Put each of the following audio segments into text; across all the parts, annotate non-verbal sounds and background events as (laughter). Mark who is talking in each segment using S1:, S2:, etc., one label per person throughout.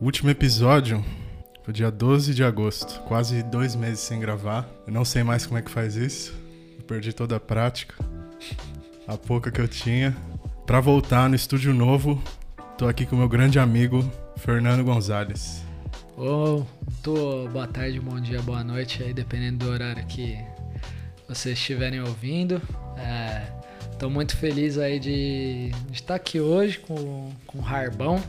S1: Último episódio foi dia 12 de agosto, quase dois meses sem gravar. Eu não sei mais como é que faz isso. Eu perdi toda a prática, a pouca que eu tinha. Pra voltar no estúdio novo, tô aqui com meu grande amigo Fernando Gonzalez.
S2: Ô, tô, boa tarde, bom dia, boa noite aí, dependendo do horário que vocês estiverem ouvindo. É, tô muito feliz aí de, de estar aqui hoje com, com o Harbão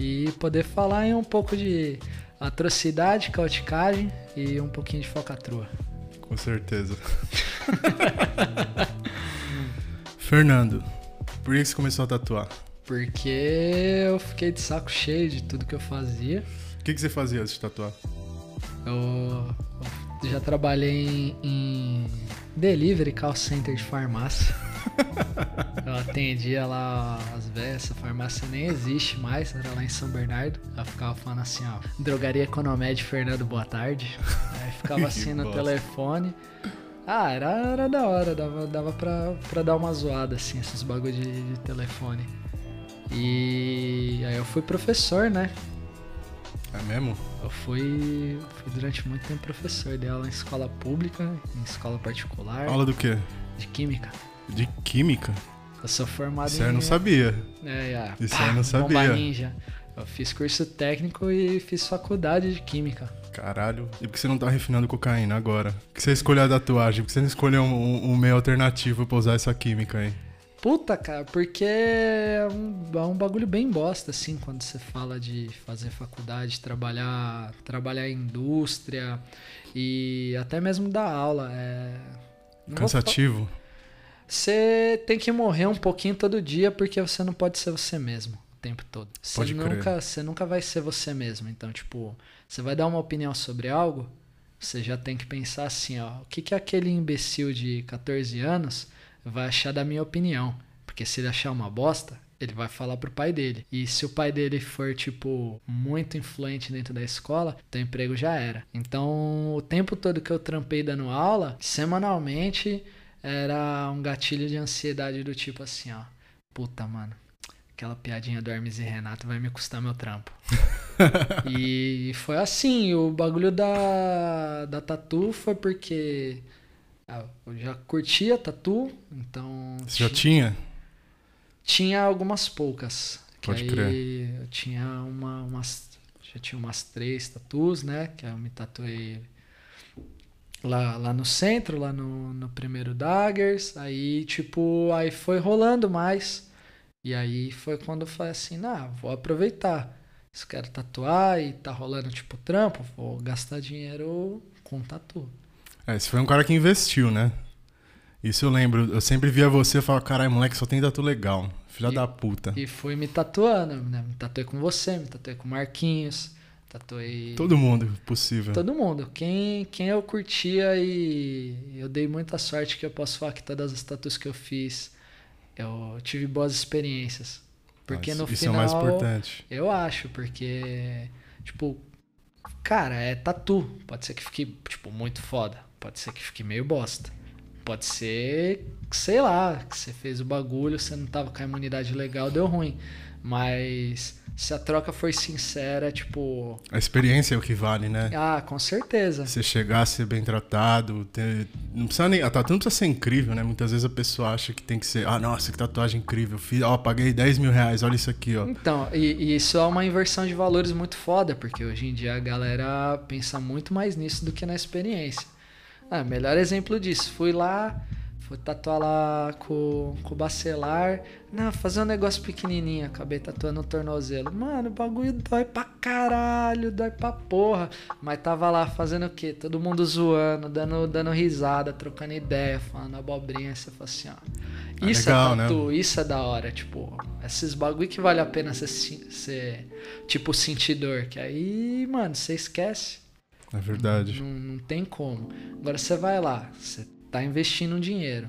S2: e poder falar em um pouco de atrocidade, cauticagem e um pouquinho de falcatrua.
S1: Com certeza. (laughs) Fernando, por que você começou a tatuar?
S2: Porque eu fiquei de saco cheio de tudo que eu fazia.
S1: O que, que você fazia antes de tatuar?
S2: Eu, eu já trabalhei em, em delivery, call center de farmácia. (laughs) eu atendia lá as velhas, essa farmácia nem existe mais, era lá em São Bernardo. Eu ficava falando assim, ó, drogaria Economed Fernando, boa tarde. Aí ficava (laughs) assim no
S1: bosta.
S2: telefone. Ah, era, era da hora, dava, dava pra, pra dar uma zoada, assim, esses bagulho de, de telefone. E aí eu fui professor, né?
S1: É mesmo?
S2: Eu fui, fui durante muito tempo professor, dei aula em escola pública, em escola particular,
S1: Aula do quê?
S2: de química.
S1: De química?
S2: Eu sou formado
S1: Isso
S2: em.
S1: eu não sabia.
S2: É, é.
S1: Isso
S2: Pá,
S1: eu não sabia.
S2: ninja. Eu fiz curso técnico e fiz faculdade de química.
S1: Caralho. E por que você não tá refinando cocaína agora? Por que você escolheu a tatuagem? Por que você não escolheu um, um- um meio alternativo pra usar essa química aí?
S2: Puta, cara, porque é um, é um bagulho bem bosta, assim, quando você fala de fazer faculdade, trabalhar, trabalhar em indústria e até mesmo dar aula. É...
S1: Cansativo?
S2: Você tem que morrer um pouquinho todo dia porque você não pode ser você mesmo o tempo todo. Você nunca, você nunca vai ser você mesmo. Então, tipo, você vai dar uma opinião sobre algo, você já tem que pensar assim, ó, o que que aquele imbecil de 14 anos vai achar da minha opinião? Porque se ele achar uma bosta, ele vai falar pro pai dele. E se o pai dele for, tipo, muito influente dentro da escola, teu emprego já era. Então, o tempo todo que eu trampei dando aula, semanalmente, era um gatilho de ansiedade do tipo assim, ó. Puta, mano. Aquela piadinha do Hermes e Renato vai me custar meu trampo. (laughs) e foi assim, o bagulho da, da tatu foi porque ah, eu já curtia tatu, então
S1: Você já
S2: ti-
S1: tinha?
S2: tinha algumas poucas. Que
S1: Pode
S2: aí
S1: crer.
S2: eu tinha uma, umas. Já tinha umas três tatus, né? Que eu me tatuei lá, lá no centro, lá no, no primeiro Daggers. Aí, tipo, aí foi rolando mais. E aí foi quando eu falei assim, nah, vou aproveitar. Se eu quero tatuar e tá rolando, tipo, trampo, vou gastar dinheiro com tatu.
S1: É, você foi um cara que investiu, né? Isso eu lembro. Eu sempre via você e falava, caralho, moleque, só tem tatu legal. Filha
S2: E-
S1: da puta.
S2: E fui me tatuando, né? Me tatuei com você, me tatuei com o Marquinhos, tatuei.
S1: Todo mundo possível.
S2: Todo mundo. Quem, quem eu curtia e eu dei muita sorte que eu posso falar que todas as tatuas que eu fiz, eu tive boas experiências. Porque
S1: Ah,
S2: no
S1: isso, isso
S2: final.
S1: é o mais importante.
S2: Eu acho, porque, tipo, cara, é tatu. Pode ser que fique, tipo, muito foda. Pode ser que fique meio bosta. Pode ser, sei lá, que você fez o bagulho, você não tava com a imunidade legal, deu ruim. Mas se a troca for sincera, tipo,
S1: A experiência é o que vale, né?
S2: ah, com certeza.
S1: Você chegar, ser bem tratado, ter... não precisa nem... a tatu não precisa ser incrível, né? Muitas vezes a pessoa acha que tem que ser, ah, nossa, que tatuagem incrível, fiz, ó, paguei 10 mil reais, olha isso aqui, ó.
S2: Então, e, e isso é uma inversão de valores muito foda, porque hoje em dia a galera pensa muito mais nisso do que na experiência. Ah, melhor exemplo disso, fui lá, fui tatuar lá com, com o bacelar, não, fazer um negócio pequenininho, acabei tatuando o tornozelo. Mano, o bagulho dói pra caralho, dói pra porra. Mas tava lá fazendo o quê? Todo mundo zoando, dando, dando risada, trocando ideia, falando abobrinha, você fala assim, ó.
S1: É
S2: Isso
S1: legal,
S2: é
S1: né?
S2: tatu, isso é da hora, tipo, esses bagulho que vale a pena ser, ser tipo sentidor, que aí, mano, você esquece.
S1: É verdade.
S2: Não, não tem como. Agora você vai lá, você tá investindo um dinheiro.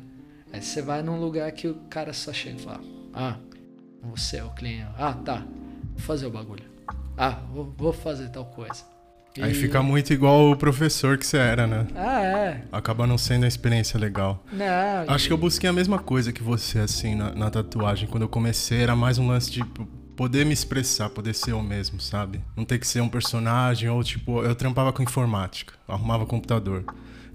S2: Aí você vai num lugar que o cara só chega e fala: Ah, você é o cliente. Ah, tá. Vou fazer o bagulho. Ah, vou, vou fazer tal coisa.
S1: Aí
S2: E-
S1: fica muito igual o professor que você era, né?
S2: Ah, é.
S1: Acaba não sendo uma experiência legal.
S2: Não,
S1: Acho que eu busquei a mesma coisa que você, assim, na, na tatuagem. Quando eu comecei, era mais um lance de, poder me expressar, poder ser eu mesmo, sabe? Não ter que ser um personagem ou tipo, eu trampava com informática, arrumava computador.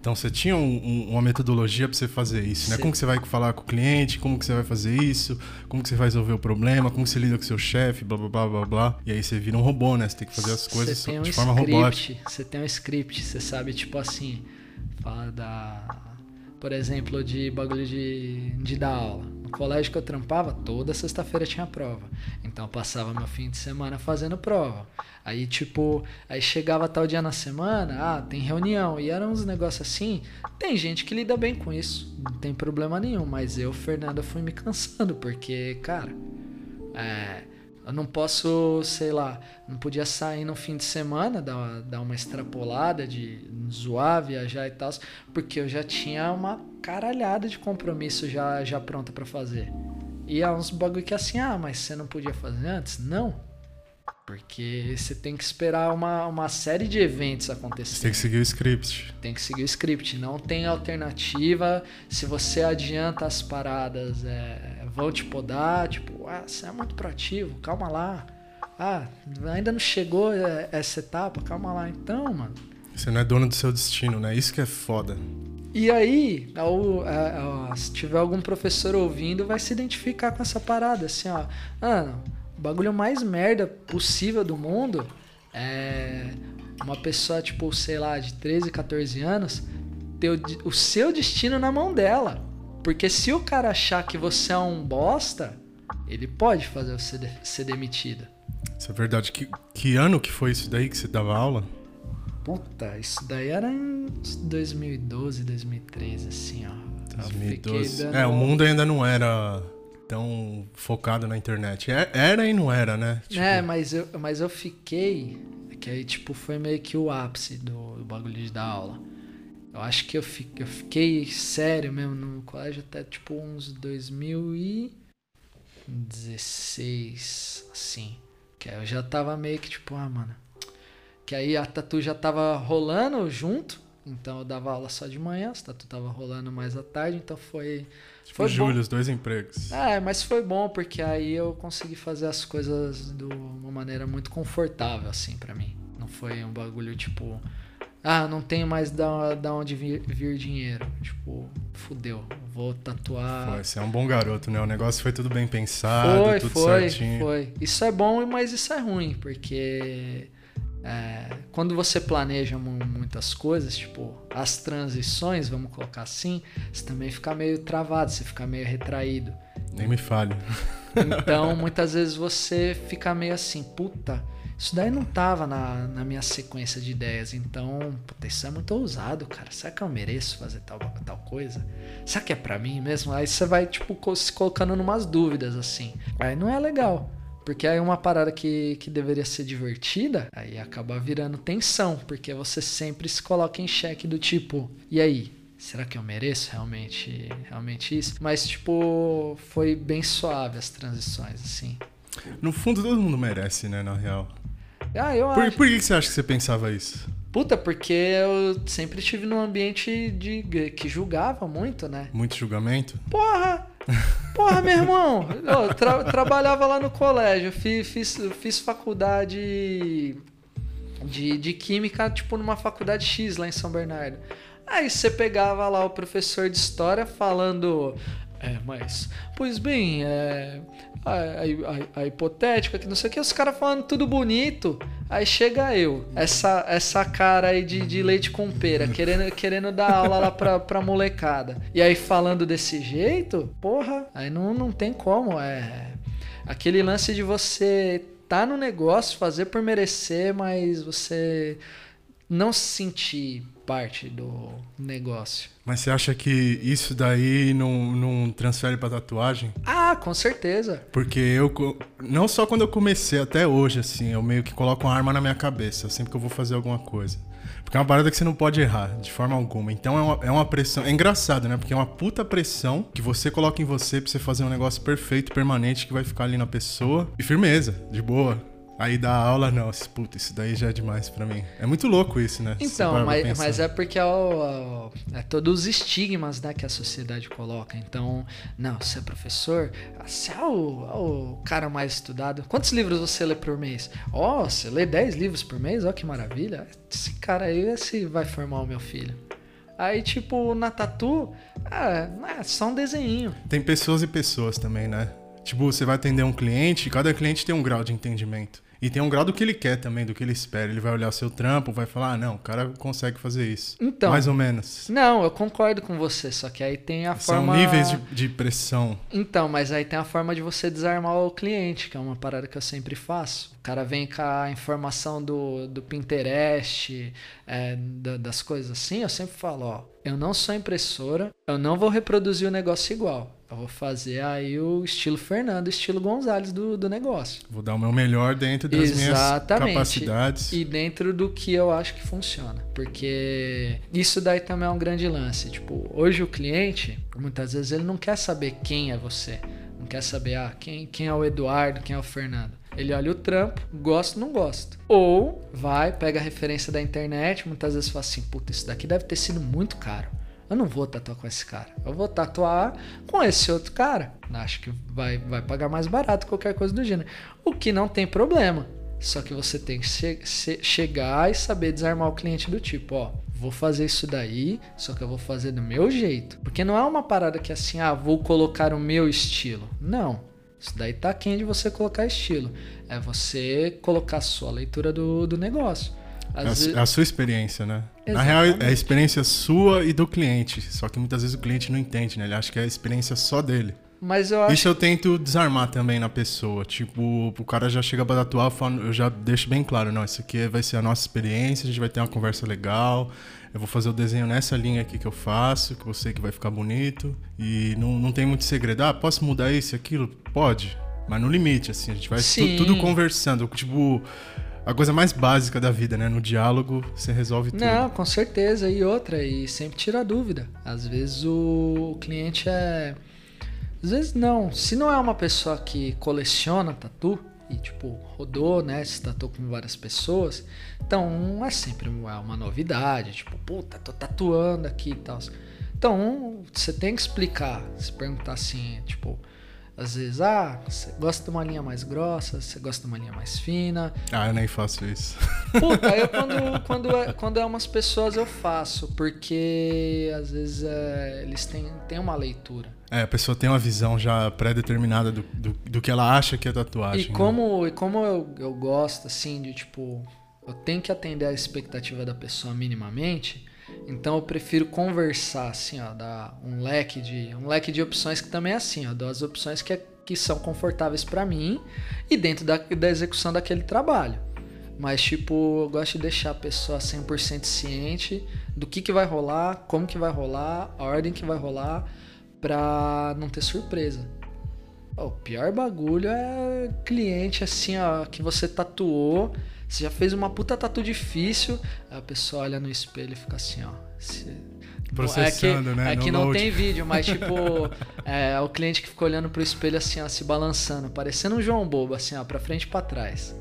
S1: Então você tinha um, um, uma metodologia para você fazer isso, né? Como que você vai falar com o cliente, como que você vai fazer isso, como que você vai resolver o problema, como você lida com o seu chefe, blá blá blá blá blá. E aí você vira um robô, né? Você tem que fazer as coisas
S2: um
S1: de forma
S2: script,
S1: robótica.
S2: Você tem um script, você sabe, tipo assim, fala da. Por exemplo, de bagulho de, de dar aula. No colégio que eu trampava, toda sexta-feira tinha prova. Então passava meu fim de semana fazendo prova. Aí, tipo, aí chegava tal dia na semana, ah, tem reunião. E eram uns negócios assim. Tem gente que lida bem com isso, não tem problema nenhum. Mas eu, Fernanda, fui me cansando, porque, cara, é, eu não posso, sei lá, não podia sair no fim de semana, dar, dar uma extrapolada de zoar, viajar e tal, porque eu já tinha uma caralhada de compromisso já, já pronta para fazer. E há uns bagulho que é assim, ah, mas você não podia fazer antes? Não. Porque você tem que esperar uma, uma série de eventos acontecer. Você
S1: tem que seguir o script.
S2: Tem que seguir o script. Não tem alternativa. Se você adianta as paradas, é, vão te podar. Tipo, ah, você é muito proativo, calma lá. Ah, ainda não chegou é, essa etapa, calma lá. Então, mano.
S1: Você não é dono do seu destino, né? Isso que é foda.
S2: E aí, ao, se tiver algum professor ouvindo, vai se identificar com essa parada, assim, ó. Mano, o bagulho mais merda possível do mundo é uma pessoa, tipo, sei lá, de 13, 14 anos, ter o, o seu destino na mão dela. Porque se o cara achar que você é um bosta, ele pode fazer você de, ser demitido.
S1: Isso é verdade. Que, que ano que foi isso daí que você dava aula?
S2: Puta, isso daí era em 2012, 2013, assim, ó.
S1: 2012. Dando... É, o mundo ainda não era tão focado na internet. É, era e não era, né?
S2: Tipo... É, mas eu, mas eu fiquei. Que aí, tipo, foi meio que o ápice do, do bagulho de dar aula. Eu acho que eu, fiquei, eu fiquei sério mesmo no colégio até, tipo, uns 2016, assim. Que aí eu já tava meio que, tipo, ah, mano que aí a tatu já tava rolando junto, então eu dava aula só de manhã, a tatu tava rolando mais à tarde, então foi.
S1: Tipo,
S2: foi
S1: Júlio, os dois empregos.
S2: É, mas foi bom porque aí eu consegui fazer as coisas de uma maneira muito confortável, assim, para mim. Não foi um bagulho tipo. Ah, não tenho mais da, da onde vir, vir dinheiro. Tipo, fudeu, vou tatuar.
S1: Foi, você é um bom garoto, né? O negócio foi tudo bem pensado,
S2: foi,
S1: tudo
S2: foi,
S1: certinho.
S2: Foi, Isso é bom, mas isso é ruim, porque é, quando você planeja muitas coisas, tipo as transições, vamos colocar assim, você também fica meio travado, você fica meio retraído.
S1: Nem me fale.
S2: Então, (laughs) muitas vezes você fica meio assim, puta, isso daí não tava na, na minha sequência de ideias. Então, puta, isso é muito ousado, cara. Será que eu mereço fazer tal, tal coisa? Será que é para mim mesmo? Aí você vai, tipo, se colocando numas dúvidas, assim. Aí não é legal. Porque aí uma parada que, que deveria ser divertida, aí acaba virando tensão, porque você sempre se coloca em xeque do tipo, e aí? Será que eu mereço realmente, realmente isso? Mas, tipo, foi bem suave as transições, assim.
S1: No fundo, todo mundo merece, né, na real.
S2: Ah, eu
S1: por,
S2: acho.
S1: Por que você acha que você pensava isso?
S2: Puta, porque eu sempre estive num ambiente de que julgava muito, né?
S1: Muito julgamento?
S2: Porra! Porra, meu irmão, eu tra trabalhava lá no colégio, fiz, fiz, fiz faculdade de, de química, tipo numa faculdade X lá em São Bernardo. Aí você pegava lá o professor de história falando. É, mas. Pois bem, é, a, a, a, hipotética, que não sei o que, os caras falando tudo bonito. Aí chega eu, essa, essa cara aí de, de leite com pera, querendo, querendo dar aula lá pra, pra molecada. E aí falando desse jeito, porra, aí não, não tem como. É aquele lance de você tá no negócio, fazer por merecer, mas você não se sentir parte do negócio.
S1: Mas você acha que isso daí não, não transfere pra tatuagem?
S2: Ah, com certeza.
S1: Porque eu, não só quando eu comecei, até hoje, assim, eu meio que coloco uma arma na minha cabeça, sempre que eu vou fazer alguma coisa. Porque é uma parada que você não pode errar, de forma alguma. Então é uma, é uma pressão. É engraçado, né? Porque é uma puta pressão que você coloca em você pra você fazer um negócio perfeito, permanente, que vai ficar ali na pessoa. E firmeza, de boa. Aí dá aula, não, puta, isso daí já é demais para mim. É muito louco isso, né?
S2: Então, mas, mas, é porque é, o, é todos os estigmas né, que a sociedade coloca. Então, não, você é professor, você é o, é o cara mais estudado. Quantos livros você lê por mês? Ó, oh, você lê 10 livros por mês? Ó, oh, que maravilha. Esse cara aí esse vai formar o meu filho. Aí, tipo, na tatu, é, é só um desenho.
S1: Tem pessoas e pessoas também, né? Tipo, você vai atender um cliente, cada cliente tem um grau de entendimento. E tem um grau do que ele quer também, do que ele espera. Ele vai olhar seu trampo, vai falar, ah, não, o cara consegue fazer isso. Então. Mais ou menos.
S2: Não, eu concordo com você, só que aí tem a
S1: São
S2: forma.
S1: São níveis de, de, pressão.
S2: Então, mas aí tem a forma de você desarmar o cliente, que é uma parada que eu sempre faço. O cara vem com a informação do, do Pinterest, é, da, das coisas assim, eu sempre falo, ó, eu não sou impressora, eu não vou reproduzir o negócio igual. Eu vou fazer aí o estilo Fernando, estilo Gonzalez do, do negócio.
S1: Vou dar o meu melhor dentro das Exatamente. minhas capacidades.
S2: E dentro do que eu acho que funciona. Porque isso daí também é um grande lance. Tipo, hoje o cliente, muitas vezes, ele não quer saber quem é você. Não quer saber, ah, quem, quem é o Eduardo, quem é o Fernando. Ele olha o trampo, gosta ou não gosta. Ou vai, pega a referência da internet, muitas vezes fala assim, puta, isso daqui deve ter sido muito caro. Eu não vou tatuar com esse cara. Eu vou tatuar com esse outro cara. Acho que vai, vai pagar mais barato qualquer coisa do gênero. O que não tem problema. Só que você tem que che chegar e saber desarmar o cliente do tipo, ó, vou fazer isso daí, só que eu vou fazer do meu jeito. Porque não é uma parada que é assim, ah, vou colocar o meu estilo. Não. Isso daí tá quem de você colocar estilo. É você colocar a sua leitura do, do negócio.
S1: É a, vezes... a, sua experiência, né? Exatamente. Na real, é a experiência sua e do cliente. Só que muitas vezes o cliente não entende, né? Ele acha que é a experiência só dele.
S2: Mas eu acho...
S1: Isso eu tento desarmar também na pessoa. Tipo, o cara já chega pra tatuar, eu já deixo bem claro, não, isso aqui vai ser a nossa experiência, a gente vai ter uma conversa legal, eu vou fazer o desenho nessa linha aqui que eu faço, que eu sei que vai ficar bonito. E não, não tem muito segredo. Ah, posso mudar isso e aquilo? Pode. Mas no limite, assim, a gente vai tu, tudo conversando. Tipo, a coisa mais básica da vida, né? No diálogo você resolve tudo.
S2: Não, com certeza. E outra, e sempre tira dúvida. Às vezes o cliente é. Às vezes não. Se não é uma pessoa que coleciona tatu e, tipo, rodou, né? Se tatuou com várias pessoas, então é sempre uma novidade. Tipo, puta, tô tatuando aqui e tal. Então, você tem que explicar. Se perguntar assim, tipo, às vezes, ah, você gosta de uma linha mais grossa, você gosta de uma linha mais fina.
S1: Ah, eu nem faço isso. (laughs)
S2: Puta, eu quando, quando, é, quando é umas pessoas eu faço, porque às vezes é, eles têm, têm uma leitura.
S1: É, a pessoa tem uma visão já pré-determinada do, do, do, que ela acha que é tatuagem.
S2: E né? como, né? e como eu, eu gosto, assim, de tipo, eu tenho que atender a expectativa da pessoa minimamente então eu prefiro conversar, assim, ó, dar um leque de um leque de opções que também é assim, ó, dou as opções que, é, que são confortáveis para mim e dentro da, da execução daquele trabalho. Mas, tipo, eu gosto de deixar a pessoa 100% ciente do que, que vai rolar, como que vai rolar, a ordem que vai rolar, pra não ter surpresa. O pior bagulho é cliente assim, ó, que você tatuou você já fez uma puta tatu difícil, a pessoa olha no espelho e fica assim, ó.
S1: Processando,
S2: é
S1: que,
S2: né? É
S1: no
S2: que
S1: não
S2: tem vídeo, mas (laughs) tipo, é o cliente que fica olhando pro espelho assim, ó, se balançando, parecendo um João Bobo, assim, ó, pra frente e pra trás.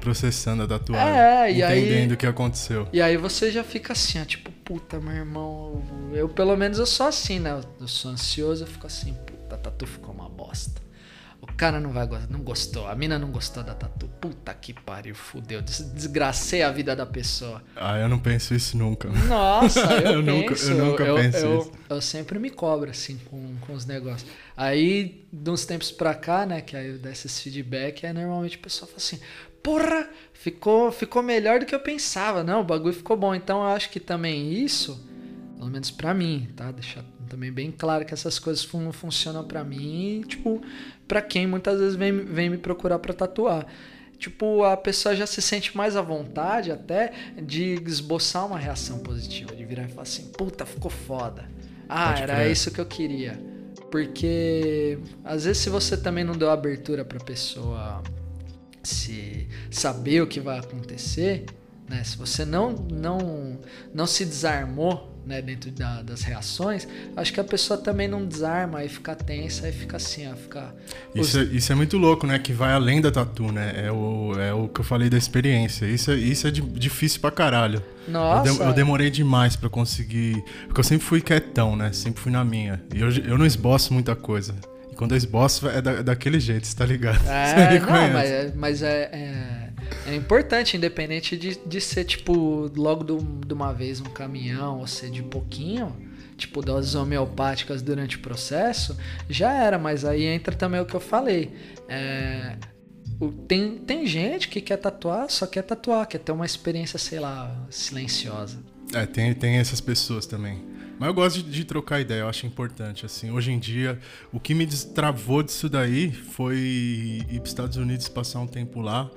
S1: Processando a tatuagem.
S2: É,
S1: e entendendo
S2: aí,
S1: o que aconteceu.
S2: E aí você já fica assim, ó, tipo, puta, meu irmão. Eu, pelo menos, eu sou assim, né? Eu sou ansioso, eu fico assim, puta, a tatu ficou uma bosta. O cara não vai gostar, não gostou, a mina não gostou da tatu. Puta que pariu, fudeu, desgracei a vida da pessoa.
S1: Ah, eu não penso isso nunca.
S2: Nossa, (laughs) eu,
S1: eu
S2: penso.
S1: Nunca, eu nunca
S2: eu,
S1: penso
S2: eu,
S1: isso.
S2: Eu, sempre me cobro, assim, com, com os negócios. Aí, de uns tempos pra cá, né, que aí eu desse esse feedback, aí normalmente o pessoal fala assim, porra, ficou, ficou melhor do que eu pensava. Não, o bagulho ficou bom. Então eu acho que também isso, pelo menos pra mim, tá? Deixar também bem claro que essas coisas não funcionam para mim, tipo, para quem muitas vezes vem, vem me procurar para tatuar. Tipo, a pessoa já se sente mais à vontade até de esboçar uma reação positiva, de virar e falar assim: puta, ficou foda. Ah, Pode era crer. isso que eu queria. Porque às vezes se você também não deu abertura para pessoa se saber o que vai acontecer, né? Se você não não não se desarmou né, dentro da, das reações, acho que a pessoa também não desarma e fica tensa e fica assim, ó, fica...
S1: Isso, é, isso é muito louco, né? Que vai além da tatu, né? É o, é o que eu falei da experiência. Isso é, isso é difícil pra caralho.
S2: Nossa.
S1: Eu, de, eu demorei demais para conseguir. Porque eu sempre fui quietão, né? Sempre fui na minha. E eu, eu não esboço muita coisa. E quando eu esboço é da, daquele jeito, você tá ligado?
S2: É, (laughs) não, mas, é, mas é, é, é, importante, independente de, de ser, tipo, logo do, de uma vez um caminhão, ou ser de pouquinho tipo doses homeopáticas durante o processo, já era, mas aí entra também o que eu falei. É, tem, tem gente que quer tatuar, só quer tatuar, quer ter uma experiência, sei lá, silenciosa.
S1: É, tem, tem essas pessoas também. Mas eu gosto de, de, trocar ideia, eu acho importante. Assim, hoje em dia, o que me destravou disso daí foi ir para os Estados Unidos passar um tempo lá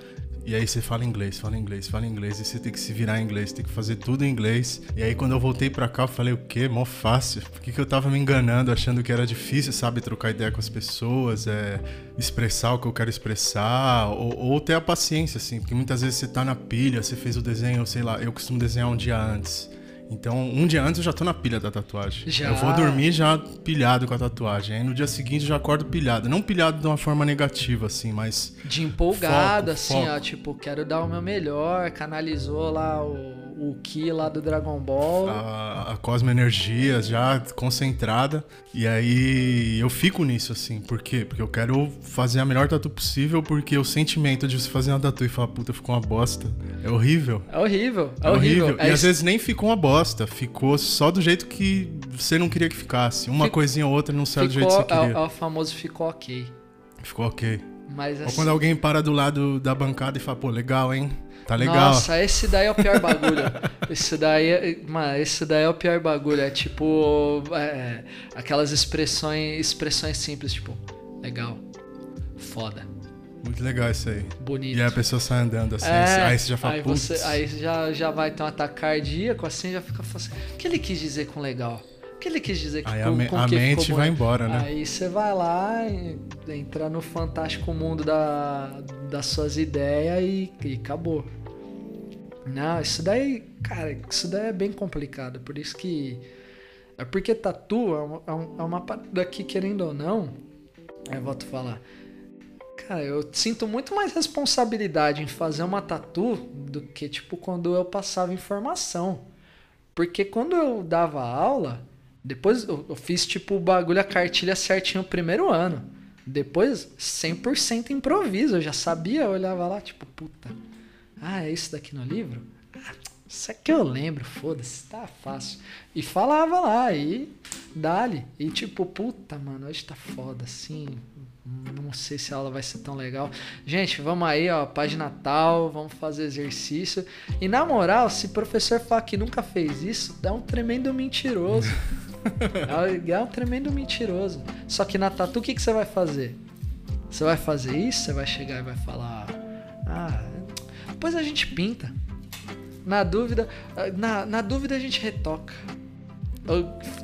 S1: e aí você fala inglês, fala inglês, fala inglês, e você tem que se virar em inglês, tem que fazer tudo em inglês. E aí quando eu voltei pra cá, eu falei, o quê? Mó fácil. Por que, que eu tava me enganando, achando que era difícil, sabe, trocar ideia com as pessoas, é, expressar o que eu quero expressar, ou, ou ter a paciência, assim, porque muitas vezes você tá na pilha, você fez o desenho, sei lá, eu costumo desenhar um dia antes. Então, um dia antes eu já tô na pilha da tatuagem.
S2: Já.
S1: Eu vou dormir já pilhado com a tatuagem. Aí no dia seguinte eu já acordo pilhado. Não pilhado de uma forma negativa, assim, mas.
S2: De empolgado, foco, assim, foco. ó. Tipo, quero dar o meu melhor. Canalizou lá o o Ki lá do Dragon Ball.
S1: A, a Cosmo Energia já concentrada. E aí eu fico nisso, assim. Por quê? Porque eu quero fazer a melhor tatu possível, porque o sentimento de você fazer uma tatu e falar, puta, ficou uma bosta. É horrível.
S2: É horrível.
S1: É,
S2: é horrível. horrível.
S1: É e às vezes nem ficou uma bosta. Ficou só do jeito que você não queria que ficasse. Uma Fic... coisinha ou outra não saiu do jeito que você queria. É,
S2: é o famoso ficou ok.
S1: Ficou ok.
S2: Mas assim...
S1: Ou quando alguém para do lado da bancada e fala, pô, legal, hein? Tá legal.
S2: Nossa, esse daí é o pior bagulho. (laughs) esse daí, é, mano, esse daí é o pior bagulho. É tipo é, aquelas expressões, expressões simples, tipo, legal, foda.
S1: Muito legal isso aí.
S2: Bonito.
S1: E aí a pessoa sai andando assim, é, aí você já fala,
S2: aí você, Aí já, já vai ter um ataque cardíaco, assim, já fica assim, o que ele quis dizer com legal? O que ele quis dizer
S1: aí
S2: com,
S1: a,
S2: com
S1: a
S2: que
S1: mente vai embora, né?
S2: Aí você vai lá, entra no fantástico mundo da, das suas ideias e, e acabou. Não, isso daí, cara, isso daí é bem complicado. Por isso que. É porque tatu é uma, é uma parada que, querendo ou não, eu volto a falar. Cara, eu sinto muito mais responsabilidade em fazer uma tatu do que, tipo, quando eu passava informação. Porque quando eu dava aula, depois eu, eu fiz, tipo, o bagulho, a cartilha certinho no primeiro ano. Depois, 100% improviso. Eu já sabia, eu olhava lá, tipo, puta ah, é isso daqui no livro? Ah, isso aqui eu lembro, foda-se, tá fácil. E falava lá, e dali. E tipo, puta, mano, hoje tá foda, assim. Não sei se a aula vai ser tão legal. Gente, vamos aí, ó, página tal, vamos fazer exercício. E na moral, se o professor falar que nunca fez isso, dá um tremendo mentiroso. (laughs) é um tremendo mentiroso. Só que na tatu, o que, que você vai fazer? Você vai fazer isso? Você vai chegar e vai falar: Ah, depois a gente pinta. Na dúvida, na, na dúvida a gente retoca.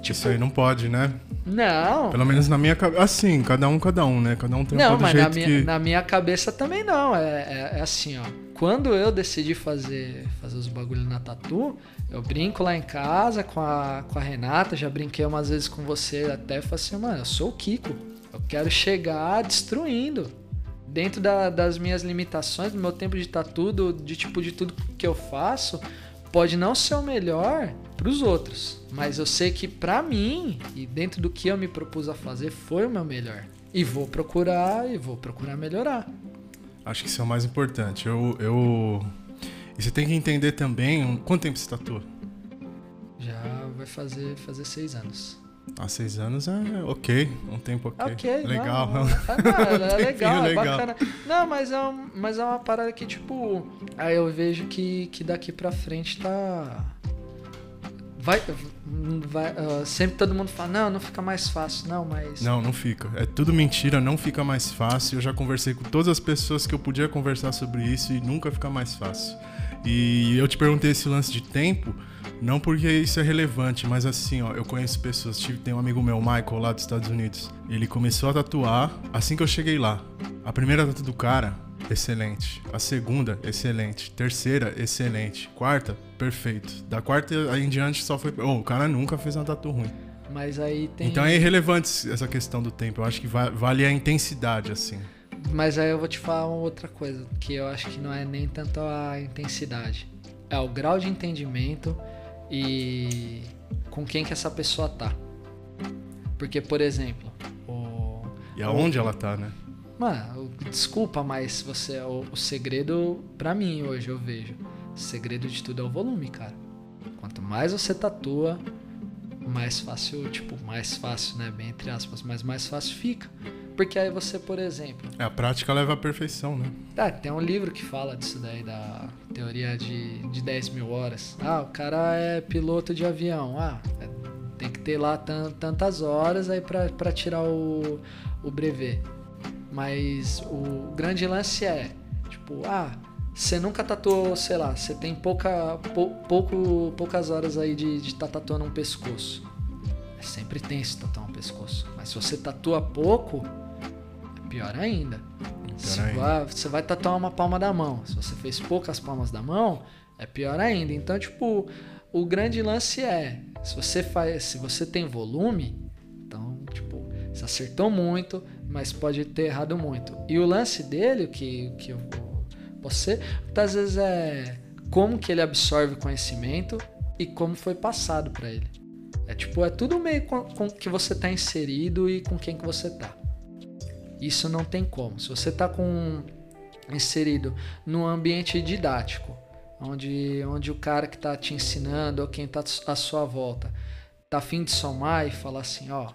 S1: Tipo, Isso aí não pode, né?
S2: Não.
S1: Pelo menos na minha cabeça. Assim, cada um, cada um, né? Cada um tem
S2: não,
S1: um mas jeito
S2: na minha,
S1: que...
S2: na minha cabeça também não. É, é, é, assim, ó. Quando eu decidi fazer, fazer os bagulhos na tatu, eu brinco lá em casa com a, com a Renata, já brinquei umas vezes com você até, falei assim, mano, eu sou o Kiko. Eu quero chegar destruindo dentro da, das minhas limitações, do meu tempo de tatu, do, de tipo de tudo que eu faço, pode não ser o melhor para os outros, mas eu sei que para mim e dentro do que eu me propus a fazer foi o meu melhor. E vou procurar e vou procurar melhorar.
S1: Acho que isso é o mais importante. Eu, eu... E você tem que entender também quanto tempo você tatua?
S2: Já vai fazer fazer seis anos.
S1: Há seis anos é ok, um tempo ok.
S2: Ok,
S1: legal.
S2: Não, não, é, (laughs) é legal, é bacana. Não, mas é, um, mas é uma parada que, tipo, aí eu vejo que, que daqui pra frente tá. Vai. vai uh, sempre todo mundo fala, não, não fica mais fácil, não, mas.
S1: Não, não fica. É tudo mentira, não fica mais fácil. Eu já conversei com todas as pessoas que eu podia conversar sobre isso e nunca fica mais fácil. E eu te perguntei esse lance de tempo. Não porque isso é relevante, mas assim, ó, eu conheço pessoas. Tem um amigo meu, Michael, lá dos Estados Unidos. Ele começou a tatuar assim que eu cheguei lá. A primeira tatu do cara excelente. A segunda, excelente. Terceira, excelente. Quarta, perfeito. Da quarta aí em diante só foi. Oh, o cara nunca fez uma tatu ruim.
S2: Mas aí tem.
S1: Então é irrelevante essa questão do tempo. Eu acho que va- vale a intensidade, assim.
S2: Mas aí eu vou te falar uma outra coisa, que eu acho que não é nem tanto a intensidade. É o grau de entendimento e com quem que essa pessoa tá. Porque, por exemplo, o.
S1: E aonde ela tá, né?
S2: Mano, desculpa, mas você. O, o segredo, pra mim hoje, eu vejo. O segredo de tudo é o volume, cara. Quanto mais você tatua, mais fácil, tipo, mais fácil, né? Bem entre aspas, mas mais fácil fica. Porque aí você, por exemplo.
S1: É, a prática leva à perfeição, né?
S2: Ah, tem um livro que fala disso daí, da teoria de, de 10 mil horas. Ah, o cara é piloto de avião. Ah, é- tem que ter lá tan- tantas horas aí pra, pra tirar o, o brevet. Mas o grande lance é, tipo, ah, você nunca tatuou, sei lá, você tem pouca, pou- pouco, poucas horas aí de estar tá tatuando um pescoço. É sempre tenso tatuar um pescoço. Mas se você tatua pouco, é pior ainda. Se
S1: ainda.
S2: vai- você vai tatuar uma palma da mão. Se você fez poucas palmas da mão, é pior ainda. Então, tipo, o grande lance é, se você faz, se você tem volume, então, tipo, você acertou muito, mas pode ter errado muito. E o lance dele, o que, que eu posso ser, muitas vezes é como que ele absorve conhecimento e como foi passado pra ele. É tipo, é tudo meio com, com que você tá inserido e com quem que você tá. Isso não tem como. Se você tá com inserido num ambiente didático, onde, onde o cara que tá te ensinando ou quem tá à sua volta tá afim de somar e falar assim, ó,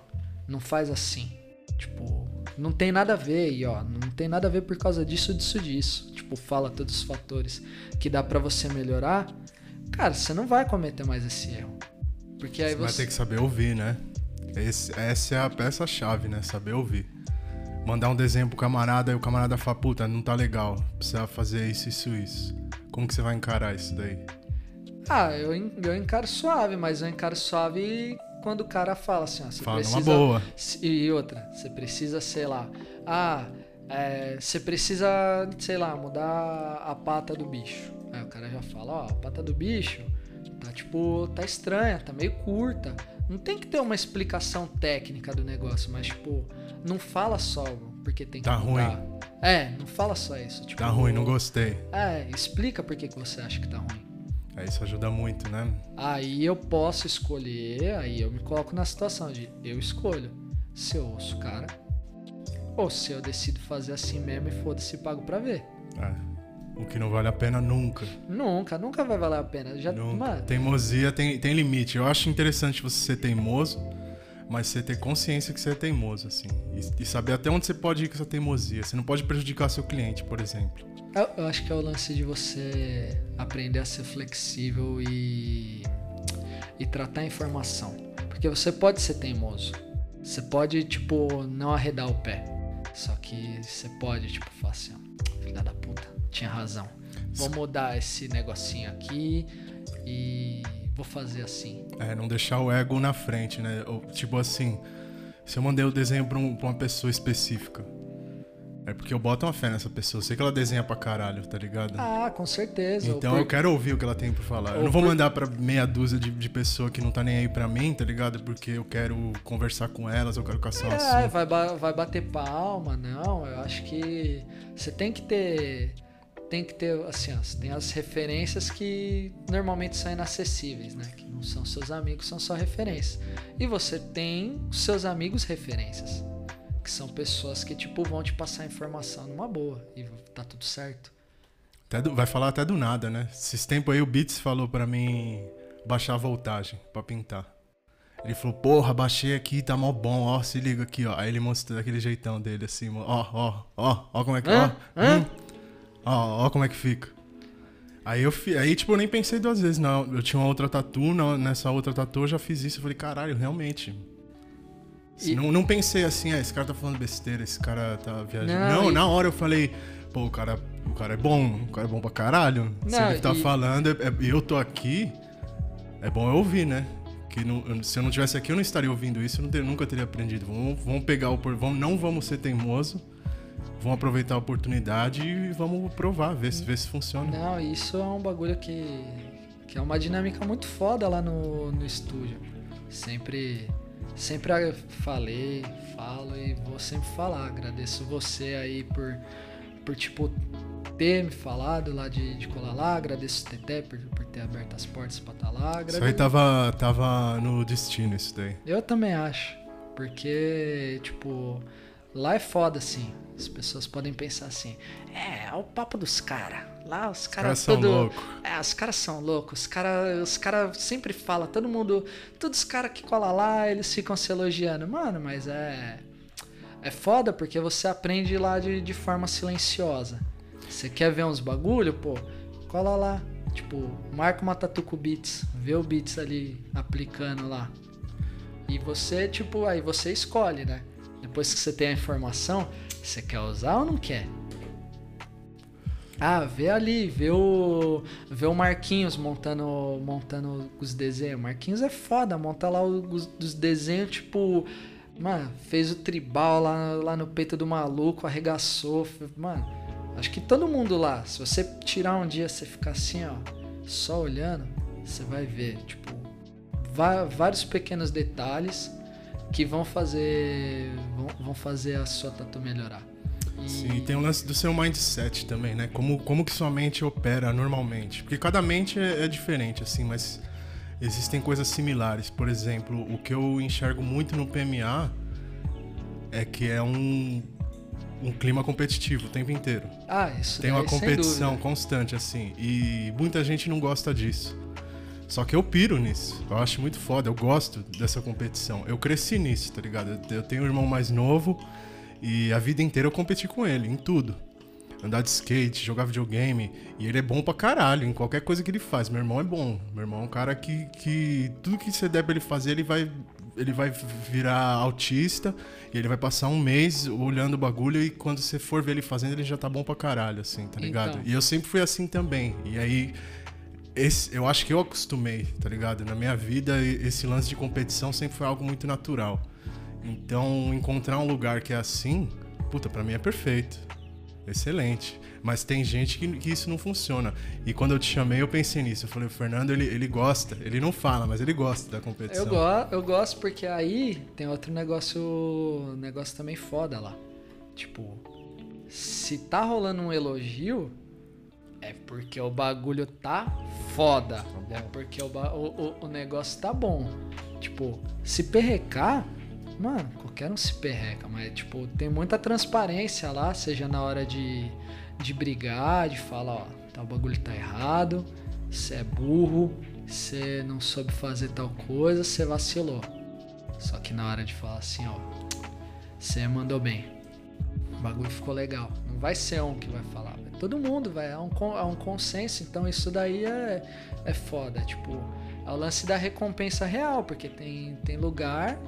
S2: não faz assim. Tipo, não tem nada a ver e ó, não tem nada a ver por causa disso, disso, disso. Tipo, fala todos os fatores que dá pra você melhorar. Cara, você não vai cometer mais esse erro. Porque aí
S1: Você vai
S2: você
S1: ter que saber ouvir, né? Esse- essa é a peça-chave, né? Saber ouvir. Mandar um desenho pro camarada e o camarada fala, puta, não tá legal. Precisa fazer isso, isso, isso. Como que você vai encarar isso daí?
S2: Ah, eu, eu encaro suave, mas eu encaro suave quando o cara fala assim, ó, você
S1: Fala
S2: precisa...
S1: numa boa.
S2: E outra, você precisa, sei lá, ah, é, você precisa, sei lá, mudar a pata do bicho. Aí o cara já fala, ó, a pata do bicho tá tipo, tá estranha, tá meio curta. Não tem que ter uma explicação técnica do negócio, mas tipo, não fala só porque tem que
S1: Tá
S2: mudar. É, não fala só isso. Tipo,
S1: Tá ruim, não gostei.
S2: É, explica por que, que você acha que tá ruim.
S1: É, isso ajuda muito, né?
S2: Aí eu posso escolher, aí eu me coloco na situação de eu escolho se eu ouço o cara ou se eu decido fazer assim mesmo e foda-se pago pra ver.
S1: É. O que não vale a pena nunca.
S2: Nunca, nunca vai valer a pena. Já, mano,
S1: Teimosia tem, tem limite. Eu acho interessante você ser teimoso, mas você ter consciência que você é teimoso, assim. E, e saber até onde você pode ir com essa teimosia. Você não pode prejudicar seu cliente, por exemplo.
S2: Eu, eu acho que é o lance de você aprender a ser flexível e, e tratar a informação. Porque você pode ser teimoso. Você pode, tipo, não arredar o pé. Só que você pode, tipo, falar assim, ó, filha da puta, tinha razão. Vou mudar esse negocinho aqui e vou fazer assim.
S1: É, não deixar o ego na frente, né? Tipo assim, se eu mandei o desenho pra, um- pra uma pessoa específica, é porque eu boto uma fé nessa pessoa. Eu sei que ela desenha pra caralho, tá ligado?
S2: Ah, com certeza.
S1: Então
S2: Ou
S1: eu
S2: por-
S1: quero ouvir o que ela tem pra falar. Eu não vou
S2: por-
S1: mandar pra meia dúzia de, de pessoa que não tá nem aí pra mim, tá ligado? Porque eu quero conversar com elas, eu quero caçar um
S2: É,
S1: assunto.
S2: vai, ba- vai bater palma, não. Eu acho que você tem que ter. Tem que ter, assim, ó, você tem as referências que normalmente são inacessíveis, né? Que não são seus amigos, são só referências. E você tem seus amigos referências, que são pessoas que, tipo, vão te passar informação numa boa e tá tudo certo.
S1: Até do- vai falar até do nada, né? Esses tempos aí o Beats falou pra mim baixar a voltagem pra pintar. Ele falou, porra, baixei aqui, tá mó bom, ó, se liga aqui, ó. Aí ele mostrou daquele jeitão dele, assim, ó, ó, ó, ó como é que, ó, hum, ó, ó como é que fica. Aí eu, aí tipo, eu nem pensei duas vezes, não. Eu tinha uma outra tatu, nessa outra tatu eu já fiz isso. Eu falei, caralho, realmente.
S2: E-
S1: Não, não pensei assim, ah, esse cara tá falando besteira, esse cara tá viajando.
S2: Não,
S1: Não,
S2: e-
S1: na hora eu falei, pô, o cara, o cara é bom, o cara é bom pra caralho. Se
S2: Não,
S1: ele tá
S2: e-
S1: falando é- é- e eu tô aqui, é bom eu ouvir, né? Que não- se eu não tivesse aqui, eu não estaria ouvindo isso, eu ter- nunca teria aprendido. Vamos, vamos pegar o. por- Vamos, não vamos ser teimoso vão aproveitar a oportunidade e vamos provar, ver se, ver se funciona.
S2: Não, isso é um bagulho que, que é uma dinâmica muito foda lá no, no estúdio. Sempre, sempre falei, falo e vou sempre falar. Agradeço você aí por, por tipo, ter me falado lá de, de colar lá. Agradeço o Teté por, por ter aberto as portas pra estar tá lá. Agradeço...
S1: Isso aí tava, tava no destino, isso daí.
S2: Eu também acho. Porque, tipo, lá é foda, assim. As pessoas podem pensar assim: é, é o papo dos caras. Lá os caras
S1: cara tudo. Louco.
S2: É, os caras são loucos. Os caras os cara sempre falam, todo mundo. Todos os caras que colam lá, eles ficam se elogiando. Mano, mas é. É foda porque você aprende lá de, de forma silenciosa. Você quer ver uns bagulho, pô? Cola lá. Tipo, marca uma tatu com beats. Vê o beats ali aplicando lá. E você, tipo, aí você escolhe, né? Depois que você tem a informação, você quer usar ou não quer? Ah, vê ali, vê o, vê o Marquinhos montando, montando os desenhos. Marquinhos é foda, monta lá os, os desenhos, tipo, mano, fez o tribal lá, lá no peito do maluco, arregaçou. Mano, acho que todo mundo lá, se você tirar um dia, você ficar assim, ó, só olhando, você vai ver, tipo, vários pequenos detalhes que vão fazer vão, vão fazer a sua tatu melhorar.
S1: Sim, tem o lance do seu mindset também, né? Como, como que sua mente opera normalmente. Porque cada mente é, é diferente, assim, mas existem coisas similares. Por exemplo, o que eu enxergo muito no PMA é que é um, um clima competitivo o tempo inteiro.
S2: Ah, isso
S1: Tem uma competição constante, assim. E muita gente não gosta disso. Só que eu piro nisso. Eu acho muito foda. Eu gosto dessa competição. Eu cresci nisso, tá ligado? Eu tenho um irmão mais novo e a vida inteira eu competi com ele, em tudo. Andar de skate, jogar videogame. E ele é bom pra caralho em qualquer coisa que ele faz. Meu irmão é bom. Meu irmão é um cara que, que tudo que você der pra ele fazer, ele vai, ele vai virar autista. E ele vai passar um mês olhando o bagulho. E quando você for ver ele fazendo, ele já tá bom pra caralho, assim, tá ligado? Então. E eu sempre fui assim também. E aí esse, eu acho que eu acostumei, tá ligado? Na minha vida, esse lance de competição sempre foi algo muito natural. Então, encontrar um lugar que é assim, puta, pra mim é perfeito. Excelente. Mas tem gente que, que, isso não funciona. E quando eu te chamei, eu pensei nisso. Eu falei, o Fernando, ele, ele gosta. Ele não fala, mas ele gosta da competição.
S2: Eu, go eu gosto porque aí tem outro negócio, negócio também foda lá. Tipo, se tá rolando um elogio, é porque o bagulho tá foda. Tá é porque o, o, o, negócio tá bom. Tipo, se perrecar, mano, qualquer um se perreca, mas tipo, tem muita transparência lá, seja na hora de, de brigar, de falar, ó, o bagulho tá errado, você é burro, você não soube fazer tal coisa, você vacilou. Só que na hora de falar assim, ó, você mandou bem. O bagulho ficou legal. Não vai ser um que vai falar, todo mundo, velho. É um, é um consenso. Então isso daí é, é foda. Tipo, é o lance da recompensa real, porque tem, tem lugar,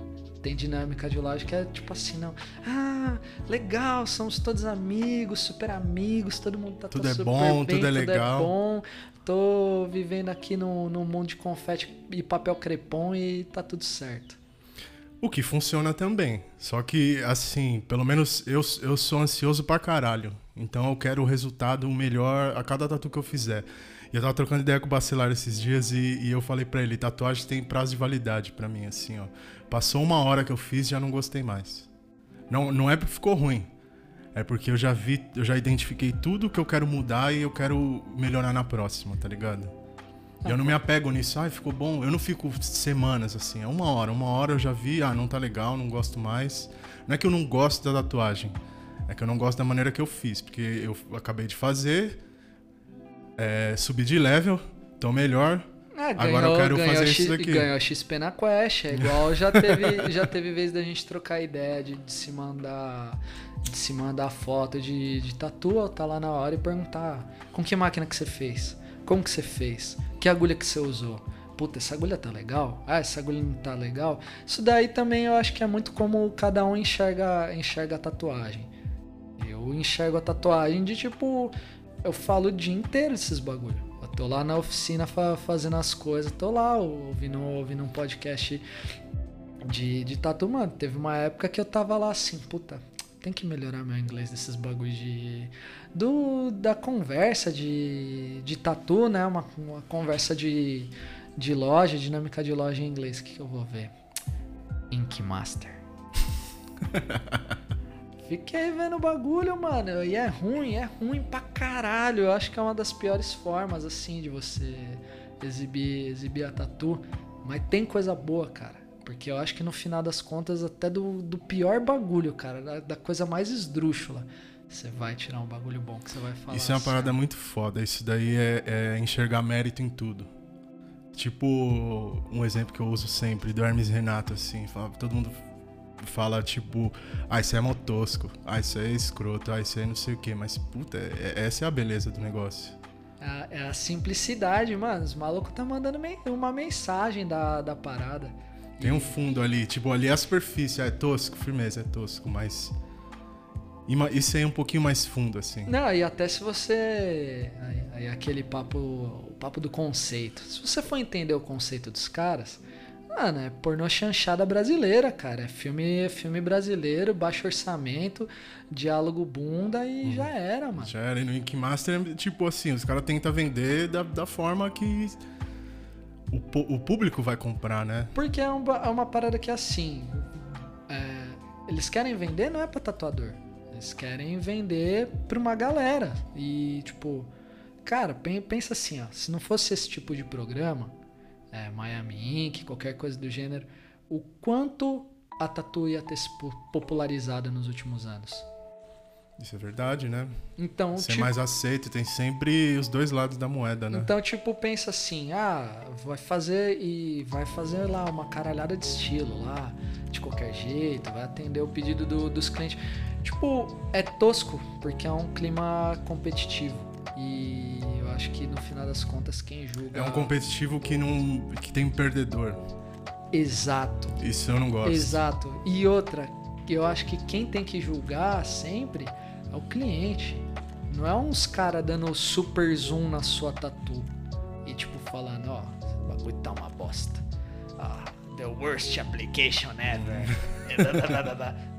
S2: tem dinâmica de loja que é tipo assim, não. Ah, legal, somos todos amigos, super amigos, todo mundo tá,
S1: tudo é
S2: super
S1: bom,
S2: bem,
S1: tudo é tudo é legal.
S2: É bom. Tô vivendo aqui num, num mundo de confete e papel crepom e tá tudo certo.
S1: O que funciona também. Só que, assim, pelo menos eu, eu sou ansioso pra caralho. Então eu quero o resultado melhor a cada tatu que eu fizer. E eu tava trocando ideia com o Bacelar esses dias e, e eu falei para ele, tatuagem tem prazo de validade para mim, assim, ó. Passou uma hora que eu fiz já não gostei mais. Não, não é porque ficou ruim. É porque eu já vi, eu já identifiquei tudo que eu quero mudar e eu quero melhorar na próxima, tá ligado? E eu não me apego nisso, ai, ficou bom. Eu não fico semanas assim, é uma hora. Uma hora eu já vi, ah, não tá legal, não gosto mais. Não é que eu não gosto da tatuagem, é que eu não gosto da maneira que eu fiz, porque eu acabei de fazer, é, subi de level, tô melhor. É, ganhou, Agora eu quero fazer X, isso daqui.
S2: Ganhou XP na Quest, é igual já teve, (laughs) já teve vez da gente trocar ideia de, de se mandar de se mandar foto de, de tatu, ou tá lá na hora e perguntar com que máquina que você fez, como que você fez, que agulha que você usou. Puta, essa agulha tá legal? Ah, essa agulha não tá legal? Isso daí também eu acho que é muito como cada um enxerga, enxerga a tatuagem. Eu enxergo a tatuagem de tipo. Eu falo o dia inteiro esses bagulho. Eu tô lá na oficina fa fazendo as coisas, tô lá ouvindo, ouvindo um podcast de, de tatu, mano. Teve uma época que eu tava lá assim, puta, tem que melhorar meu inglês desses bagulhos de. Do, da conversa de, de tatu, né? Uma, uma conversa de, de loja, dinâmica de loja em inglês. O que, que eu vou ver? Ink Master. (laughs) Fiquei vendo o bagulho, mano. E é ruim, é ruim pra caralho. Eu acho que é uma das piores formas, assim, de você exibir, exibir a tatu. Mas tem coisa boa, cara. Porque eu acho que no final das contas, até do, do pior bagulho, cara, da, da coisa mais esdrúxula, você vai tirar um bagulho bom que você vai falar.
S1: Isso é uma
S2: assim,
S1: parada muito foda. Isso daí é, é enxergar mérito em tudo. Tipo, um exemplo que eu uso sempre, do Hermes Renato, assim. Fala, todo mundo fala, tipo, ah, isso é motosco, ah, isso é escroto, ah, isso é não sei o que. Mas, puta, é, essa é a beleza do negócio.
S2: a, é a simplicidade, mano. Os malucos tá mandando me- uma mensagem da, da parada.
S1: Tem um fundo ali, tipo, ali é a superfície, ah, é tosco, firmeza, é tosco, mas. Isso aí é um pouquinho mais fundo, assim.
S2: Não, e até se você. Aí, aí aquele papo. O papo do conceito. Se você for entender o conceito dos caras. Mano, é pornô chanchada brasileira, cara. É filme, é filme brasileiro, baixo orçamento, diálogo bunda e já era, mano.
S1: Já era, e no Ink Master, tipo assim, os caras tentam vender da, da forma que o, o público vai comprar, né?
S2: Porque é uma, é uma parada que é assim. é, eles querem vender, não é pra tatuador. Eles querem vender pra uma galera. E, tipo, cara, pen- pensa assim, ó. Se não fosse esse tipo de programa, é, Miami Ink, qualquer coisa do gênero, o quanto a tatu ia ter se po- popularizado nos últimos anos.
S1: Isso é verdade, né?
S2: Então,
S1: Ser
S2: tipo,
S1: mais aceito, tem sempre os dois lados da moeda, né?
S2: Então, tipo, pensa assim, ah, vai fazer e vai fazer lá uma caralhada de estilo lá, de qualquer jeito, vai atender o pedido do- dos clientes. Tipo, é tosco, porque é um clima competitivo. E eu acho que no final das contas quem julga.
S1: É um competitivo que não. que tem perdedor.
S2: Exato.
S1: Isso eu não gosto.
S2: Exato. E outra, eu acho que quem tem que julgar sempre é o cliente. Não é uns caras dando super zoom na sua tatu e tipo falando, ó, esse bagulho tá uma bosta. Ah, the worst application ever. (laughs)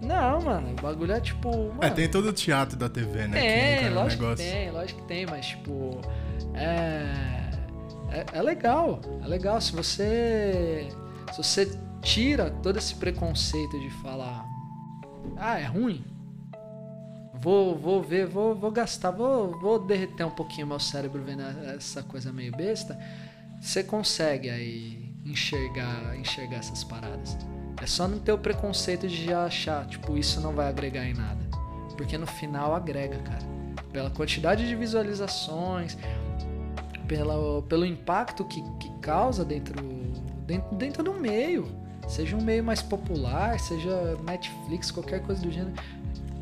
S2: Não, mano, o bagulho é tipo. Mano,
S1: É, tem todo o teatro da TV, né? que
S2: tem,
S1: no
S2: lógico que tem, lógico que tem, mas tipo. É, é. É legal. É legal. Se você. Se você tira todo esse preconceito de falar. Ah, é ruim. Vou, vou ver, vou, vou gastar, vou, vou derreter um pouquinho meu cérebro vendo essa coisa meio besta. Você consegue aí enxergar, enxergar essas paradas. É só não ter o preconceito de já achar, tipo, isso não vai agregar em nada. Porque no final agrega, cara. Pela quantidade de visualizações, pela, pelo impacto que, que causa dentro, dentro, dentro do meio. Seja um meio mais popular, seja Netflix, qualquer coisa do gênero.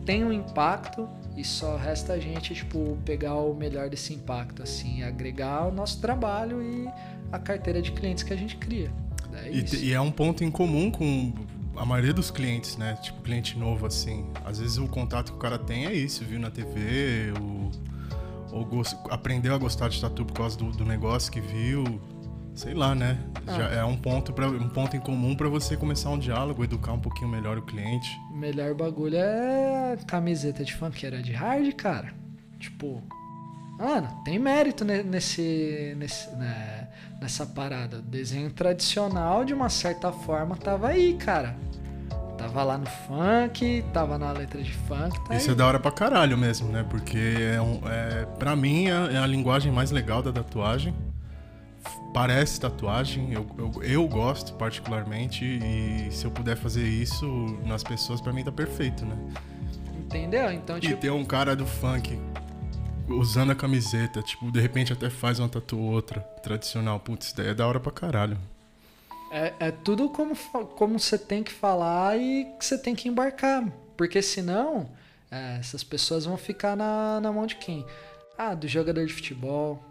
S2: Tem um impacto e só resta a gente, tipo, pegar o melhor desse impacto, assim, agregar o nosso trabalho e a carteira de clientes que a gente cria. É
S1: E, e é um ponto em comum com a maioria dos clientes, né? Tipo, cliente novo, assim. Às vezes o contato que o cara tem é isso, viu na TV, ou, ou gos- aprendeu a gostar de tatu por causa do, do negócio que viu. Sei lá, né?
S2: Ah.
S1: Já é um ponto, pra, um ponto em comum para você começar um diálogo, educar um pouquinho melhor o cliente.
S2: O melhor bagulho é camiseta de funkeira de hard, cara. Tipo, mano, tem mérito ne- nesse, nesse, né, nessa parada. O desenho tradicional, de uma certa forma, tava aí, cara. Tava lá no funk, tava na letra de funk, tá
S1: Isso
S2: aí.
S1: é da hora pra caralho mesmo, né? Porque é, um, é pra mim é, é a linguagem mais legal da tatuagem. Parece tatuagem, eu, eu, eu gosto particularmente e se eu puder fazer isso nas pessoas, pra mim tá perfeito, né?
S2: Entendeu? Então,
S1: E
S2: tipo,
S1: ter um cara do funk usando a camiseta, tipo, de repente até faz uma tatu ou outra tradicional. Putz, isso daí é da hora pra caralho.
S2: É, é tudo como, como você tem que falar e que você tem que embarcar. Porque senão, é, essas pessoas vão ficar na, na mão de quem? Ah, do jogador de futebol,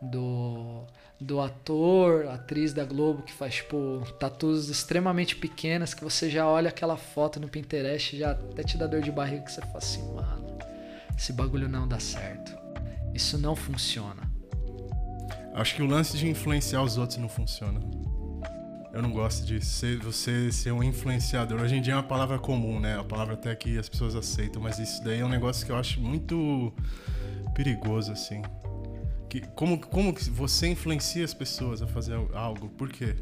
S2: do, do ator, atriz da Globo que faz, tipo, tatus extremamente pequenas que você já olha aquela foto no Pinterest já até te dá dor de barriga que você fala assim, mano, esse bagulho não dá certo. Isso não funciona.
S1: Acho que o lance de influenciar os outros não funciona. Eu não gosto de ser, você ser um influenciador. Hoje em dia é uma palavra comum, né? A palavra até que as pessoas aceitam, mas isso daí é um negócio que eu acho muito perigoso, assim. Que, como, como você influencia as pessoas a fazer algo? Por quê?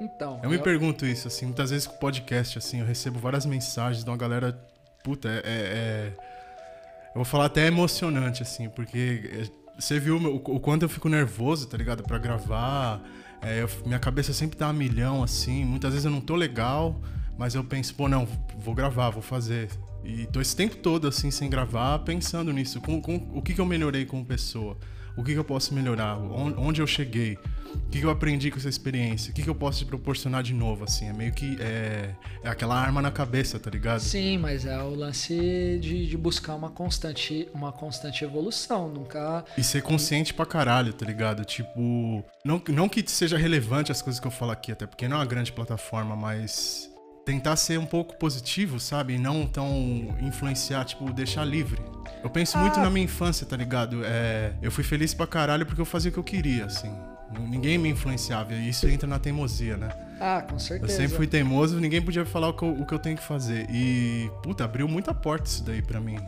S2: Então.
S1: Eu me pergunto isso, assim, muitas vezes com o podcast, assim, eu recebo várias mensagens de uma galera. Puta, é. é- é- eu vou falar até emocionante, assim, porque é, você viu o, quanto eu fico nervoso, tá ligado? Pra gravar. É, eu- minha cabeça sempre tá a milhão, assim. Muitas vezes eu não tô legal, mas eu penso, pô, não, vou gravar, vou fazer. E tô esse tempo todo, assim, sem gravar, pensando nisso. Com, com- o que, que eu melhorei como pessoa? O que, que eu posso melhorar? On- Onde eu cheguei? O que, que eu aprendi com essa experiência? O que, que eu posso te proporcionar de novo, assim? É meio que... É, é aquela arma na cabeça, tá ligado?
S2: Sim, mas é o lance de, de buscar uma constante, uma constante evolução. Nunca.
S1: E ser consciente pra caralho, tá ligado? Tipo, não, não que seja relevante as coisas que eu falo aqui, até porque não é uma grande plataforma, mas tentar ser um pouco positivo, sabe? E não tão influenciar, tipo, deixar livre. Eu penso muito
S2: Ah.
S1: na minha infância, tá ligado? É, eu fui feliz pra caralho porque eu fazia o que eu queria, assim. Ninguém me influenciava, e isso entra na teimosia, né?
S2: Ah, com
S1: Eu
S2: certeza.
S1: sempre fui teimoso, ninguém podia falar o que, eu, o que eu tenho que fazer. E, puta, abriu muita porta isso daí pra mim.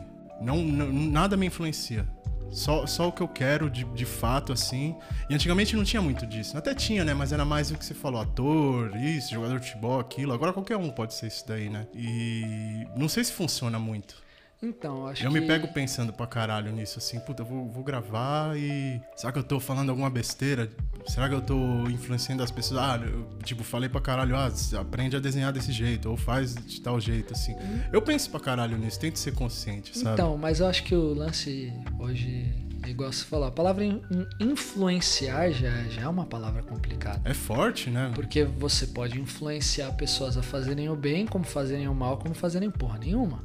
S1: Não, não- nada me influencia. Só, só o que eu quero de, de fato, assim. E antigamente não tinha muito disso. Até tinha, né? Mas era mais o que você falou: ator, isso, jogador de futebol, aquilo. Agora qualquer um pode ser isso daí, né? E não sei se funciona muito.
S2: Então, acho
S1: Eu
S2: que.
S1: me pego pensando pra caralho nisso, assim, puta, eu vou, vou gravar e. Será que eu tô falando alguma besteira? Será que eu tô influenciando as pessoas? Ah, eu, tipo, falei pra caralho, ah, aprende a desenhar desse jeito, ou faz de tal jeito, assim. Eu penso pra caralho nisso, tento ser consciente, sabe?
S2: Então, mas eu acho que o lance hoje, igual você falou, a palavra in- influenciar já, já é uma palavra complicada.
S1: É forte, né?
S2: Porque você pode influenciar pessoas a fazerem o bem, como fazerem o mal, como fazerem porra nenhuma.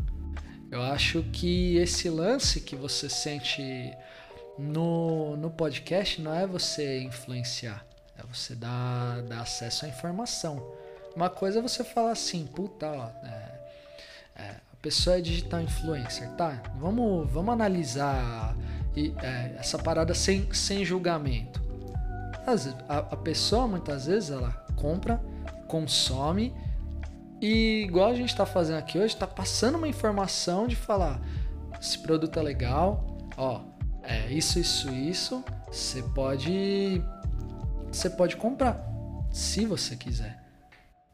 S2: Eu acho que esse lance que você sente no, no podcast não é você influenciar, é você dar, dar acesso à informação. Uma coisa é você falar assim, puta, ó, é, é, a pessoa é digital influencer, tá? Vamos, vamos analisar e, é, essa parada sem, sem julgamento. Às a, a pessoa muitas vezes ela compra, consome e igual a gente está fazendo aqui hoje, está passando uma informação de falar esse produto é legal, ó, é isso, isso, isso, você pode, você pode comprar, se você quiser.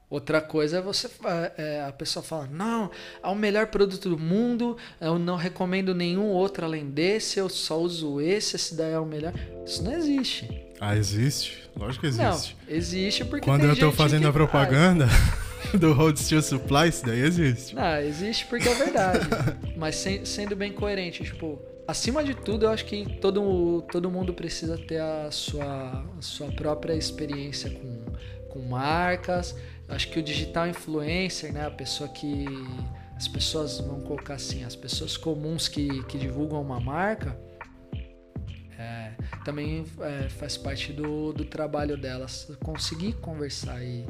S2: Outra coisa é você é, a pessoa fala não é o melhor produto do mundo eu não recomendo nenhum outro além desse eu só uso esse esse daí é o melhor isso não existe
S1: Ah, existe? Lógico que existe.
S2: não existe porque
S1: Quando eu
S2: gente
S1: fazendo
S2: que
S1: a propaganda (laughs) (laughs) do Hold Steel Supply, isso daí existe.
S2: Não, existe porque é verdade. (laughs) Mas sem- sendo bem coerente, tipo, acima de tudo, eu acho que todo, todo mundo precisa ter a sua, a sua própria experiência com, com marcas. Eu acho que o digital influencer, né, a pessoa que. As pessoas, vamos colocar assim, as pessoas comuns que, que divulgam uma marca. é, também é, faz parte do, do trabalho delas conseguir conversar e,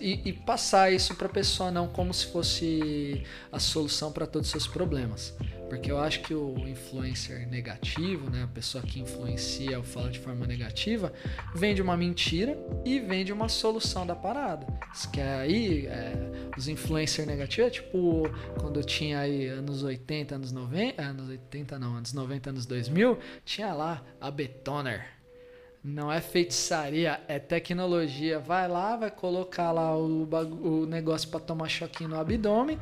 S2: e, e, e passar isso para a pessoa não como se fosse a solução para todos os seus problemas. Porque eu acho que o influencer negativo, né, a pessoa que influencia ou fala de forma negativa, vende uma mentira e vende uma solução da parada. Que aí, é, os influencers negativos é tipo quando tinha aí anos 80, anos 90, anos 80 não, anos 90, anos 2000, tinha lá a Betoner. Não é feitiçaria, é tecnologia. Vai lá, vai colocar lá o, o negócio para tomar choquinho no abdômen,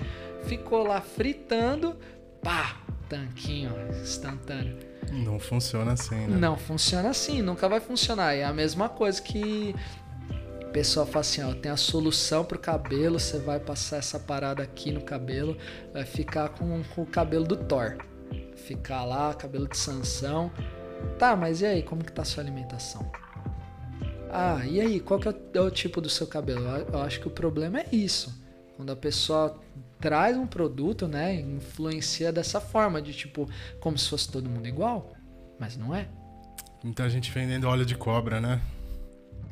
S2: ficou lá fritando, pá, tanquinho instantâneo.
S1: Não funciona assim, né?
S2: Não funciona assim, nunca vai funcionar. É a mesma coisa que o pessoal fala assim, ó, tem a solução pro cabelo, você vai passar essa parada aqui no cabelo, vai ficar com, com o cabelo do Thor. Ficar lá, cabelo de Sansão. Tá, mas e aí, como que tá a sua alimentação? Ah, e aí, qual que é o, é tipo do seu cabelo? Eu, acho que o problema é isso. Quando a pessoa traz um produto, né, influencia dessa forma, de tipo, como se fosse todo mundo igual, mas não é.
S1: Muita gente vendendo óleo de cobra, né?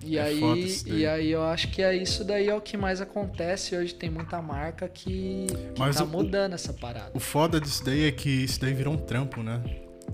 S2: E,
S1: É
S2: aí, e aí eu acho que é isso daí é o que mais acontece. Hoje tem muita marca que, que
S1: Mas
S2: tá
S1: o-
S2: mudando essa parada.
S1: O foda disso daí é que isso daí virou um trampo, né?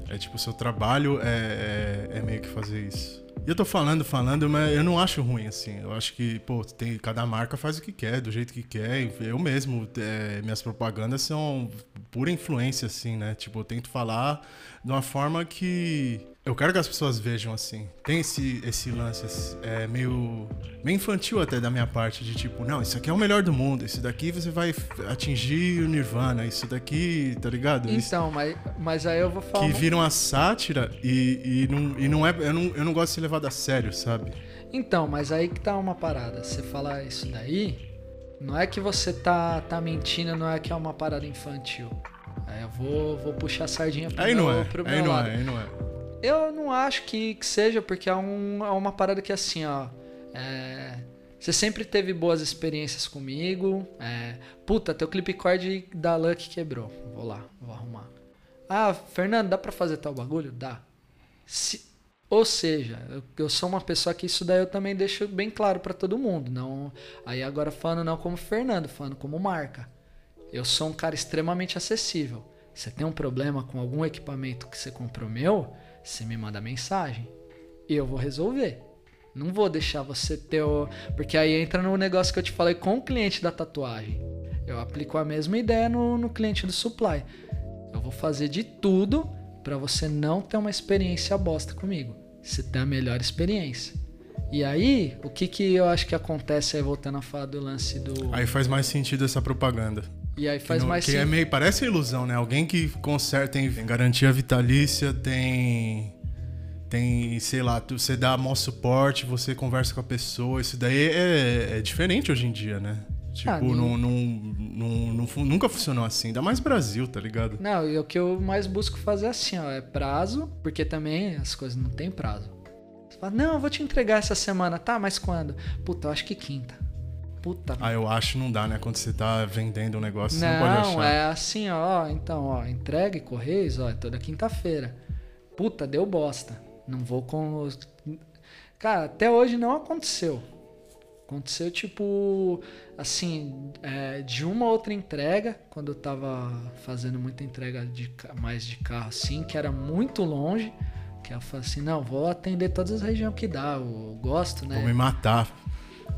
S1: É tipo, seu trabalho é, é, é meio que fazer isso. E eu tô falando, falando, mas eu não acho ruim, assim. Eu acho que, pô, tem, cada marca faz o que quer, do jeito que quer. Eu mesmo, é, minhas propagandas são pura influência, assim, né? Tipo, eu tento falar de uma forma que eu quero que as pessoas vejam assim. Tem esse, esse lance é, meio, meio infantil até da minha parte, de tipo, não, isso aqui é o melhor do mundo, isso daqui você vai atingir o Nirvana, isso daqui, tá ligado?
S2: Então, mas, mas aí eu vou falar.
S1: Que viram a sátira e, e, não, e não é. Eu não, eu não gosto de ser levado a sério, sabe?
S2: Então, mas aí que tá uma parada. Você falar isso daí, não é que você tá, tá mentindo, não é que é uma parada infantil. Aí eu vou, vou puxar a sardinha pro
S1: aí
S2: meu,
S1: não é,
S2: pro
S1: aí
S2: meu
S1: não
S2: lado.
S1: é, aí não é.
S2: Eu não acho que, que seja, porque é, um, é uma parada que assim, ó. É, você sempre teve boas experiências comigo. É, puta, teu clip cord da Luck quebrou. Vou lá, vou arrumar. Ah, Fernando, dá pra fazer tal bagulho? Dá. Se, ou seja, eu, eu, sou uma pessoa que isso daí eu também deixo bem claro para todo mundo. Não, aí agora falando não como Fernando, falando como marca. Eu sou um cara extremamente acessível. Você tem um problema com algum equipamento que você comprou meu? Você me manda mensagem e eu vou resolver. Não vou deixar você ter o. Porque aí entra no negócio que eu te falei com o cliente da tatuagem. Eu aplico a mesma ideia no, no cliente do supply. Eu vou fazer de tudo para você não ter uma experiência bosta comigo. Você ter a melhor experiência. E aí, o que que eu acho que acontece aí, voltando a falar do lance do.
S1: Aí faz mais sentido essa propaganda.
S2: E aí faz
S1: que não,
S2: mais
S1: que
S2: sentido.
S1: é meio Parece ilusão, né? Alguém que conserta, tem garantia vitalícia, tem. Tem, sei lá, você dá maior suporte, você conversa com a pessoa. Isso daí é, é diferente hoje em dia, né? Tipo,
S2: Ah,
S1: não, não, não, nunca funcionou assim. Ainda mais Brasil, tá ligado?
S2: Não, e o que eu mais busco fazer é assim, ó, é prazo, porque também as coisas não tem prazo. Você fala, não, eu vou te entregar essa semana, tá? Mas quando? Puta, eu acho que quinta. Puta.
S1: Ah, eu acho que não dá, né? Quando você tá vendendo um negócio, você não pode
S2: não,
S1: achar.
S2: é assim, ó, então, ó, entrega e correios, ó, é toda quinta-feira. Puta, deu bosta. Não vou com os... Cara, até hoje não aconteceu. Aconteceu, tipo, assim, é, de uma outra entrega, quando eu tava fazendo muita entrega de, mais de carro, assim, que era muito longe, que eu falei assim, não, vou atender todas as regiões que dá, eu gosto, né?
S1: Vou me matar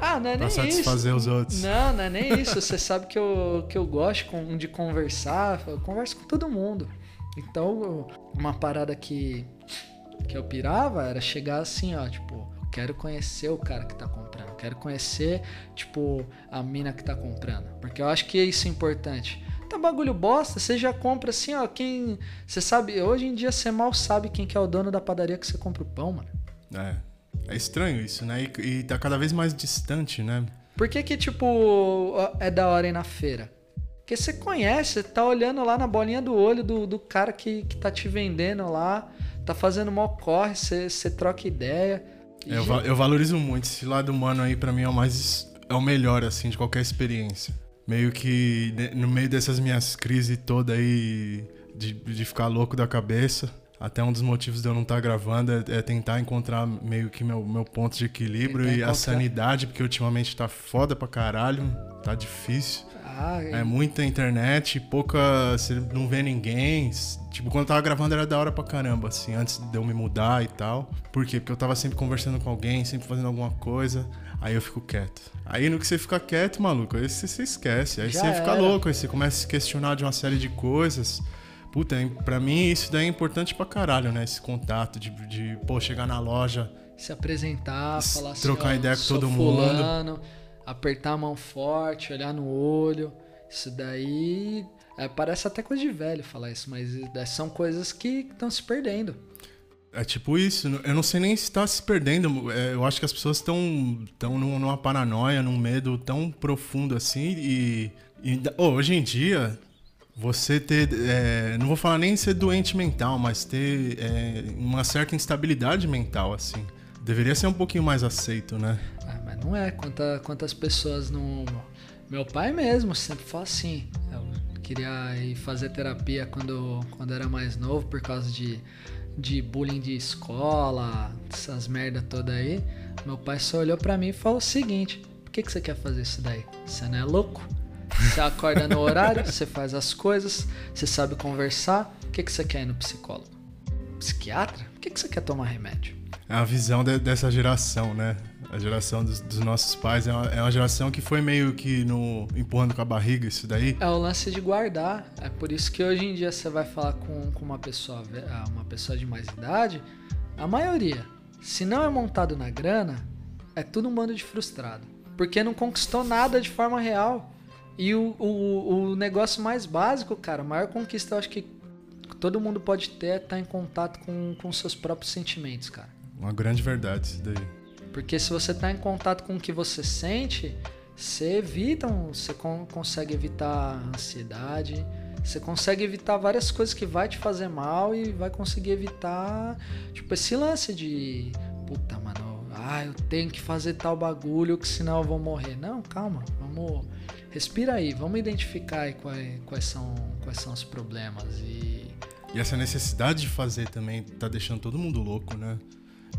S2: Ah, não é
S1: pra
S2: nem
S1: satisfazer
S2: isso.
S1: os outros.
S2: Não, não é nem isso. Você sabe que eu, que eu gosto de conversar, eu converso com todo mundo. Então, uma parada que, que eu pirava era chegar assim, ó, tipo, quero conhecer o cara que tá comprando, quero conhecer, tipo, a mina que tá comprando. Porque eu acho que isso é importante. Tá bagulho bosta, você já compra assim, ó, quem. Você sabe, hoje em dia você mal sabe quem que é o dono da padaria que você compra o pão, mano.
S1: É. É estranho isso, né? E, e tá cada vez mais distante, né?
S2: Por que que, tipo, é da hora ir na feira? Porque você conhece, você tá olhando lá na bolinha do olho do, do cara que, que tá te vendendo lá, tá fazendo mó corre, você, você troca ideia. E,
S1: Eu, eu valorizo muito. Esse lado humano aí, pra mim, é o mais. É o melhor, assim, de qualquer experiência. Meio que no meio dessas minhas crises toda aí, de, de ficar louco da cabeça. Até um dos motivos de eu não estar gravando é, é tentar encontrar meio que meu, meu ponto de equilíbrio e a
S2: encontrar-
S1: sanidade, porque ultimamente tá foda pra caralho, tá difícil.
S2: Ah,
S1: É muita internet, pouca. Você não vê ninguém. Tipo, quando eu tava gravando era da hora pra caramba, assim, antes de eu me mudar e tal. Por quê? Porque eu tava sempre conversando com alguém, sempre fazendo alguma coisa. Aí eu fico quieto. Aí no que você fica quieto, maluco, aí você se esquece. Aí
S2: Já
S1: você fica
S2: era.
S1: louco, aí você começa a se questionar de uma série de coisas. Puta, pra mim isso daí é importante pra caralho, né? Esse contato de, de pô, chegar na loja.
S2: se apresentar, falar assim,
S1: trocar
S2: ó,
S1: ideia com todo mundo.
S2: fulano, apertar a mão forte, olhar no olho. Isso daí é, parece até coisa de velho falar isso, mas é, são coisas que estão se perdendo.
S1: É tipo isso, eu não sei nem se tá se perdendo. é, Eu acho que as pessoas estão tão num- numa paranoia, num medo tão profundo assim. E, e ô, hoje em dia, você ter. é, não vou falar nem ser doente mental, mas ter é, uma certa instabilidade mental, assim. Deveria ser um pouquinho mais aceito, né?
S2: Ah, mas não é. Quanta, quantas pessoas não. Meu pai mesmo sempre fala assim. Eu queria ir fazer terapia quando, quando era mais novo por causa de, de bullying de escola, essas merda toda aí. Meu pai só olhou pra mim e falou o seguinte: Por que, que você quer fazer isso daí? Você não é louco? Você acorda no horário, você faz as coisas, você sabe conversar. Por que, que você quer ir no psicólogo? Psiquiatra? Por que, que você quer tomar remédio?
S1: é a visão de, dessa geração, né? A geração dos, dos nossos pais é uma, é uma, geração que foi meio que no empurrando com a barriga isso daí.
S2: É o lance de guardar. É por isso que hoje em dia você vai falar com, com uma pessoa, uma pessoa de mais idade, a maioria, se não é montado na grana, é tudo um bando de frustrado. Porque não conquistou nada de forma real. E o, o, o negócio mais básico, cara, a maior conquista eu acho que todo mundo pode ter é estar tá em contato com, com seus próprios sentimentos, cara.
S1: Uma grande verdade isso daí.
S2: Porque se você está em contato com o que você sente, você evita, você con consegue evitar ansiedade, você consegue evitar várias coisas que vai te fazer mal e vai conseguir evitar, tipo, esse lance de puta, mano, ah, eu tenho que fazer tal bagulho que senão eu vou morrer. Não, calma, vamos respira aí, vamos identificar aí quais, quais são quais são os problemas e
S1: e essa necessidade de fazer também tá deixando todo mundo louco, né?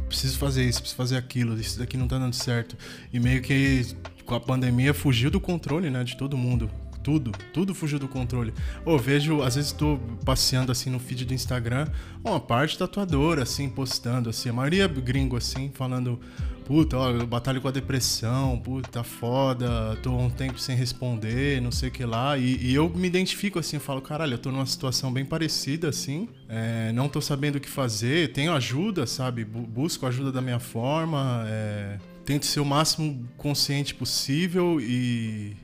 S1: Preciso fazer isso, preciso fazer aquilo, isso daqui não tá dando certo. E meio que com a pandemia fugiu do controle, né, de todo mundo. Tudo, tudo fugiu do controle. Eu vejo, às vezes estou passeando assim no feed do Instagram, uma parte tatuadora assim postando assim, a maioria gringo assim, falando puta, ó, eu batalho com a depressão, puta, tá foda, tô um tempo sem responder, não sei o que lá. E, e, eu me identifico assim, eu falo, caralho, eu tô numa situação bem parecida, assim, é, não tô sabendo o que fazer, tenho ajuda, sabe? Busco ajuda da minha forma, é, tento ser o máximo consciente possível e.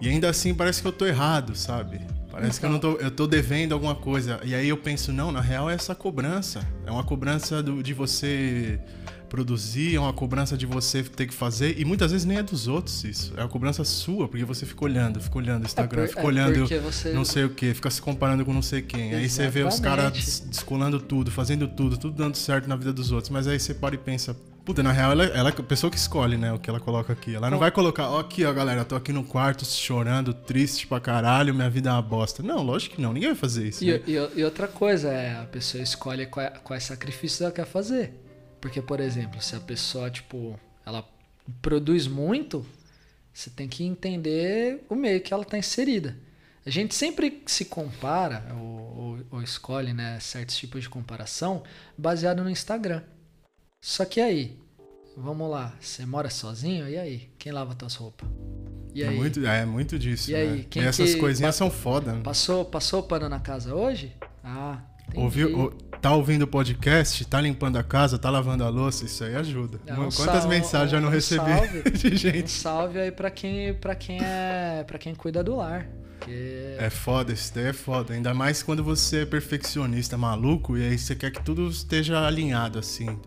S1: E ainda assim parece que eu tô errado, sabe? Parece que eu não tô, eu tô devendo alguma coisa. E aí eu penso, não, na real é essa cobrança. É uma cobrança do, de você produzir, é uma cobrança de você ter que fazer, e muitas vezes nem é dos outros isso, é uma cobrança sua, porque você fica olhando, fica olhando o Instagram, é por, fica é olhando você... não sei o que, fica se comparando com não sei quem, Exatamente. aí você vê os caras descolando tudo, fazendo tudo, tudo dando certo na vida dos outros, mas aí você para e pensa, Puta, na real, ela, ela é a pessoa que escolhe, né, o que ela coloca aqui. Ela não vai colocar, ó, aqui, ó, galera, tô aqui no quarto chorando, triste pra caralho, minha vida é uma bosta. Não, lógico que não, ninguém vai fazer isso.
S2: E, né? e, e outra coisa, é, a pessoa escolhe quais, quais sacrifícios ela quer fazer. Porque, por exemplo, se a pessoa, tipo, ela produz muito, você tem que entender o meio que ela está inserida. A gente sempre se compara ou, ou, ou, escolhe né, certos tipos de comparação baseado no Instagram. Só que aí, vamos lá, você mora sozinho? E aí? Quem lava tuas roupas?
S1: E é aí? Muito, é muito disso.
S2: E
S1: né?
S2: aí?
S1: Quem e essas coisinhas são foda. Né?
S2: Passou, passou o pano na casa hoje? Ah,
S1: Ouviu, tá ouvindo o podcast, tá limpando a casa, tá lavando a louça, isso aí ajuda. É, um Quantas mensagens um, eu não recebi salve, (laughs) de gente? Um
S2: salve aí pra quem, pra quem é. para quem cuida do lar. Porque...
S1: É foda, isso daí é foda. Ainda mais quando você é perfeccionista, maluco, e aí você quer que tudo esteja alinhado, assim.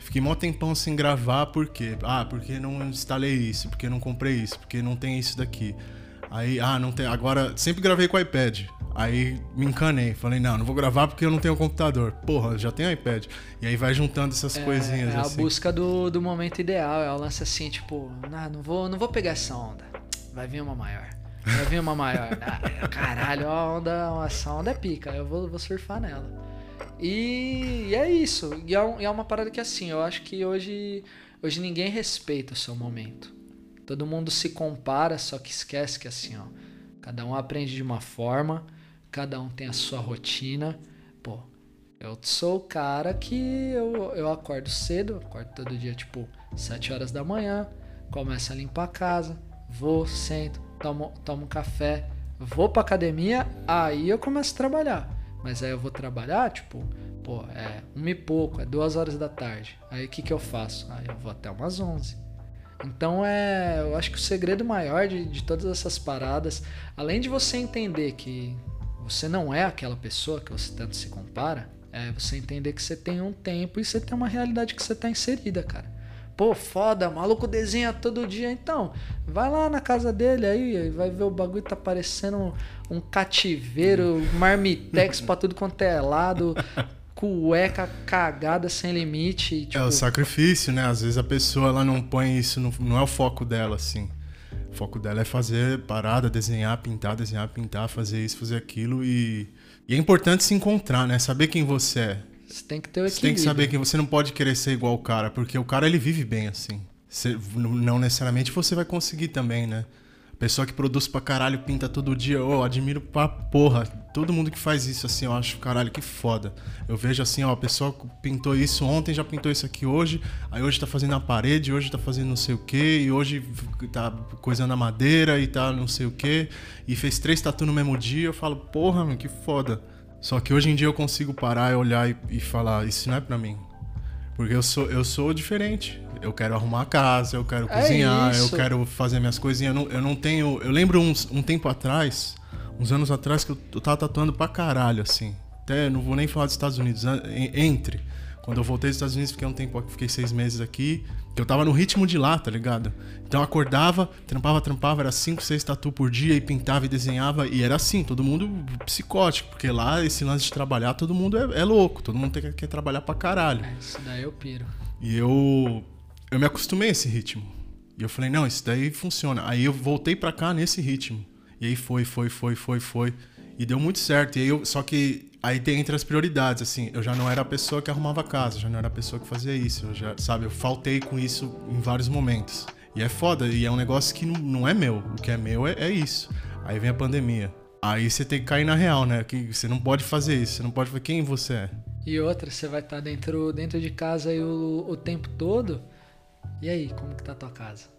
S1: Fiquei mó tempão sem gravar, por quê? Ah, porque não instalei isso, porque não comprei isso, porque não tem isso daqui. Aí, ah, não tem. Agora, sempre gravei com o iPad. Aí me encanei, falei, não, não vou gravar porque eu não tenho computador. Porra, já tenho iPad. E aí vai juntando essas
S2: é,
S1: coisinhas
S2: é
S1: assim.
S2: a busca do, do momento ideal, é o lance assim, tipo, não, não, vou, não vou pegar essa onda. Vai vir uma maior. Vai vir uma maior. (laughs) ah, caralho, a onda, essa onda é pica, eu vou, vou surfar nela. E, e é isso. E é, e é uma parada que assim, eu acho que hoje, hoje ninguém respeita o seu momento. Todo mundo se compara, só que esquece que assim, ó, cada um aprende de uma forma cada um tem a sua rotina. Pô, eu sou o cara que eu, eu acordo cedo, acordo todo dia tipo 7 horas da manhã, começo a limpar a casa, vou, sento, tomo, tomo café, vou pra academia, aí eu começo a trabalhar. Mas aí eu vou trabalhar, tipo, pô, é uma e pouco, é duas horas da tarde. Aí o que, que eu faço? Aí eu vou até umas 11. Então é, eu acho que o segredo maior de, de todas essas paradas, além de você entender que você não é aquela pessoa que você tanto se compara, é você entender que você tem um tempo e você tem uma realidade que você está inserida, cara. Pô, foda, maluco desenha todo dia. Então, vai lá na casa dele aí, vai ver o bagulho tá parecendo um, um cativeiro, marmitex (laughs) pra tudo quanto é lado, cueca cagada sem limite.
S1: Tipo... É o sacrifício, né? Às vezes a pessoa ela não põe isso, no, não é o foco dela, assim. O foco dela é fazer parada, desenhar, pintar, desenhar, pintar, fazer isso, fazer aquilo. E, e é importante se encontrar, né? Saber quem você é.
S2: Você tem que ter o
S1: equilíbrio. Você tem que saber que você não pode querer ser igual o cara, porque o cara ele vive bem assim. Você, não necessariamente você vai conseguir também, né? Pessoa que produz pra caralho, pinta todo dia. Eu admiro pra porra. Todo mundo que faz isso, assim, eu acho, caralho, que foda. Eu vejo assim, ó, a pessoa pintou isso ontem, já pintou isso aqui hoje. Aí hoje tá fazendo a parede, hoje tá fazendo não sei o quê. E hoje tá coisando a madeira e tá não sei o quê. E fez três tatu no mesmo dia. Eu falo, porra, meu, que foda. Só que hoje em dia eu consigo parar e olhar e, e falar, isso não é pra mim. Porque eu sou, eu sou diferente. Eu quero arrumar a casa, eu quero
S2: É
S1: cozinhar, eu quero fazer minhas coisinhas. Eu não, eu não tenho. Eu lembro uns, um tempo atrás, uns anos atrás, que eu, eu tava tatuando pra caralho, assim. Até não vou nem falar dos Estados Unidos, entre. Quando eu voltei dos Estados Unidos, fiquei um tempo, aqui, fiquei seis meses aqui, que eu tava no ritmo de lá, tá ligado? Então eu acordava, trampava, trampava, era cinco, seis tatu por dia, e pintava e desenhava, e era assim, todo mundo psicótico, porque lá esse lance de trabalhar, todo mundo é, é louco, todo mundo tem, quer trabalhar pra caralho.
S2: É, isso daí eu piro.
S1: E eu eu me acostumei a esse ritmo. E eu falei, não, isso daí funciona. Aí eu voltei pra cá nesse ritmo. E aí foi, foi, foi, foi, foi. E deu muito certo. E aí eu, só que aí tem entre as prioridades, assim, eu já não era a pessoa que arrumava casa, já não era a pessoa que fazia isso. Eu já, sabe, eu faltei com isso em vários momentos. E é foda, e é um negócio que não, não é meu. O que é meu é, é isso. Aí vem a pandemia. Aí você tem que cair na real, né? Que você não pode fazer isso, você não pode fazer quem você é.
S2: E outra, você vai estar dentro, dentro de casa aí o, o tempo todo. E aí, como que tá a tua casa?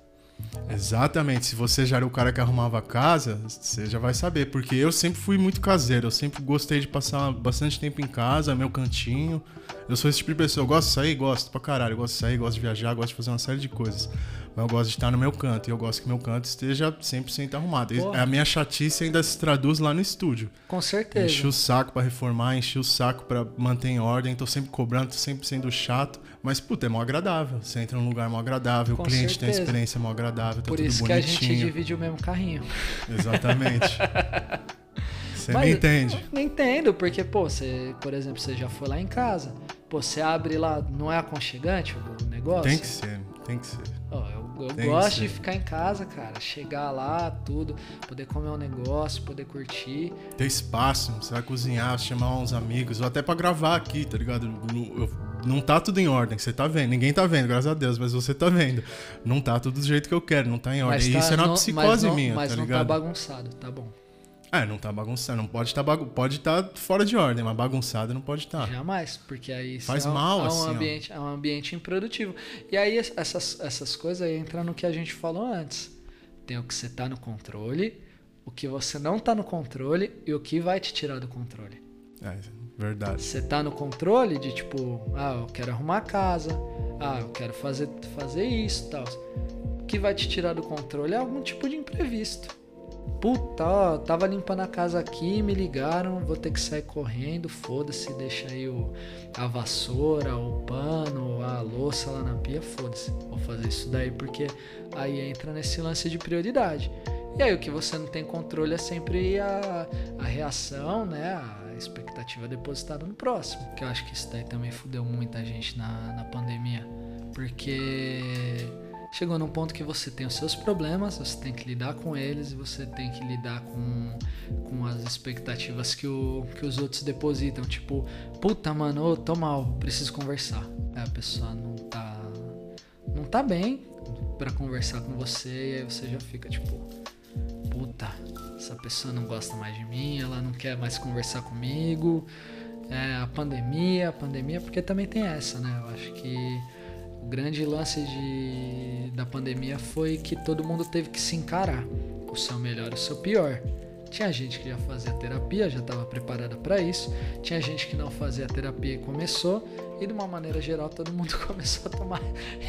S1: Exatamente. Se você já era o cara que arrumava a casa, você já vai saber. Porque eu sempre fui muito caseiro. Eu sempre gostei de passar bastante tempo em casa, meu cantinho. Eu sou esse tipo de pessoa. Eu gosto de sair? Gosto pra caralho. Eu gosto de sair, gosto de viajar, gosto de fazer uma série de coisas. Mas eu gosto de estar no meu canto. E eu gosto que meu canto esteja 100% arrumado.
S2: Porra.
S1: A minha chatice ainda se traduz lá no estúdio.
S2: Com certeza.
S1: Enchi o saco pra reformar, enchi o saco pra manter em ordem, tô sempre cobrando, tô sempre sendo chato. Mas, puta, é mó agradável. Você entra num lugar mó agradável,
S2: Com
S1: o cliente tem a
S2: certeza.
S1: experiência mó agradável, tá
S2: Por
S1: tudo
S2: isso que
S1: bonitinho.
S2: a gente divide o mesmo carrinho.
S1: Exatamente. (laughs) Você
S2: Mas
S1: me entende?
S2: Não entendo, porque, pô, você, por exemplo, você já foi lá em casa. Pô, você abre lá, não é aconchegante o negócio?
S1: Tem que ser, tem que ser.
S2: Ó, eu eu
S1: Tem
S2: gosto de ficar em casa, cara. Chegar lá, tudo, poder comer um negócio, poder curtir.
S1: Ter espaço, você vai cozinhar, chamar uns amigos, ou até pra gravar aqui, tá ligado? Não, não tá tudo em ordem, você tá vendo. Ninguém tá vendo, graças a Deus, mas você tá vendo. Não tá tudo do jeito que eu quero, não tá em ordem.
S2: Mas tá-
S1: isso é uma
S2: não-
S1: psicose
S2: mas não,
S1: minha,
S2: Mas
S1: tá
S2: não
S1: ligado?
S2: tá bagunçado, tá bom.
S1: É, não tá bagunçado, não pode estar bagu... pode estar fora de ordem, mas bagunçado não pode estar.
S2: Jamais, porque aí
S1: Tá. Faz
S2: é um,
S1: mal,
S2: é um
S1: assim, ó.
S2: ambiente, é um ambiente improdutivo. E aí es- essas, essas coisas aí entram no que a gente falou antes. Tem o que você tá no controle, o que você não tá no controle e o que vai te tirar do controle.
S1: É, verdade.
S2: Você tá no controle de tipo, ah, eu quero arrumar a casa, ah, eu quero fazer, fazer isso e tal. O que vai te tirar do controle é algum tipo de imprevisto. Puta, ó, tava limpando a casa aqui, me ligaram, vou ter que sair correndo, foda-se, deixa aí o, a vassoura, o pano, a louça lá na pia, foda-se. Vou fazer isso daí porque aí entra nesse lance de prioridade. E aí o que você não tem controle é sempre a, a reação, né? A expectativa depositada no próximo. Que eu acho que isso daí também fudeu muita gente na, na pandemia. Porque chegou num ponto que você tem os seus problemas, você tem que lidar com eles você tem que lidar com, com as expectativas que, o, que os outros depositam. Tipo, puta, mano, ô, tô mal, preciso conversar. Aí a pessoa não tá. não tá bem pra conversar com você e aí você já fica tipo, puta, essa pessoa não gosta mais de mim, ela não quer mais conversar comigo. É, a pandemia, a pandemia, porque também tem essa, né? Eu acho que o grande lance de, da pandemia foi que todo mundo teve que se encarar, o seu melhor e o seu pior. Tinha gente que já fazia terapia, já estava preparada para isso. Tinha gente que não fazia terapia e começou. E de uma maneira geral, todo mundo (laughs) começou a tomar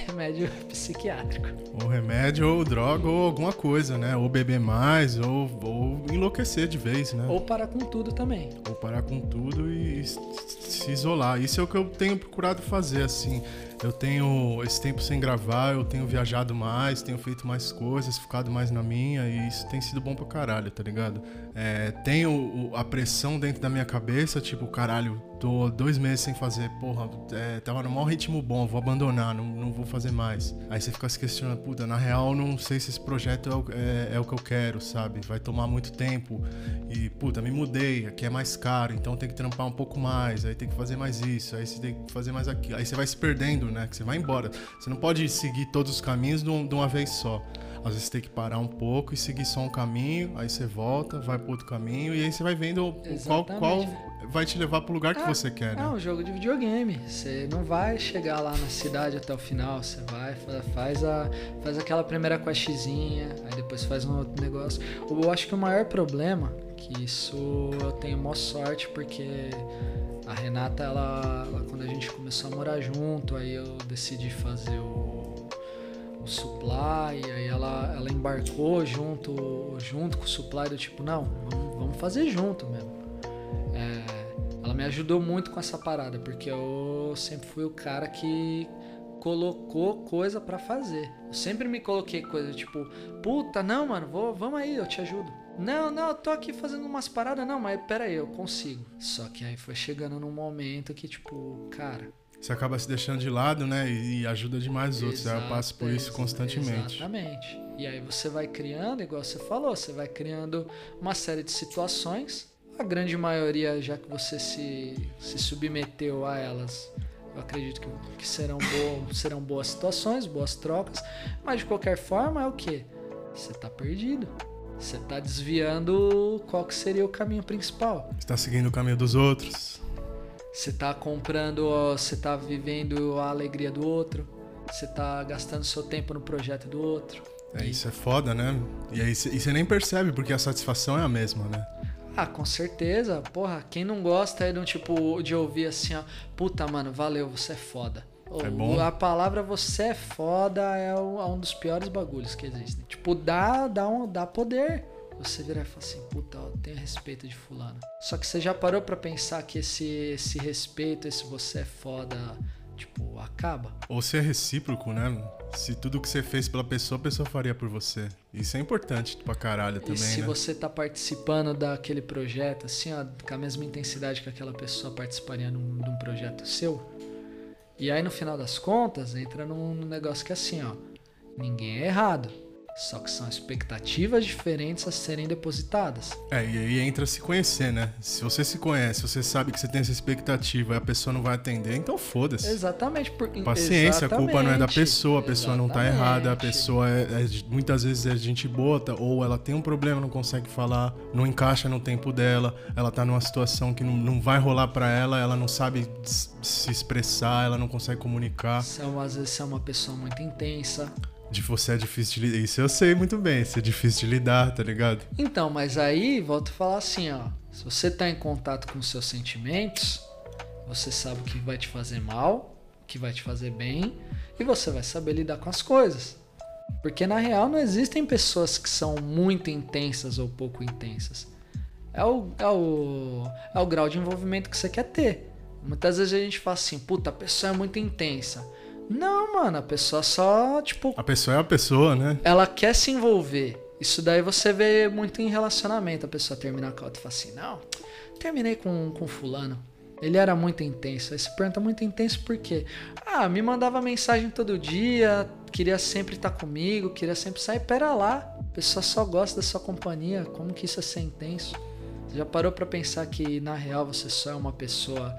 S2: remédio psiquiátrico.
S1: Ou remédio, ou droga, ou alguma coisa, né? Ou beber mais, ou, ou enlouquecer de vez, né?
S2: Ou parar com tudo também.
S1: Ou parar com tudo e se isolar. Isso é o que eu tenho procurado fazer, assim. Eu tenho esse tempo sem gravar, eu tenho viajado mais, tenho feito mais coisas, ficado mais na minha, e isso tem sido bom pra caralho, tá ligado? É, tenho o- a pressão dentro da minha cabeça, tipo, caralho, tô dois meses sem fazer, porra, é, tava no maior ritmo bom, vou abandonar, não, não vou fazer mais. Aí você fica se questionando, puta, na real, não sei se esse projeto é o, é- é o que eu quero, sabe? Vai tomar muito tempo. E, puta, me mudei, aqui é mais caro, então tem que trampar um pouco mais, aí tem que fazer mais isso, aí você tem que fazer mais aquilo. Aí você vai se perdendo, né? Que você vai embora. Você não pode seguir todos os caminhos de uma vez só. Às vezes tem que parar um pouco e seguir só um caminho, aí você volta, vai para outro caminho e aí você vai vendo qual, qual vai te levar para o lugar que ah, você quer. Né?
S2: É um jogo de videogame. Você não vai chegar lá na cidade até o final. Você vai, faz, a, faz aquela primeira questzinha, aí depois faz um outro negócio. Eu acho que o maior problema, que isso eu tenho maior sorte, porque a Renata, ela, ela, quando a gente começou a morar junto, aí eu decidi fazer o, o supply, aí ela, ela embarcou junto, junto com o supply do tipo, não, vamos, fazer junto mesmo. É, ela me ajudou muito com essa parada, porque eu sempre fui o cara que colocou coisa para fazer. Eu sempre me coloquei coisa tipo, puta, não, mano, vou, vamos aí, eu te ajudo. Não, não, eu tô aqui fazendo umas paradas, não, mas pera aí, eu consigo. Só que aí foi chegando num momento que, tipo, cara.
S1: Você acaba se deixando de lado, né? E ajuda demais os outros. Exato, eu passo por isso constantemente.
S2: Exatamente. E aí você vai criando, igual você falou, você vai criando uma série de situações. A grande maioria, já que você se, se submeteu a elas, eu acredito que, que serão, bo serão boas situações, boas trocas. Mas de qualquer forma, é o que? Você tá perdido. Você está desviando qual que seria o caminho principal.
S1: Está seguindo o caminho dos outros.
S2: Você está comprando, você está vivendo a alegria do outro. Você está gastando seu tempo no projeto do outro.
S1: É, e... isso é foda, né? E aí você nem percebe, porque a satisfação é a mesma, né?
S2: Ah, com certeza. Porra, quem não gosta é de um tipo de ouvir assim, ó, puta, mano, valeu, você é foda.
S1: É bom.
S2: A palavra você é foda é, é um dos piores bagulhos que existem. Tipo, dá, dá, um, dá poder. Você virar e falar assim, puta, eu tenho respeito de fulano. Só que você já parou para pensar que esse, esse respeito, esse você é foda, tipo, acaba?
S1: Ou se é recíproco, né? Se tudo que você fez pela pessoa, a pessoa faria por você. Isso é importante pra caralho também,
S2: E se
S1: né?
S2: você tá participando daquele projeto, assim, ó, com a mesma intensidade que aquela pessoa participaria num, de um projeto seu, e aí no final das contas entra num, num negócio que é assim, ó, ninguém é errado. Só que são expectativas diferentes a serem depositadas.
S1: É, e aí entra se conhecer, né? Se você se conhece, você sabe que você tem essa expectativa e a pessoa não vai atender, então foda-se.
S2: Exatamente. Por...
S1: Paciência,
S2: Exatamente.
S1: a culpa não é da pessoa, a pessoa Exatamente. não tá errada, a pessoa é, é, muitas vezes é gente bota, ou ela tem um problema, não consegue falar, não encaixa no tempo dela, ela tá numa situação que não, não vai rolar para ela, ela não sabe se expressar, ela não consegue comunicar.
S2: São, às vezes é uma pessoa muito intensa.
S1: De você é difícil de lidar. Isso eu sei muito bem, isso é difícil de lidar, tá ligado?
S2: Então, mas aí, volto a falar assim, ó. Se você tá em contato com seus sentimentos, você sabe o que vai te fazer mal, o que vai te fazer bem, e você vai saber lidar com as coisas. Porque na real não existem pessoas que são muito intensas ou pouco intensas. É o, é o, é o grau de envolvimento que você quer ter. Muitas vezes a gente fala assim, puta, a pessoa é muito intensa. Não, mano, a pessoa só, tipo.
S1: A pessoa é a pessoa, né?
S2: Ela quer se envolver. Isso daí você vê muito em relacionamento. A pessoa termina com a outra e fala assim: Não, terminei com, com Fulano. Ele era muito intenso. Aí você pergunta muito intenso por quê? Ah, me mandava mensagem todo dia, queria sempre estar comigo, queria sempre sair. Pera lá, a pessoa só gosta da sua companhia. Como que isso é ser intenso? Você já parou para pensar que na real você só é uma pessoa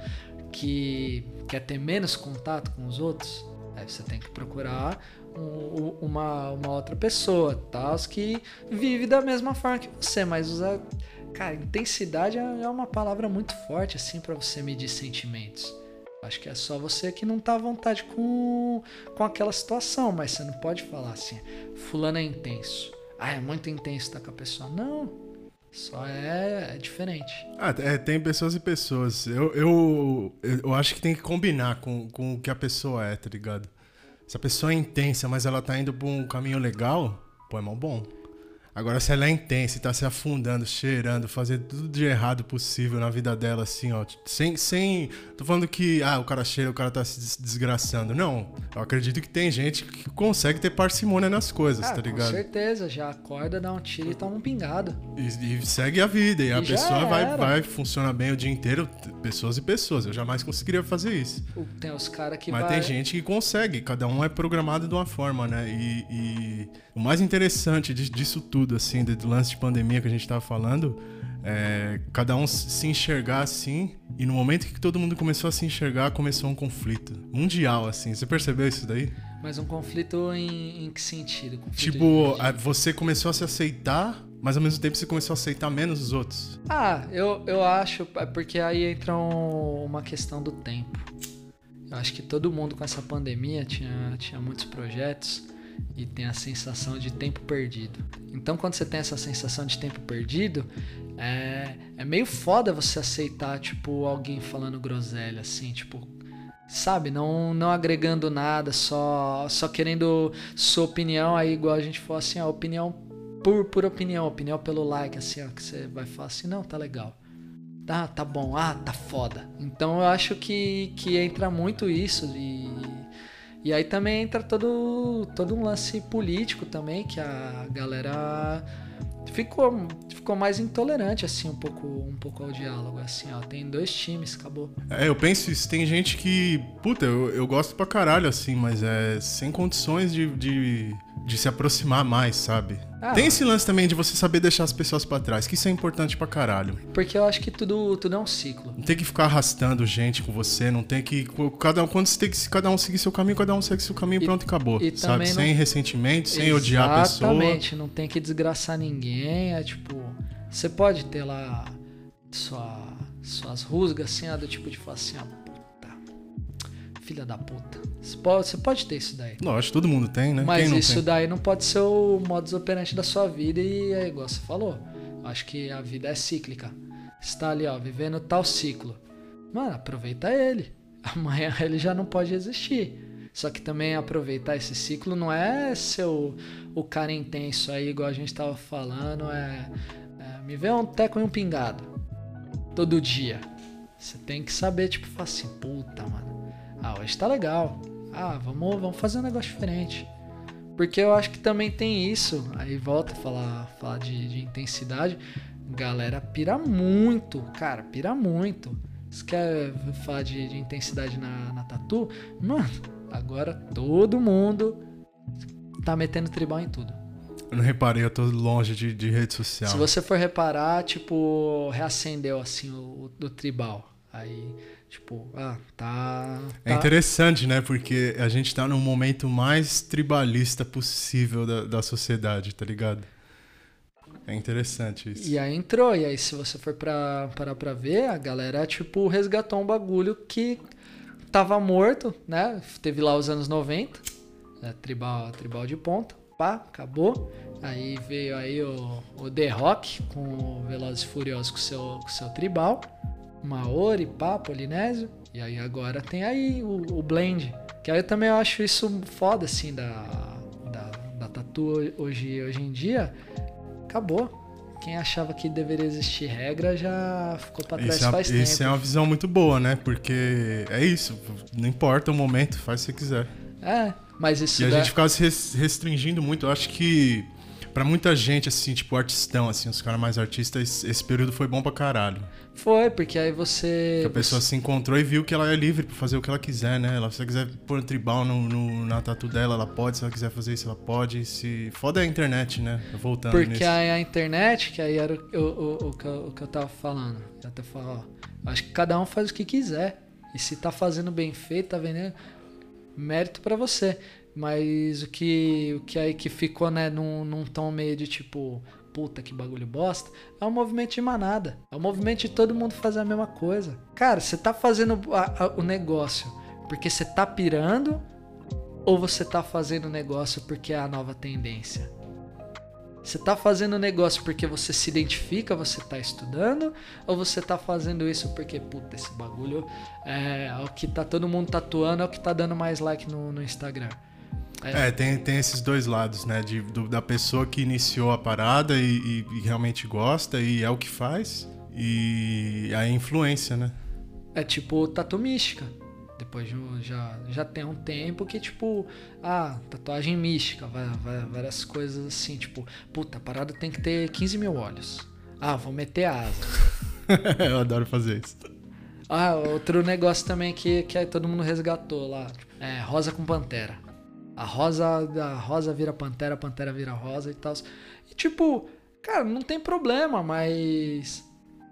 S2: que quer ter menos contato com os outros? Aí você tem que procurar um, uma, uma outra pessoa, tal, que vive da mesma forma que você, mas usa. Cara, intensidade é, é uma palavra muito forte, assim, para você medir sentimentos. Acho que é só você que não tá à vontade com, com aquela situação, mas você não pode falar assim, fulano é intenso. Ah, é muito intenso estar tá com a pessoa. Não, só é, é diferente.
S1: Ah, é, tem pessoas e pessoas. Eu, eu, eu acho que tem que combinar com, com o que a pessoa é, tá ligado? Se a pessoa é intensa, mas ela tá indo por um caminho legal, pô, é mal bom. Agora, se ela é intensa e tá se afundando, cheirando, fazendo tudo de errado possível na vida dela, assim, ó. Sem. sem tô falando que, ah, o cara cheira, o cara tá se desgraçando. Não. Eu acredito que tem gente que consegue ter parcimônia nas coisas, ah, tá ligado? Com
S2: certeza. Já acorda, dá um tiro e toma um pingado.
S1: E, e segue a vida. E, e a pessoa vai, vai funcionar bem o dia inteiro. Pessoas e pessoas. Eu jamais conseguiria fazer isso.
S2: Tem os caras que
S1: Mas
S2: vai...
S1: tem gente que consegue. Cada um é programado de uma forma, né? E, e o mais interessante disso tudo assim, do lance de pandemia que a gente estava falando, é, cada um se enxergar assim, e no momento que todo mundo começou a se enxergar, começou um conflito mundial, assim. Você percebeu isso daí?
S2: Mas um conflito em, em que sentido? Conflito
S1: Tipo, você começou a se aceitar, mas ao mesmo tempo você começou a aceitar menos os outros.
S2: Ah, eu, eu acho, é porque aí entra um- uma questão do tempo. Eu acho que todo mundo com essa pandemia tinha, tinha muitos projetos e tem a sensação de tempo perdido. Então, quando você tem essa sensação de tempo perdido, é, é meio foda você aceitar, tipo, alguém falando groselha, assim, tipo, sabe? Não, não agregando nada, só, só querendo sua opinião, aí igual a gente falou assim, a opinião por, por opinião, opinião pelo like, assim, ó, que você vai falar assim, não, tá legal. Tá, tá bom, ah, tá foda. Então eu acho que, que entra muito isso e, e aí também entra todo, todo um lance político também, que a galera ficou, ficou mais intolerante, assim, um pouco, um pouco ao diálogo, assim, ó, tem dois times, acabou.
S1: É, eu penso isso. Tem gente que. Puta, eu, eu gosto pra caralho, assim, mas é sem condições de, de, de se aproximar mais, sabe?
S2: Ah.
S1: Tem esse lance também de você saber deixar as pessoas pra trás, que isso é importante pra caralho.
S2: Porque eu acho que tudo, tudo é um ciclo.
S1: Não tem que ficar arrastando gente com você, não tem que. Cada, um- quando você tem que cada um seguir seu caminho, cada um segue seu caminho,
S2: E-
S1: pronto, acabou.
S2: e
S1: sabe?
S2: não-
S1: Sem ressentimento, sem odiar a pessoa.
S2: Exatamente, não tem que desgraçar ninguém. É tipo, você pode ter lá sua, suas rusgas assim, do tipo de falar assim, filha da puta. Você pode, você pode ter isso daí.
S1: Lógico, todo mundo tem, né?
S2: Mas isso
S1: tem?
S2: daí não pode ser o modus operandi da sua vida e é igual você falou. Acho que a vida é cíclica. Você tá ali, ó, vivendo tal ciclo. Mano, aproveita ele. (laughs) Amanhã ele já não pode existir. Só que também aproveitar esse ciclo não é ser o, o cara intenso aí, igual a gente tava falando, é, é me ver um teco e um pingado. Todo dia. Você tem que saber, tipo, falar assim, puta, mano. Ah, hoje tá legal. Ah, vamos, vamos fazer um negócio diferente. Porque eu acho que também tem isso. Aí volta a falar, falar de, de intensidade. Galera pira muito, cara, pira muito. Você quer falar de, de intensidade na, na tatu? Mano, agora todo mundo tá metendo tribal em tudo.
S1: Eu não reparei, eu tô longe de, de rede social.
S2: Se você for reparar, tipo, reacendeu assim o, o tribal. Aí, tipo, ah, tá.
S1: É
S2: tá-
S1: interessante, né? Porque a gente tá num momento mais tribalista possível da, da sociedade, tá ligado? É interessante isso.
S2: E aí entrou, e aí se você for pra, parar pra ver, a galera, tipo, resgatou um bagulho que tava morto, né? Teve lá os anos 90, né? tribal, tribal de ponta, pá, acabou. Aí veio aí o, o The Rock com o Velozes e Furiosos com seu, com o seu tribal, Maori, pá, Polinésio. E aí agora tem aí o, o Blend, que aí eu também acho isso foda, assim, da, da, da tatu hoje, hoje em dia. Acabou. Quem achava que deveria existir regra já ficou pra trás
S1: Isso é,
S2: faz
S1: isso é
S2: tempo.
S1: uma visão muito boa, né? Porque é isso, não importa o momento, faz se você quiser.
S2: É, mas isso
S1: E a
S2: dá-
S1: gente ficava se res- restringindo muito. Eu acho que pra muita gente, assim, tipo, artistão, assim, os caras mais artistas, esse período foi bom pra caralho.
S2: Foi, porque aí você.
S1: Que a pessoa se encontrou e viu que ela é livre pra fazer o que ela quiser, né? Ela, se ela quiser pôr um tribal no, no- na tatu dela, ela pode. Se ela quiser fazer isso, ela pode. Se... Foda é a internet, né? Voltando
S2: Porque
S1: nisso.
S2: aí a internet, que aí era o, o, o, que, eu, o que eu tava falando. Eu até falo, ó, acho que cada um faz o que quiser. E se tá fazendo bem feito, tá vendendo, mérito pra você. Mas o que, o que aí que ficou, né, num, num tom meio de tipo, puta que bagulho bosta, é um movimento de manada. É um movimento de todo mundo fazer a mesma coisa. Cara, você tá fazendo a- a- o negócio porque você tá pirando ou você tá fazendo o negócio porque é a nova tendência? Você tá fazendo o negócio porque você se identifica, você tá estudando, ou você tá fazendo isso porque, puta, esse bagulho é, o que tá todo mundo tatuando, é o que tá dando mais like no, no Instagram.
S1: É, tem, tem esses dois lados, né? De, do- da pessoa que iniciou a parada e, e- e realmente gosta e é o que faz. E a influência, né?
S2: É tipo tatu mística. Depois de já, já tem um tempo que, tipo, ah, tatuagem mística, várias coisas assim, tipo, puta, a parada tem que ter 15 mil olhos. Ah, vou meter asa. (laughs)
S1: Eu adoro fazer isso.
S2: Ah, outro negócio também que, que aí todo mundo resgatou lá. É rosa com pantera. A rosa, a rosa vira pantera, a pantera vira rosa e tal. E tipo, cara, não tem problema, mas.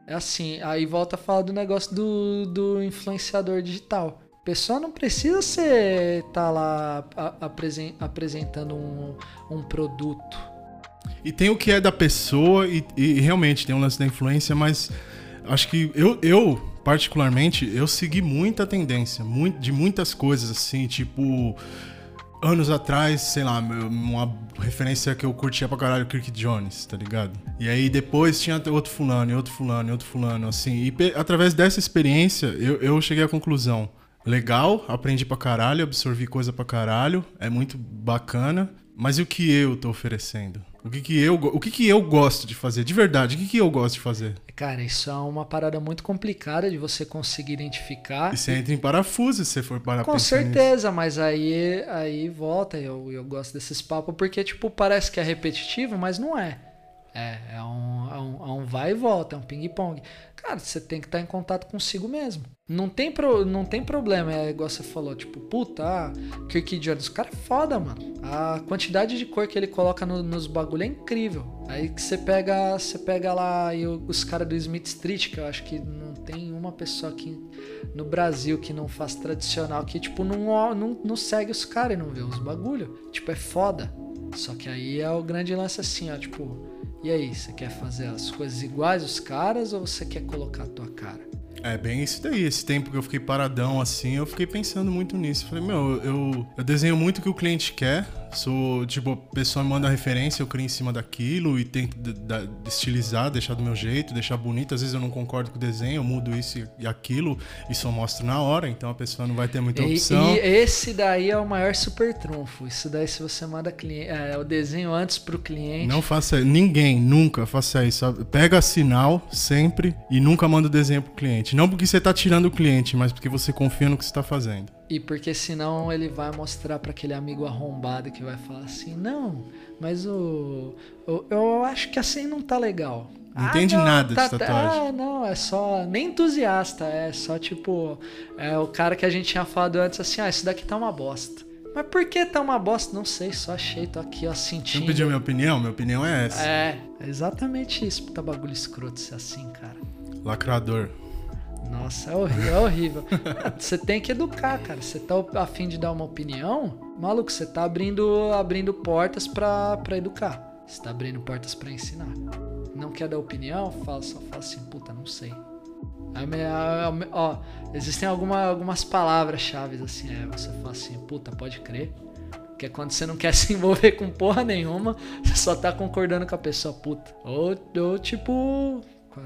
S2: É assim, aí volta a falar do negócio do, do influenciador digital. pessoa não precisa ser tá lá apresen, apresentando um, um produto.
S1: E tem o que é da pessoa e, e realmente tem um lance da influência, mas acho que eu, eu particularmente, eu segui muita tendência, muito, de muitas coisas assim, tipo anos atrás, sei lá, uma referência que eu curtia pra caralho, Kirk Jones, tá ligado? E aí depois tinha outro fulano, outro fulano, outro fulano, assim. E através dessa experiência, eu, eu cheguei à conclusão legal, aprendi pra caralho, absorvi coisa pra caralho, é muito bacana, mas e o que eu tô oferecendo? O que que eu, o que que eu gosto de fazer? De verdade, o que que eu gosto de fazer?
S2: Cara, isso é uma parada muito complicada de você conseguir identificar.
S1: E você entra em parafuso se você for para
S2: Com certeza, nisso. mas aí aí volta, eu, eu gosto desses papos porque tipo parece que é repetitivo, mas não é. É, é um, é um, é um vai e volta, é um ping-pong. Cara, você tem que estar em contato consigo mesmo. Não tem, pro, não tem problema, é igual você falou, tipo, puta, ah, Kirk Jones, o cara é foda, mano. A quantidade de cor que ele coloca no, nos bagulho é incrível. Aí que você pega, você pega lá e os caras do Smith Street, que eu acho que não tem uma pessoa aqui no Brasil que não faz tradicional, que tipo, não, não, não segue os caras e não vê os bagulho. Tipo, é foda. Só que aí é o grande lance assim, ó, tipo, e aí, você quer fazer as coisas iguais os caras ou você quer colocar a tua cara?
S1: É bem isso daí. Esse tempo que eu fiquei paradão assim, eu fiquei pensando muito nisso. Falei, meu, eu, eu desenho muito o que o cliente quer. Sou, tipo, a pessoa me manda referência, eu crio em cima daquilo e tento estilizar, deixar do meu jeito, deixar bonito. Às vezes eu não concordo com o desenho, eu mudo isso e aquilo e só mostro na hora, então a pessoa não vai ter muita opção.
S2: E, e esse daí é o maior super trunfo. Isso daí, se você manda cliente, é, o desenho antes pro cliente.
S1: Não faça ninguém, nunca faça isso. Pega sinal sempre e nunca manda o desenho pro cliente. Não porque você tá tirando o cliente, mas porque você confia no que você tá fazendo.
S2: E porque senão ele vai mostrar para aquele amigo arrombado que vai falar assim: não, mas o, o eu acho que assim não tá legal.
S1: Não ah, entende não, nada tá, de tatuagem.
S2: Ah, não, é só. Nem entusiasta, é só tipo. É o cara que a gente tinha falado antes assim: ah, isso daqui tá uma bosta. Mas por que tá uma bosta? Não sei, só achei, tô aqui, ó, sentindo. Você não
S1: pediu minha opinião? Minha opinião é essa.
S2: É, é exatamente isso, puta bagulho escroto ser assim, cara.
S1: Lacrador.
S2: Nossa, é horrível. É horrível. (laughs) você tem que educar, cara. Você tá afim de dar uma opinião, maluco, você tá abrindo, abrindo portas para educar. Você tá abrindo portas para ensinar. Não quer dar opinião? Fala, só fala assim, puta, não sei. Aí, ó, existem alguma, algumas palavras-chave assim, é, você fala assim, puta, pode crer. Que é quando você não quer (laughs) se envolver com porra nenhuma, você só tá concordando com a pessoa, puta. Ou, ou tipo,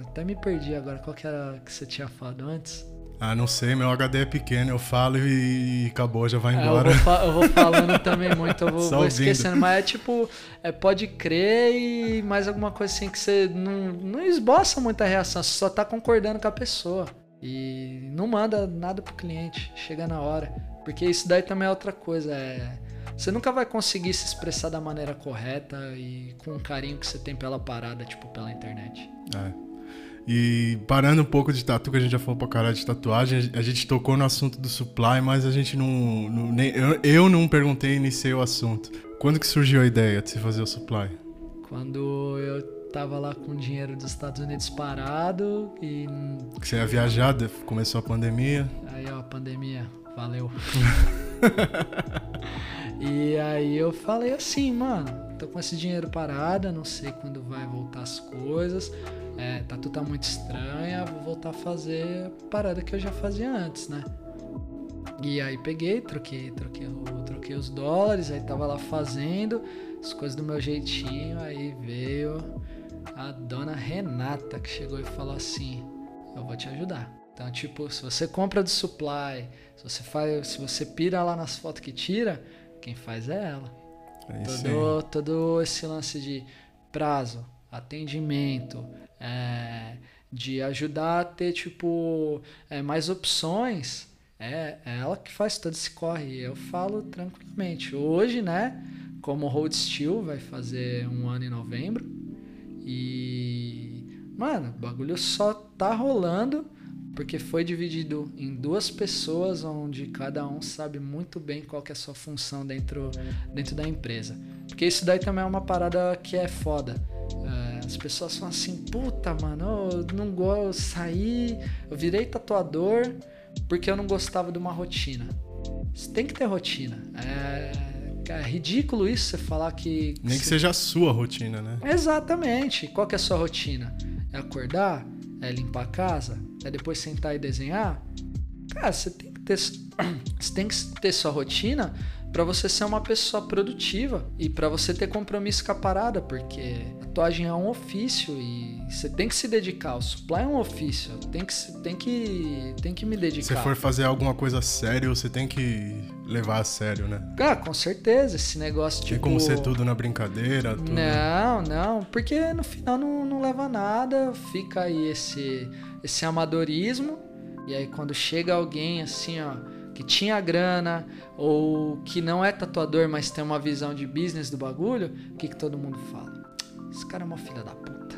S2: até me perdi agora. Qual que era que você tinha falado antes?
S1: Ah, não sei, meu HD é pequeno, eu falo e, acabou, já vai embora.
S2: É, eu, vou eu, vou falando também muito, eu vou, (laughs) vou esquecendo. Mas é tipo, é, pode crer e mais alguma coisa assim que você não, não esboça muita reação, você só tá concordando com a pessoa. E não manda nada pro cliente, chega na hora. Porque isso daí também é outra coisa, é... Você nunca vai conseguir se expressar da maneira correta e com o carinho que você tem pela parada, tipo, pela internet.
S1: É. E parando um pouco de tatu, que a gente já falou pra caralho de tatuagem, a gente tocou no assunto do supply, mas a gente não. não nem, eu, eu não perguntei e iniciei o assunto. Quando que surgiu a ideia de se fazer o supply?
S2: Quando eu tava lá com o dinheiro dos Estados Unidos parado e.
S1: Que você ia viajar, começou a pandemia.
S2: Aí, ó, pandemia, valeu. (laughs) e aí eu falei assim, mano, tô com esse dinheiro parado, não sei quando vai voltar as coisas é, tá tudo tá muito estranha, vou voltar a fazer parada que eu já fazia antes, né? E aí peguei, troquei, troquei, troquei os dólares, aí tava lá fazendo as coisas do meu jeitinho, aí veio a dona Renata que chegou e falou assim: "Eu vou te ajudar". Então, tipo, se você compra do supply, se você faz, se você pira lá nas fotos que tira, quem faz é ela. É todo, todo esse lance de prazo, atendimento, é, de ajudar a ter tipo é, mais opções. É, é ela que faz todo esse corre. Eu falo tranquilamente. Hoje, né? Como Hold Steel vai fazer um ano em novembro. E. Mano, o bagulho só tá rolando porque foi dividido em duas pessoas onde cada um sabe muito bem qual é a sua função dentro, dentro da empresa. Porque isso daí também é uma parada que é foda. É, as pessoas falam assim, puta, mano, eu não gosto, eu saí, eu virei tatuador, porque eu não gostava de uma rotina. Você tem que ter rotina. É, é ridículo isso você falar que.
S1: Nem que seja a sua rotina, né?
S2: Exatamente. Qual que é a sua rotina? É acordar? É limpar a casa? É depois sentar e desenhar? Cara, você tem que ter, (clears throat) você tem que ter sua rotina para você ser uma pessoa produtiva e para você ter compromisso com a parada, porque tatuagem é um ofício e você tem que se dedicar. O supply é um ofício, tem que tem que tem que me dedicar.
S1: Se for fazer alguma coisa sério, você tem que levar a sério, né?
S2: Ah, com certeza, esse negócio tipo
S1: Tem como ser tudo na brincadeira, tudo...
S2: Não, não, porque no final não, não leva a nada, fica aí esse esse amadorismo e aí quando chega alguém assim, ó, que tinha grana ou que não é tatuador, mas tem uma visão de business do bagulho, o que, que todo mundo fala? Esse cara é uma filha da puta.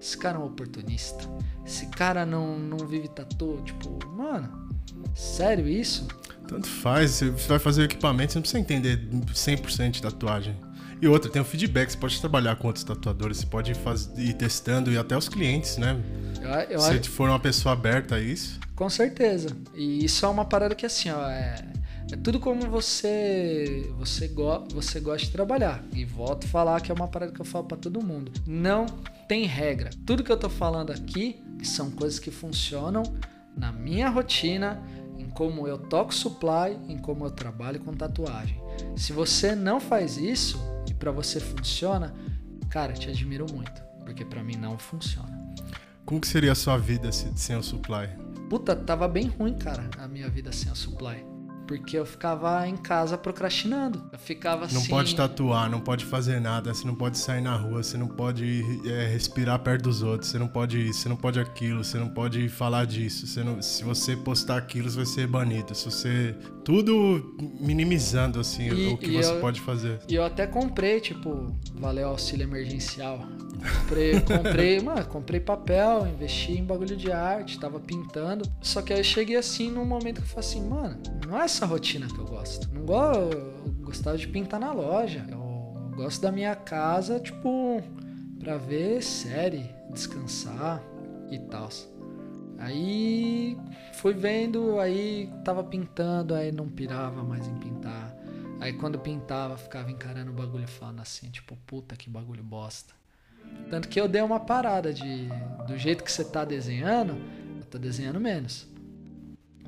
S2: Esse cara é um oportunista. Esse cara não, não vive tatu. Tipo, mano, sério isso?
S1: Tanto faz, você vai fazer o equipamento, você não precisa entender 100% de tatuagem. E outra, tem o feedback, você pode trabalhar com outros tatuadores, você pode ir testando e até os clientes, né?
S2: Eu, eu,
S1: Se for uma pessoa aberta a isso.
S2: Com certeza. E isso é uma parada que assim, ó, é, é tudo como você você, go, você gosta de trabalhar. E volto a falar que é uma parada que eu falo para todo mundo. Não tem regra. Tudo que eu tô falando aqui são coisas que funcionam na minha rotina, em como eu toco supply, em como eu trabalho com tatuagem. Se você não faz isso para você funciona, cara, te admiro muito, porque para mim não funciona.
S1: Como que seria a sua vida sem o supply?
S2: Puta, tava bem ruim, cara, a minha vida sem a supply. Porque eu ficava em casa procrastinando. Eu ficava assim.
S1: Não pode tatuar, não pode fazer nada, você não pode sair na rua, você não pode é, respirar perto dos outros, você não pode isso, você não pode aquilo, você não pode falar disso. Você não, se você postar aquilo, você vai ser banido. Se você. Tudo minimizando, assim, e, o que você
S2: eu,
S1: pode fazer.
S2: E eu até comprei, tipo, valeu auxílio emergencial. Comprei, comprei, mano, comprei papel, investi em bagulho de arte, tava pintando. Só que aí eu cheguei assim num momento que eu falei assim, mano, não é essa rotina que eu gosto. Não gosto, eu gostava de pintar na loja. Eu gosto da minha casa, tipo, pra ver série, descansar e tal. Aí fui vendo, aí tava pintando, aí não pirava mais em pintar. Aí quando pintava, ficava encarando o bagulho falando assim, tipo, puta que bagulho bosta. Tanto que eu dei uma parada de. Do jeito que você tá desenhando, eu tô desenhando menos.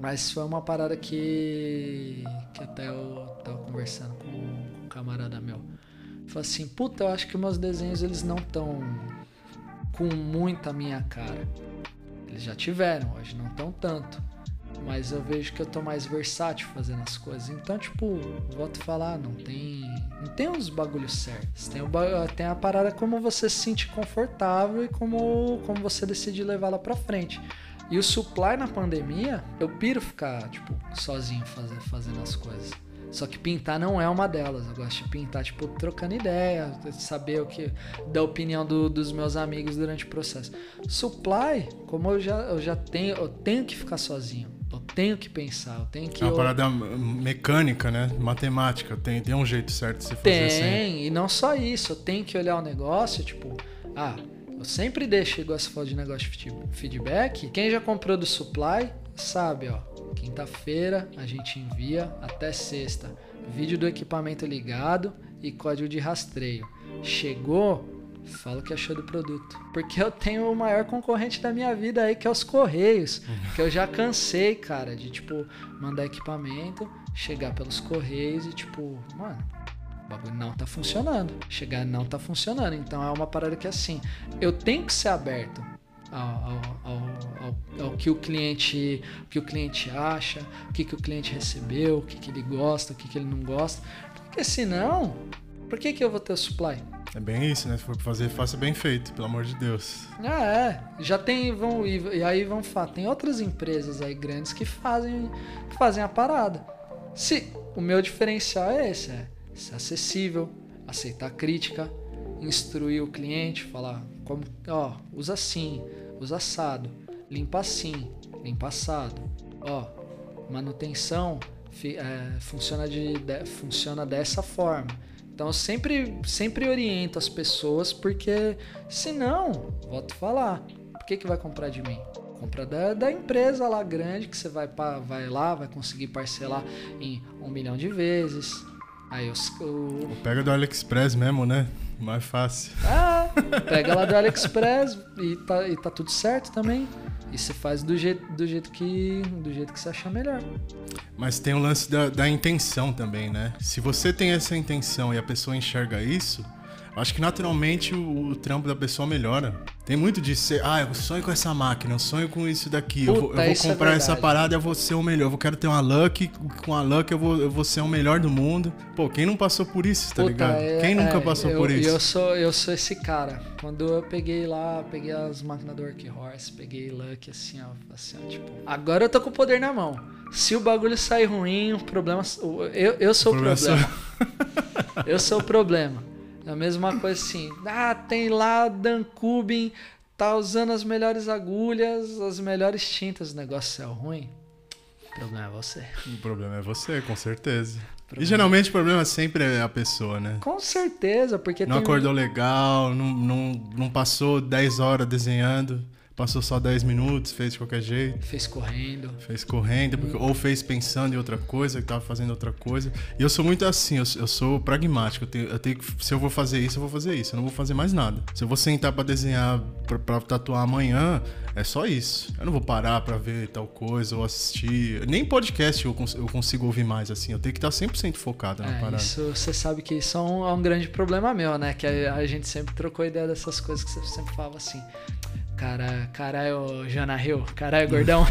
S2: Mas foi uma parada que. que até eu tava conversando com, com um camarada meu. Falei assim, puta, eu acho que meus desenhos eles não tão com muita minha cara. Eles já tiveram, hoje não tão tanto mas eu vejo que eu tô mais versátil fazendo as coisas. Então, tipo, volto a falar, não tem. Não tem os bagulhos certos. Tem, o, tem a parada como você se sente confortável e como, como você decide levá-la pra frente. E o supply na pandemia, eu piro ficar, tipo, sozinho fazer, fazendo as coisas. Só que pintar não é uma delas. Eu gosto de pintar, tipo, trocando ideia, saber o que. da opinião do, dos meus amigos durante o processo. Supply, como eu já, eu já tenho, eu tenho que ficar sozinho. Eu tenho que pensar, eu tenho que.
S1: É uma parada mecânica, né? Matemática. Tem, tem um jeito certo de você fazer
S2: Tem,
S1: assim.
S2: e não só isso. Eu tenho que olhar o negócio, tipo, ah, eu sempre deixo, igual você falou de negócio de feedback. Quem já comprou do supply sabe, ó. Quinta-feira a gente envia até sexta. Vídeo do equipamento ligado e código de rastreio. Chegou, fala o que achou do produto. Porque eu tenho o maior concorrente da minha vida aí, que é os Correios. Que eu já cansei, cara, de tipo, mandar equipamento, chegar pelos Correios e tipo, mano, o bagulho não tá funcionando. Chegar não tá funcionando. Então é uma parada que assim, eu tenho que ser aberto ao, ao, ao, ao, que o cliente o que o cliente acha, o que, que o cliente recebeu, o que, que ele gosta, o que, que ele não gosta. Porque senão, por que, que eu vou ter o supply?
S1: É bem isso, né? Se for fazer, faça bem feito, pelo amor de Deus.
S2: Ah, é. Já tem, vão, e, aí vão falar, tem outras empresas aí grandes que fazem, fazem a parada. Se o meu diferencial é esse, é ser acessível, aceitar crítica, instruir o cliente, falar como, ó, usa assim, usa assado, limpa assim, limpa assado, ó, manutenção é, funciona, de, de, funciona dessa forma. Então eu sempre, sempre oriento as pessoas, porque senão, volto a falar, por que, que vai comprar de mim? compra da, da empresa lá grande, que você vai, pa- vai lá, vai conseguir parcelar em um milhão de vezes. Aí o,
S1: Pega do AliExpress mesmo, né? Mais fácil.
S2: ah, pega lá do AliExpress e tá, e tá tudo certo também. E você faz do jeito, do jeito que do jeito que você achar melhor.
S1: Mas tem o lance da, da intenção também, né? Se você tem essa intenção e a pessoa enxerga isso, acho que naturalmente o, o trampo da pessoa melhora. Tem muito de ser, ah, eu sonho com essa máquina, eu sonho com isso daqui, eu vou, eu
S2: Puta,
S1: vou
S2: é
S1: comprar essa
S2: verdade.
S1: parada, eu vou ser o melhor, eu quero ter uma Luck, com a Luck eu vou, eu vou ser o melhor do mundo. Pô, quem não passou por isso, tá
S2: Puta,
S1: ligado?
S2: é-
S1: quem nunca
S2: é,
S1: passou
S2: eu,
S1: por isso?
S2: Eu sou, eu sou esse cara. Quando eu peguei lá, peguei as máquinas do Workhorse, peguei Luck assim, ó, assim, ó, tipo, agora eu tô com o poder na mão. Se o bagulho sair ruim, o problema. o- Eu, eu sou o
S1: problema
S2: problema.
S1: é
S2: eu sou o problema. É a mesma coisa assim. Ah, tem lá Dan Kubin, tá usando as melhores agulhas, as melhores tintas. O negócio é ruim. O problema é você.
S1: O problema é você, com certeza. E geralmente o problema sempre é a pessoa, né?
S2: Com certeza, porque
S1: Não
S2: tem.
S1: acordou legal, não, não, não passou 10 horas desenhando, passou só 10 minutos, fez de qualquer jeito,
S2: Fez correndo.
S1: fez correndo, porque- ou fez pensando em outra coisa, que tava fazendo outra coisa. E eu sou muito assim, eu, eu sou pragmático. Eu tenho, eu tenho que, se eu vou fazer isso, eu vou fazer isso. Eu não vou fazer mais nada. Se eu vou sentar pra desenhar, pra, pra tatuar amanhã, é só isso. Eu não vou parar pra ver tal coisa ou assistir. Nem podcast eu, cons- eu consigo ouvir mais assim. Eu tenho que estar 100% focado na
S2: É,
S1: parada.
S2: isso você sabe que isso é um, é um grande problema meu, né? Que a, a gente sempre trocou ideia dessas coisas que você sempre falava assim. Cara, caralho, Jana Hill, caralho, gordão.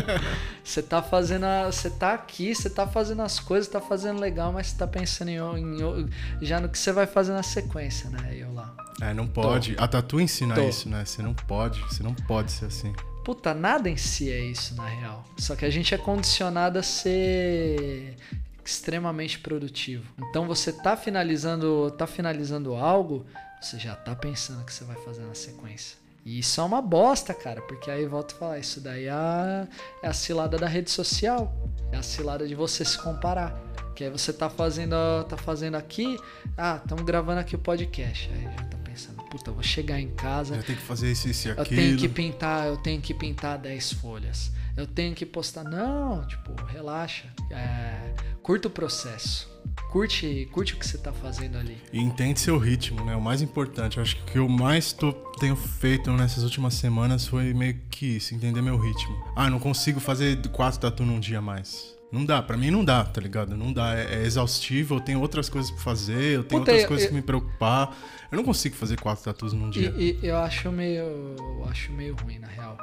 S2: (laughs) você tá fazendo. Você tá aqui, você tá fazendo as coisas, tá fazendo legal, mas você tá pensando em, em já no que você vai fazer na sequência, né? Eu lá.
S1: É, não pode. A tatu ensina
S2: Tô.
S1: isso, né? Você não pode, você não pode ser assim.
S2: Puta, nada em si é isso, na real. Só que a gente é condicionado a ser extremamente produtivo. Então você tá finalizando, tá finalizando algo, você já tá pensando o que você vai fazer na sequência. E isso é uma bosta, cara, porque aí volta a falar, isso daí é a, é a cilada da rede social. É a cilada de você se comparar. Que aí você tá fazendo, tá fazendo aqui, ah, estamos gravando aqui o podcast. Aí já tá puta, eu vou chegar em casa,
S1: Já tem que fazer isso, isso e
S2: eu
S1: aquilo.
S2: tenho que pintar, eu tenho que pintar 10 folhas. Eu tenho que postar. Não, tipo, relaxa. É, curta o processo. Curte, curte o que você tá fazendo ali.
S1: E entende seu ritmo, né? O mais importante. Eu acho que o que eu mais tô, tenho feito nessas últimas semanas foi meio que isso, entender meu ritmo. Ah, não consigo fazer quatro tatu num dia mais. Não dá, pra mim não dá, tá ligado? Não dá, é, é exaustivo, eu tenho outras coisas pra fazer, eu tenho
S2: Puta,
S1: outras
S2: eu-
S1: coisas
S2: eu-
S1: que me preocupar. Eu não consigo fazer quatro tatus num
S2: E,
S1: dia.
S2: e eu acho meio. Eu acho meio ruim, na real.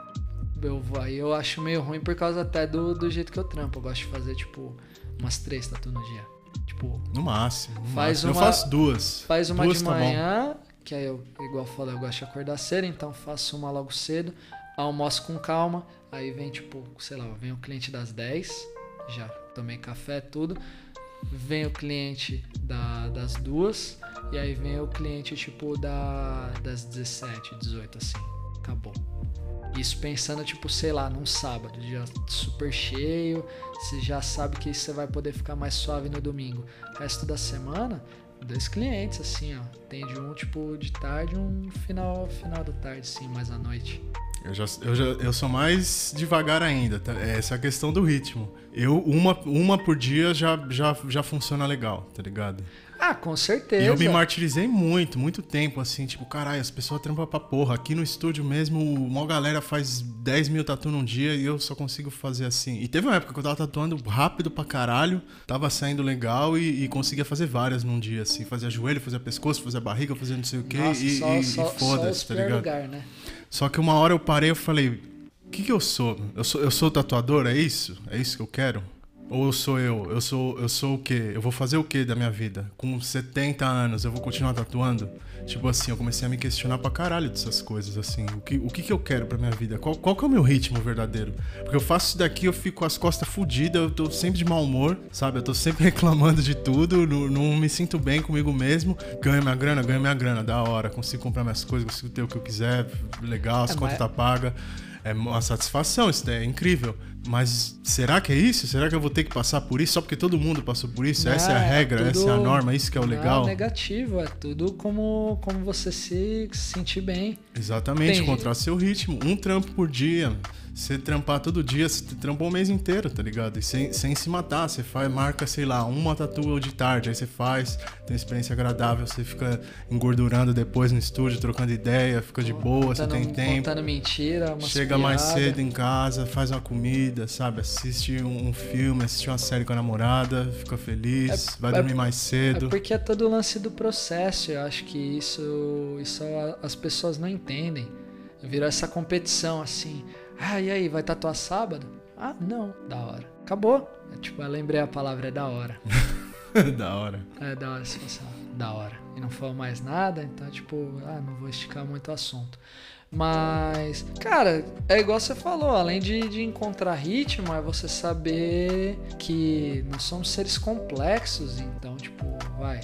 S2: Eu, eu acho meio ruim por causa até do, do jeito que eu trampo. Eu gosto de fazer, tipo, umas três tatu no dia. Tipo,
S1: No máximo. no
S2: Faz
S1: máximo.
S2: uma-
S1: Eu faço duas.
S2: Faz uma
S1: duas
S2: de
S1: tá
S2: manhã, que aí eu, igual eu falei, eu gosto de acordar cedo, então faço uma logo cedo, almoço com calma, aí vem tipo, sei lá, vem o cliente das 10, já tomei café, tudo. Vem o cliente da- das duas, e aí vem o cliente tipo da, das 17, 18, assim. Acabou. Isso pensando, tipo, sei lá, num sábado, dia super cheio, você já sabe que você vai poder ficar mais suave no domingo. Resto da semana, dois clientes, assim, ó. Tem de um, tipo, de tarde um final, final da tarde, assim, mais à noite.
S1: Eu, já, eu, já, eu sou mais devagar ainda, tá? É Essa é a questão do ritmo. Eu, uma, uma por dia já, já, já funciona legal, tá ligado?
S2: Ah, com certeza.
S1: E eu me martirizei muito, muito tempo, assim, tipo, caralho, as pessoas trampam pra porra. Aqui no estúdio mesmo, uma galera faz 10 mil tatu num dia e eu só consigo fazer assim. E teve uma época que eu tava tatuando rápido pra caralho, tava saindo legal e, e conseguia fazer várias num dia, assim. Fazia joelho, fazia pescoço, fazia barriga, fazia não sei o quê
S2: Nossa,
S1: e,
S2: só,
S1: e-
S2: só,
S1: e foda-se, tá ligado?
S2: lugar, né?
S1: Só que uma hora eu parei e falei, o que, que eu sou? eu sou? Eu sou tatuador, é isso? É isso que eu quero? Ou eu sou eu? Eu sou, eu sou o quê? Eu vou fazer o quê da minha vida? Com 70 anos, eu vou continuar tatuando? Tipo assim, eu comecei a me questionar pra caralho dessas coisas, assim. O que, o que, que eu quero pra minha vida? Qual, qual que é o meu ritmo verdadeiro? Porque eu faço isso daqui, eu fico com as costas fodidas, eu tô sempre de mau humor, sabe? Eu tô sempre (laughs) reclamando de tudo, não, não me sinto bem comigo mesmo. Ganho minha grana, ganho minha grana, da hora. Consigo comprar minhas coisas, consigo ter o que eu quiser, legal, as
S2: É,
S1: contas
S2: mas-
S1: tá paga. É uma satisfação, isso daí é incrível. Mas será que é isso? Será que eu vou ter que passar por isso só porque todo mundo passou por isso?
S2: Não,
S1: essa é a
S2: é
S1: regra,
S2: tudo-
S1: essa é a norma, isso que é o
S2: Não,
S1: legal?
S2: negativo, é tudo como, como você se sentir bem.
S1: Exatamente,
S2: Tem-
S1: encontrar seu ritmo. Um trampo por dia. Você trampar todo dia, você trampou o mês inteiro, tá ligado? E sem, sem se matar. Você faz, marca, sei lá, uma tatu de tarde. Aí você faz, tem uma experiência agradável. Você fica engordurando depois no estúdio, trocando ideia, fica de boa, você
S2: Contando-
S1: tem tempo.
S2: Contando mentira, umas
S1: Chega mais cedo em casa, faz uma comida, sabe? Assiste um, um filme, assiste uma série com a namorada, fica feliz, vai
S2: é-
S1: dormir mais
S2: É
S1: cedo.
S2: porque é todo o lance do processo. Eu acho que isso, isso as pessoas não entendem. Virou essa competição assim. Ah, e aí, vai tatuar sábado? Ah, não. Da hora. Acabou. É, tipo, eu lembrei a palavra, é da hora. (laughs)
S1: da hora.
S2: É da hora se fosse ah, da hora. E não falou mais nada, então, tipo, ah, não vou esticar muito o assunto. Mas, cara, é igual você falou, além de, de encontrar ritmo, é você saber que nós somos seres complexos, então, tipo, vai,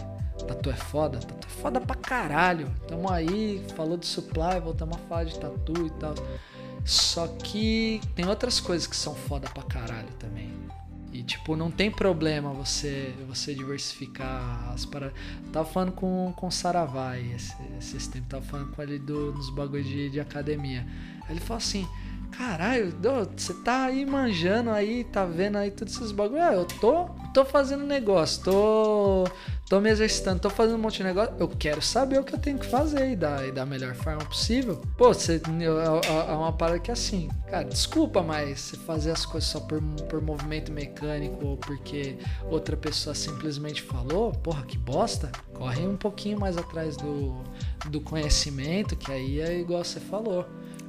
S2: tatu é foda, tatu é foda pra caralho. Tamo aí, falou de supply, voltamos a falar de tatu e tal. Só que tem outras coisas que são foda pra caralho também. E, tipo, não tem problema você você diversificar as paradas. Tava falando com, com o Saravai esse, esses tempos, tava falando com ele do, nos bagulhos de, de academia. Ele falou assim: caralho, você tá aí manjando aí, tá vendo aí todos esses bagulhos. Ah, eu tô, tô fazendo negócio, tô, tô me exercitando, tô fazendo um monte de negócio. Eu quero saber o que eu tenho que fazer e da, e da melhor forma possível. Pô, você, é, é uma parada que é assim, cara, desculpa, mas você fazer as coisas só por, por movimento mecânico ou porque outra pessoa simplesmente falou, porra, que bosta. Corre um pouquinho mais atrás do, do conhecimento, que aí é igual você falou.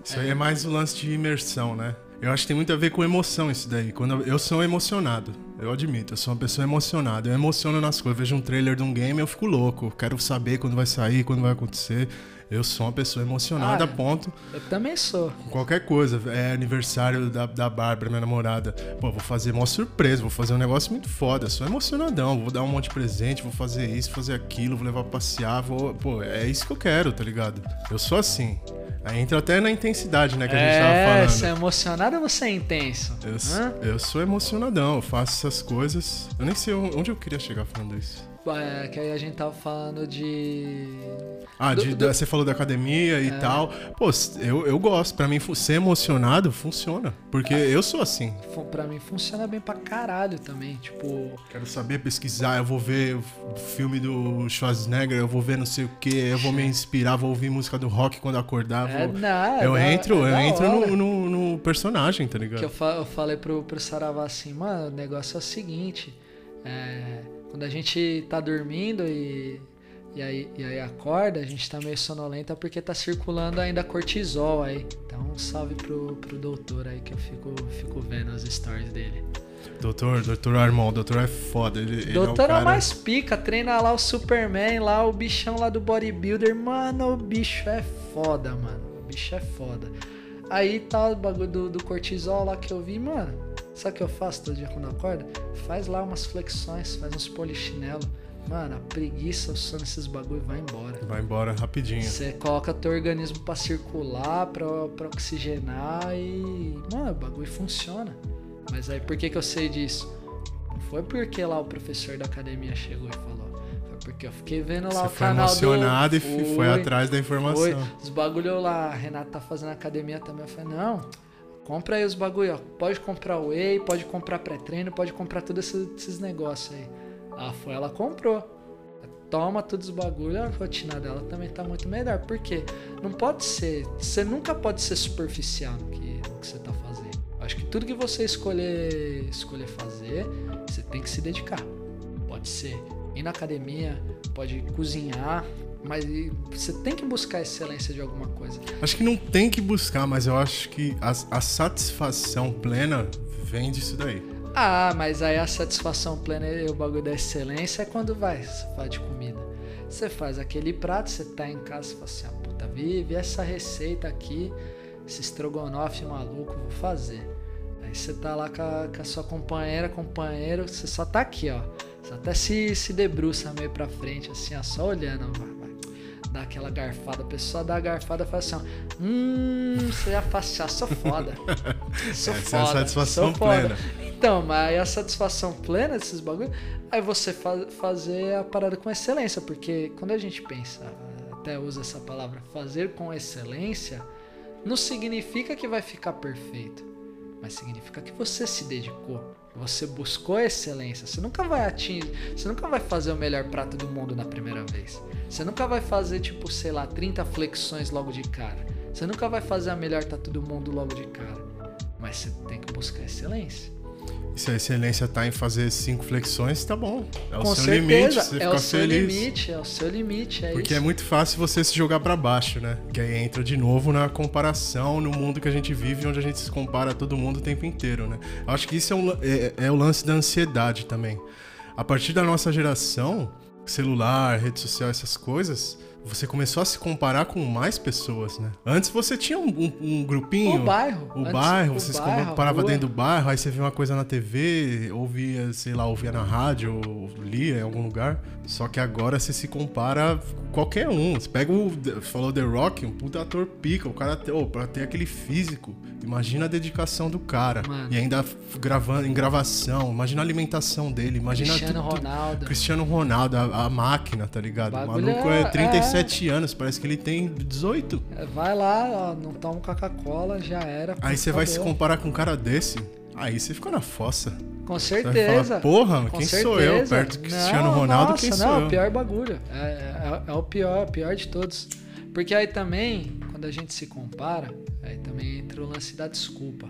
S1: Isso aí é mais o lance de imersão, né? Eu acho que tem muito a ver com emoção isso daí. Quando eu, eu sou emocionado, eu admito, eu sou uma pessoa emocionada. Eu emociono nas coisas. Eu vejo um trailer de um game, eu fico louco. Quero saber quando vai sair, quando vai acontecer. Eu sou uma pessoa emocionada,
S2: Ah,
S1: a ponto.
S2: Eu também sou.
S1: Qualquer coisa. É aniversário da, da Bárbara, minha namorada. Pô, vou fazer uma surpresa, vou fazer um negócio muito foda. Sou emocionadão. Vou dar um monte de presente, vou fazer isso, fazer aquilo, vou levar pra passear. Vou... Pô, é isso que eu quero, tá ligado? Eu sou assim. Aí entra até na intensidade, né, que a gente tava
S2: É,
S1: falando.
S2: você é emocionado ou você é intenso?
S1: Eu, eu sou emocionadão, eu faço essas coisas. Eu nem sei onde eu queria chegar falando isso.
S2: É, que aí a gente tava falando de.
S1: Ah,
S2: Do-
S1: de-
S2: do-
S1: você falou da academia e tal. Pô, eu, eu gosto. Pra mim, ser emocionado funciona. Porque eu sou assim.
S2: Pra mim funciona bem pra caralho também. Tipo,
S1: Quero saber, pesquisar, eu vou ver o filme do Schwarzenegger, eu vou ver não sei o que, eu vou me (laughs) inspirar, vou ouvir música do rock quando acordar.
S2: é,
S1: vou-
S2: não,
S1: eu
S2: é da-
S1: entro,
S2: é
S1: eu entro no, no, no personagem, tá ligado?
S2: Que eu, fa- eu falei pro, pro Saravá assim, mano, o negócio é o seguinte. é, quando a gente tá dormindo e, e, aí, e aí acorda, a gente tá meio sonolenta porque tá circulando ainda cortisol aí. Então, um salve pro, pro doutor aí que eu fico, fico vendo as stories dele.
S1: Doutor, doutor Armand, doutor é foda. Ele, ele é
S2: Doutor é,
S1: cara...
S2: o mais pica, treina lá o Superman, lá o bichão lá do bodybuilder. Mano, o bicho é foda, mano. O bicho é foda. Aí tá o bagulho do, do cortisol lá que eu vi, mano. Sabe o que eu faço todo dia quando eu acordo? Faz lá umas flexões, faz uns polichinelo. Mano, a preguiça, o sono, esses bagulho vai embora.
S1: Vai embora rapidinho.
S2: Você coloca teu organismo pra circular, pra, pra oxigenar e. Mano, o bagulho funciona. Mas aí por que, que eu sei disso? Não foi porque lá o professor da academia chegou e falou. Foi porque eu fiquei vendo lá
S1: Você
S2: o
S1: foi
S2: canal
S1: emocionado
S2: do...
S1: e fi- foi atrás da informação.
S2: Foi. Os bagulho lá, a Renata tá fazendo academia também. Eu falei, não, compra aí os bagulho, ó. Pode comprar whey, pode comprar pré-treino, pode comprar todos esses, negócios aí. Ela foi, ela comprou. Toma todos os bagulho, a rotina dela também tá muito melhor. Por quê? Não pode ser. Você nunca pode ser superficial no que, no que você tá fazendo. Acho que tudo que você escolher, escolher fazer, você tem que se dedicar. Pode ser ir na academia, pode cozinhar, mas você tem que buscar excelência de alguma coisa.
S1: Acho que não tem que buscar, mas eu acho que a, a satisfação plena vem disso daí.
S2: Ah, mas aí a satisfação plena e o bagulho da excelência é quando vai, você fala de comida. Você faz aquele prato, você tá em casa, você fala assim, ah, puta, vi, vi essa receita aqui, esse estrogonofe maluco, vou fazer. Aí você tá lá com a, com a sua companheira, companheiro, você só tá aqui, ó. Você até se, se debruça meio pra frente, assim, ó, só olhando, vai. Dá aquela garfada. A pessoa dá a garfada e fala assim, ó, hum, você já faz, já sou foda. (laughs) Sou
S1: Essa é a
S2: foda.
S1: satisfação
S2: sou foda.
S1: plena.
S2: Então, mas a satisfação plena desses bagulhos, aí você fa fazer a parada com excelência, porque quando a gente pensa, até usa essa palavra, fazer com excelência, não significa que vai ficar perfeito, mas significa que você se dedicou, você buscou excelência. Você nunca vai atingir, você nunca vai fazer o melhor prato do mundo na primeira vez. Você nunca vai fazer, tipo, sei lá, 30 flexões logo de cara. Você nunca vai fazer a melhor tatu do mundo logo de cara. Mas você tem que buscar excelência.
S1: Se a excelência tá em fazer cinco flexões, tá bom. É o
S2: Com
S1: seu
S2: certeza,
S1: limite, você
S2: é
S1: fica
S2: o seu
S1: feliz.
S2: limite, é o seu limite, é
S1: Porque é
S2: isso.
S1: muito fácil você se jogar pra baixo, né? Que aí entra de novo na comparação no mundo que a gente vive, onde a gente se compara a todo mundo o tempo inteiro, né? Eu acho que isso é, um la- é- é o lance da ansiedade também. A partir da nossa geração, celular, rede social, essas coisas, você começou a se comparar com mais pessoas, né? Antes você tinha um, um- um grupinho.
S2: O bairro.
S1: O
S2: antes,
S1: bairro, você se comparava dentro do bairro, aí você via uma coisa na TV, ouvia, sei lá, ouvia na rádio, ou lia em algum lugar. Só que agora você se compara com qualquer um. Você pega o. Falou The Rock, um puta ator pica. O cara, ô, pra ter aquele físico, imagina a dedicação do cara.
S2: Mano.
S1: E ainda gravando em gravação, imagina a alimentação dele, imagina
S2: Cristiano
S1: tudo-
S2: Ronaldo.
S1: Cristiano Ronaldo, a, a máquina, tá ligado? O, maluco
S2: é-
S1: é 37 anos, parece que ele tem 18.
S2: Vai lá, ó, não toma Coca-Cola, já era.
S1: Aí você vai se comparar com um cara desse, aí você fica na fossa.
S2: Com certeza.
S1: falar, porra,
S2: Com
S1: quem sou eu?
S2: certeza.
S1: Perto do Cristiano
S2: Não,
S1: Ronaldo,
S2: nossa,
S1: quem
S2: não,
S1: sou
S2: é
S1: eu?
S2: o pior bagulho. É, é- é o pior, o pior de todos. Porque aí também, quando a gente se compara, aí também entra o lance da desculpa.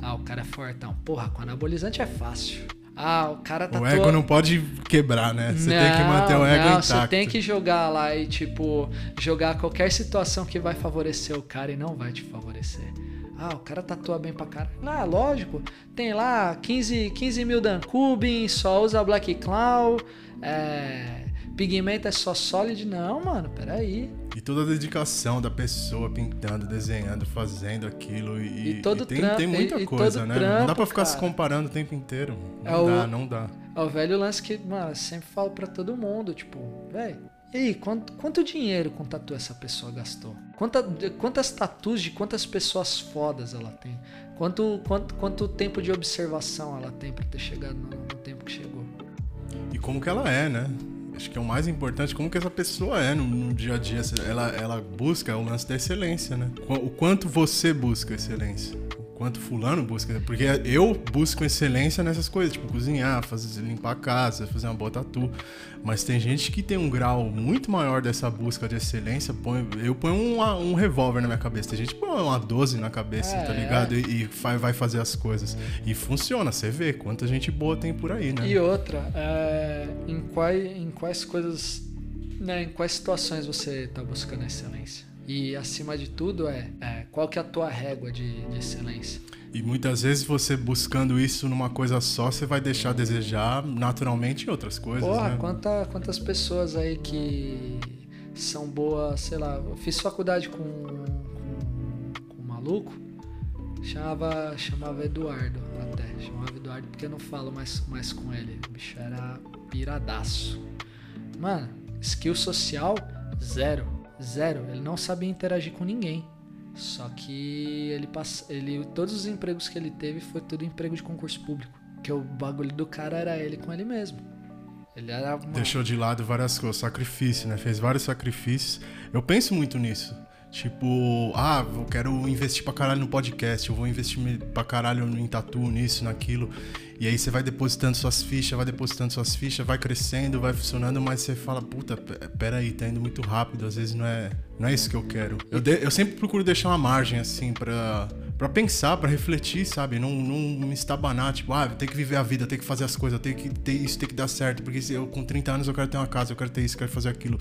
S2: Ah, o cara é fortão. Porra, com anabolizante é fácil. Ah, o cara tá
S1: O ego não pode quebrar, né? Você tem que manter o ego
S2: não,
S1: intacto.
S2: Você tem que jogar lá e, tipo, jogar qualquer situação que vai favorecer o cara e não vai te favorecer. Ah, o cara tatua bem pra caralho. Ah, lógico. Tem lá 15, 15 mil Dan Cubin, só usa Black Claw, é, pigmento é só solid. Não, mano, peraí.
S1: E toda a dedicação da pessoa pintando, desenhando, fazendo aquilo. E,
S2: E todo
S1: tem,
S2: trampo-
S1: tem muita
S2: e- e
S1: coisa, né? não dá
S2: trampo,
S1: pra ficar se
S2: cara.
S1: comparando o tempo inteiro. Não
S2: É o-
S1: dá, não dá.
S2: É o velho lance que, mano, eu sempre falo pra todo mundo, tipo, velho, e aí, quanto, quanto dinheiro com tatu essa pessoa gastou? Quanta, quantas tatus de quantas pessoas fodas ela tem? Quanto, quanto, quanto tempo de observação ela tem pra ter chegado no, no tempo que chegou?
S1: E como que ela é, né? Acho que é o mais importante, como que essa pessoa é no, no dia a dia. Ela, ela busca o lance da excelência, né? O quanto você busca excelência. Quanto fulano busca. Porque eu busco excelência nessas coisas, tipo cozinhar, fazer, limpar a casa, fazer uma boa tatu. Mas tem gente que tem um grau muito maior dessa busca de excelência. Põe, eu ponho um, um revólver na minha cabeça. Tem gente que põe uma 12 na cabeça,
S2: É,
S1: tá ligado? E, e vai, vai fazer as coisas. E funciona, você vê quanta gente boa tem por aí, né?
S2: E outra, é, em, quais, em quais coisas, né, em quais situações você tá buscando excelência? E acima de tudo é, é, qual que é a tua régua de, de excelência?
S1: E muitas vezes você buscando isso numa coisa só, você vai deixar a desejar naturalmente outras coisas,
S2: Porra,
S1: né?
S2: quanta, quantas pessoas aí que são boas, sei lá, eu fiz faculdade com, com, com um maluco, chamava, chamava Eduardo até, chamava Eduardo porque eu não falo mais, mais com ele, o bicho era piradaço. Mano, skill social, zero, zero, ele não sabia interagir com ninguém. Só que ele passa, ele todos os empregos que ele teve foi tudo emprego de concurso público, que o bagulho do cara era ele com ele mesmo. Ele era uma...
S1: Deixou de lado várias coisas, sacrifício, né? Fez vários sacrifícios. Eu penso muito nisso. Tipo, ah, eu quero investir pra caralho no podcast, eu vou investir pra caralho em tatu, nisso, naquilo. E aí você vai depositando suas fichas, vai depositando suas fichas, vai crescendo, vai funcionando, mas você fala, puta, peraí, tá indo muito rápido, às vezes não é, não é isso que eu quero. Eu, de- eu sempre procuro deixar uma margem, assim, pra, pra pensar, pra refletir, sabe? Não, não me estabanar, tipo, ah, tem que viver a vida, tem que fazer as coisas, tem que ter isso, tem que dar certo, porque eu com 30 anos eu quero ter uma casa, eu quero ter isso, eu quero fazer aquilo.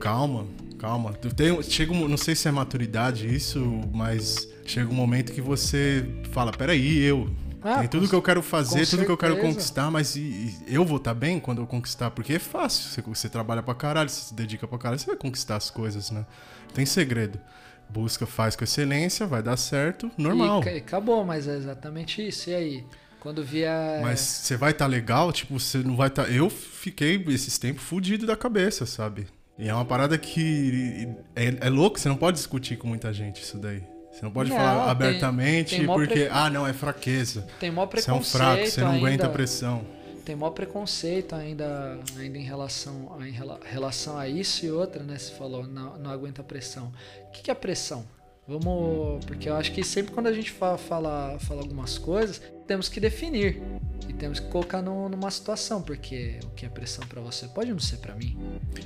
S1: Calma, calma. Tem- chega não sei se é maturidade isso, mas chega um momento que você fala, peraí, eu.
S2: Ah,
S1: tem tudo que eu quero fazer, tudo que eu quero conquistar, mas e- e eu vou estar bem quando eu conquistar? Porque é fácil. Você, você trabalha pra caralho, você se dedica pra caralho, você vai conquistar as coisas, né? Tem segredo. Busca, faz com excelência, vai dar certo, normal.
S2: E, ca- acabou, mas é exatamente isso. E aí? Quando vier.
S1: Mas você vai estar legal, tipo, você não vai estar. Eu fiquei esses tempos fudido da cabeça, sabe? E é uma parada que é, é louco, você não pode discutir com muita gente isso daí. Você não pode
S2: Não,
S1: falar abertamente
S2: tem
S1: porque, ah, não, é fraqueza.
S2: Tem mó
S1: Você é um
S2: preconceito
S1: fraco, você não
S2: ainda,
S1: aguenta a pressão.
S2: Tem maior preconceito ainda, ainda em, relação, em rela- relação a isso e outra, né? Você falou, não, não aguenta a pressão. O que, que é pressão? Vamos. Porque eu acho que sempre quando a gente fala, fala, fala algumas coisas, temos que definir. E temos que colocar no- numa situação, porque o que é pressão pra você pode não ser pra mim.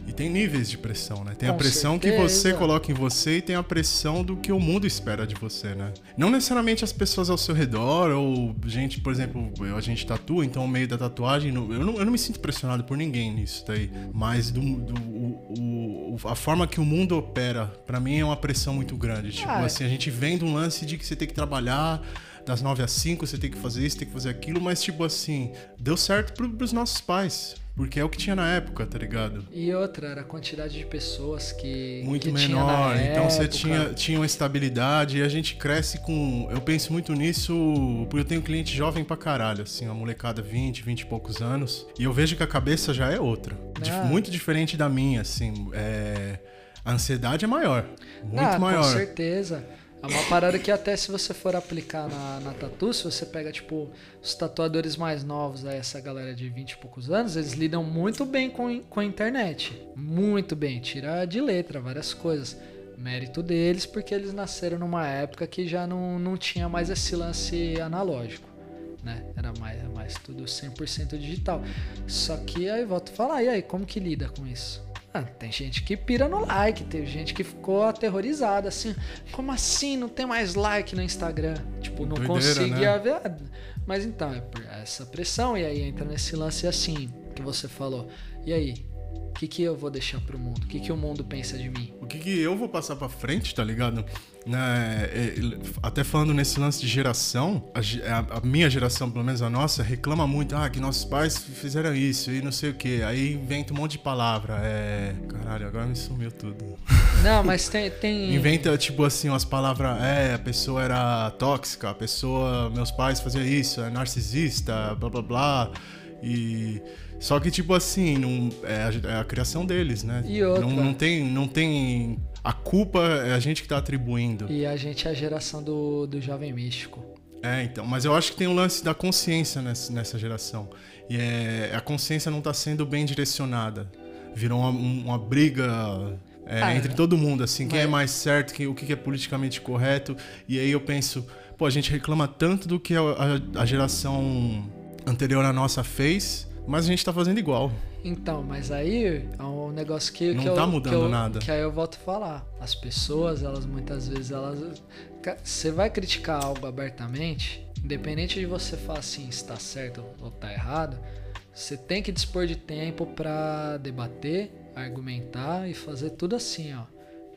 S1: E tem níveis de pressão, né? Tem a
S2: Com
S1: pressão que
S2: certeza.
S1: você coloca em você e tem a pressão do que o mundo espera de você, né? Não necessariamente as pessoas ao seu redor ou gente, por exemplo, eu- a gente tatua, então o meio da tatuagem, eu não, eu não me sinto pressionado por ninguém nisso daí. Mas do, do- o- o- a forma que o mundo opera, pra mim é uma pressão muito grande. Tipo
S2: Ah,
S1: assim, a gente vem de um lance de que você tem que trabalhar das 9 às 5, você tem que fazer isso, tem que fazer aquilo, mas tipo assim, deu certo pro, pros nossos pais. Porque é o que tinha na época, tá ligado?
S2: E outra, era a quantidade de pessoas que.
S1: muito
S2: que
S1: menor. Então você
S2: época.
S1: tinha, tinha uma estabilidade e a gente cresce com. Eu penso muito nisso, porque eu tenho cliente jovem pra caralho, assim, uma molecada 20, 20 e poucos anos. E eu vejo que a cabeça já é outra.
S2: Ah.
S1: Muito diferente da minha, assim. É, a ansiedade é maior. Muito
S2: Ah,
S1: maior.
S2: Com certeza. É uma parada que até se você for aplicar na, na tatu, se você pega, tipo, os tatuadores mais novos, aí, essa galera de 20 e poucos anos, eles lidam muito bem com, com a internet. Muito bem. Tira de letra várias coisas. Mérito deles, porque eles nasceram numa época que já não, não tinha mais esse lance analógico. Né? Era mais, mais tudo 100% digital. Só que aí volto a falar, e aí, como que lida com isso? Ah, tem gente que pira no like, teve gente que ficou aterrorizada, assim, como assim não tem mais like no Instagram? Tipo, não
S1: Doideira,
S2: conseguia
S1: né?
S2: ver. Mas então, é por essa pressão, e aí entra nesse lance assim, que você falou. E aí, o que, que eu vou deixar pro mundo? O que, que o mundo pensa de mim?
S1: O que, que eu vou passar pra frente, tá ligado? Né, é, até falando nesse lance de geração, a, a- a minha geração, pelo menos a nossa, reclama muito, ah, que nossos pais fizeram isso e não sei o que. Aí inventa um monte de palavra. É. Caralho, agora me sumiu tudo. (laughs)
S2: Não, mas tem. tem... (laughs)
S1: Inventa, tipo assim, umas palavras. É, a pessoa era tóxica, a pessoa. Meus pais faziam isso, é narcisista, blá blá blá. E. Só que, tipo assim, não, é, a, é a criação deles, né?
S2: E outra.
S1: Não, não tem. Não tem. A culpa é a gente que tá atribuindo.
S2: E a gente é a geração do, do jovem místico.
S1: É, então. Mas eu acho que tem o lance da consciência nessa, nessa geração. E é, a consciência não tá sendo bem direcionada. Virou uma, um- uma briga é,
S2: Ah,
S1: entre todo mundo, assim, quem
S2: mas-
S1: é mais certo, quem, o que que é politicamente correto. E aí eu penso, pô, a gente reclama tanto do que a, a- a geração anterior à nossa fez, mas a gente tá fazendo igual.
S2: Então, mas aí é um negócio que,
S1: Não
S2: que eu,
S1: tá mudando
S2: que eu-
S1: nada.
S2: Que aí eu volto a falar. As pessoas, elas muitas vezes, elas. Você vai criticar algo abertamente, independente de você falar assim, está certo ou tá errado, você tem que dispor de tempo pra debater, argumentar e fazer tudo assim, ó.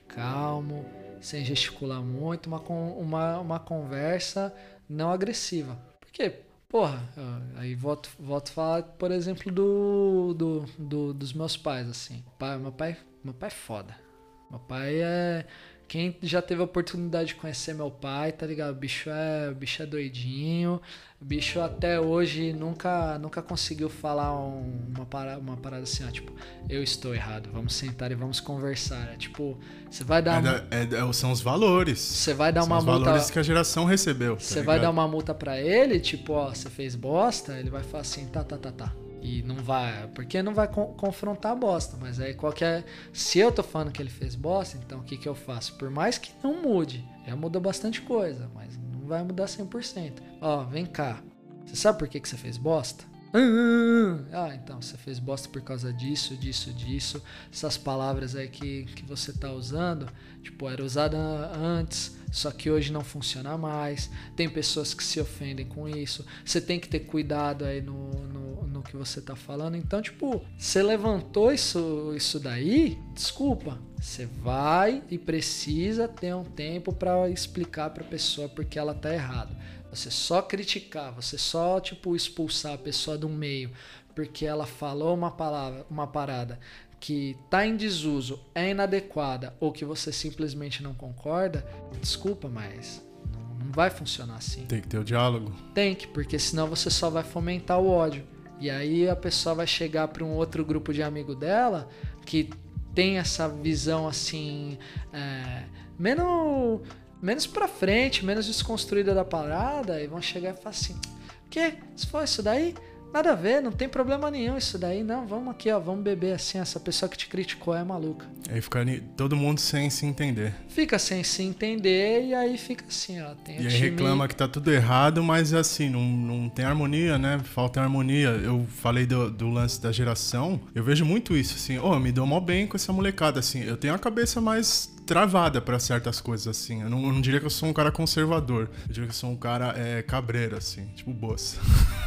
S2: Calmo, sem gesticular muito, uma, uma, uma conversa não agressiva. Porque, porra, aí volto, volto a falar, por exemplo, do, do, do- dos meus pais, assim. Pai, meu pai, meu pai é foda. Meu pai é. Quem já teve a oportunidade de conhecer meu pai, tá ligado? O bicho é, o bicho é doidinho. O bicho até hoje nunca, nunca conseguiu falar um- uma, parada, uma parada assim, ó, tipo, eu estou errado, vamos sentar e vamos conversar. É tipo, você vai dar
S1: É
S2: uma,
S1: é- é- são os valores.
S2: você vai dar
S1: são
S2: uma
S1: os
S2: multa.
S1: valores que a geração recebeu. tá
S2: Você vai
S1: ligado?
S2: dar uma multa pra ele, tipo, ó, você fez bosta, ele vai falar assim, tá, tá, tá, tá. E não vai, porque não vai con- confrontar a bosta, mas aí qualquer. Se eu tô falando que ele fez bosta, então o que que eu faço? Por mais que não mude, já muda bastante coisa, mas vai mudar 100%. Ó, vem cá, você sabe por que que você fez bosta? Ah, então você fez bosta por causa disso, disso, disso. Essas palavras aí que, que você tá usando, tipo, era usada antes, só que hoje não funciona mais. Tem pessoas que se ofendem com isso. Você tem que ter cuidado aí no, no, no que você tá falando. Então, tipo, você levantou isso, isso daí, desculpa. Você vai e precisa ter um tempo para explicar pra pessoa porque ela tá errada. Você só criticar, você só tipo expulsar a pessoa do meio porque ela falou uma palavra, uma parada que tá em desuso, é inadequada ou que você simplesmente não concorda, desculpa, mas não, não vai funcionar assim.
S1: Tem que ter o diálogo.
S2: Tem que, porque senão você só vai fomentar o ódio. E aí a pessoa vai chegar para um outro grupo de amigo dela que tem essa visão assim. É, menos, menos pra frente, menos desconstruída da parada, e vão chegar e falar assim: que? Se for isso daí? Nada a ver, não tem problema nenhum isso daí. Não, vamos aqui, ó, vamos beber assim. Essa pessoa que te criticou é maluca.
S1: Aí fica todo mundo sem se entender.
S2: Fica sem se entender e aí fica assim, ó.
S1: E aí reclama que tá tudo errado, mas assim, não, não tem harmonia, né? Falta harmonia. Eu falei do, do lance da geração, eu vejo muito isso, assim, ó, oh, me dou mal bem com essa molecada, assim. Eu tenho a cabeça mais travada para certas coisas, assim. Eu não, eu não, diria que eu sou um cara conservador. Eu diria que eu sou um cara é, cabreiro, assim. Tipo, boça.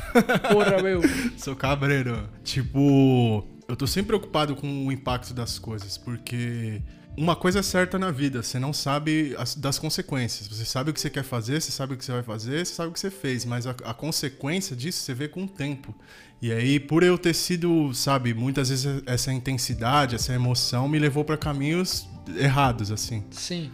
S1: (laughs)
S2: Porra, meu.
S1: sou cabreiro. Tipo, eu tô sempre preocupado com o impacto das coisas, porque uma coisa é certa na vida, você não sabe as, das consequências. Você sabe o que você quer fazer, você sabe o que você vai fazer, você sabe o que você fez, mas a, a consequência disso você vê com o tempo. E aí, por eu ter sido, sabe, muitas vezes essa intensidade, essa emoção me levou para caminhos errados, assim.
S2: Sim.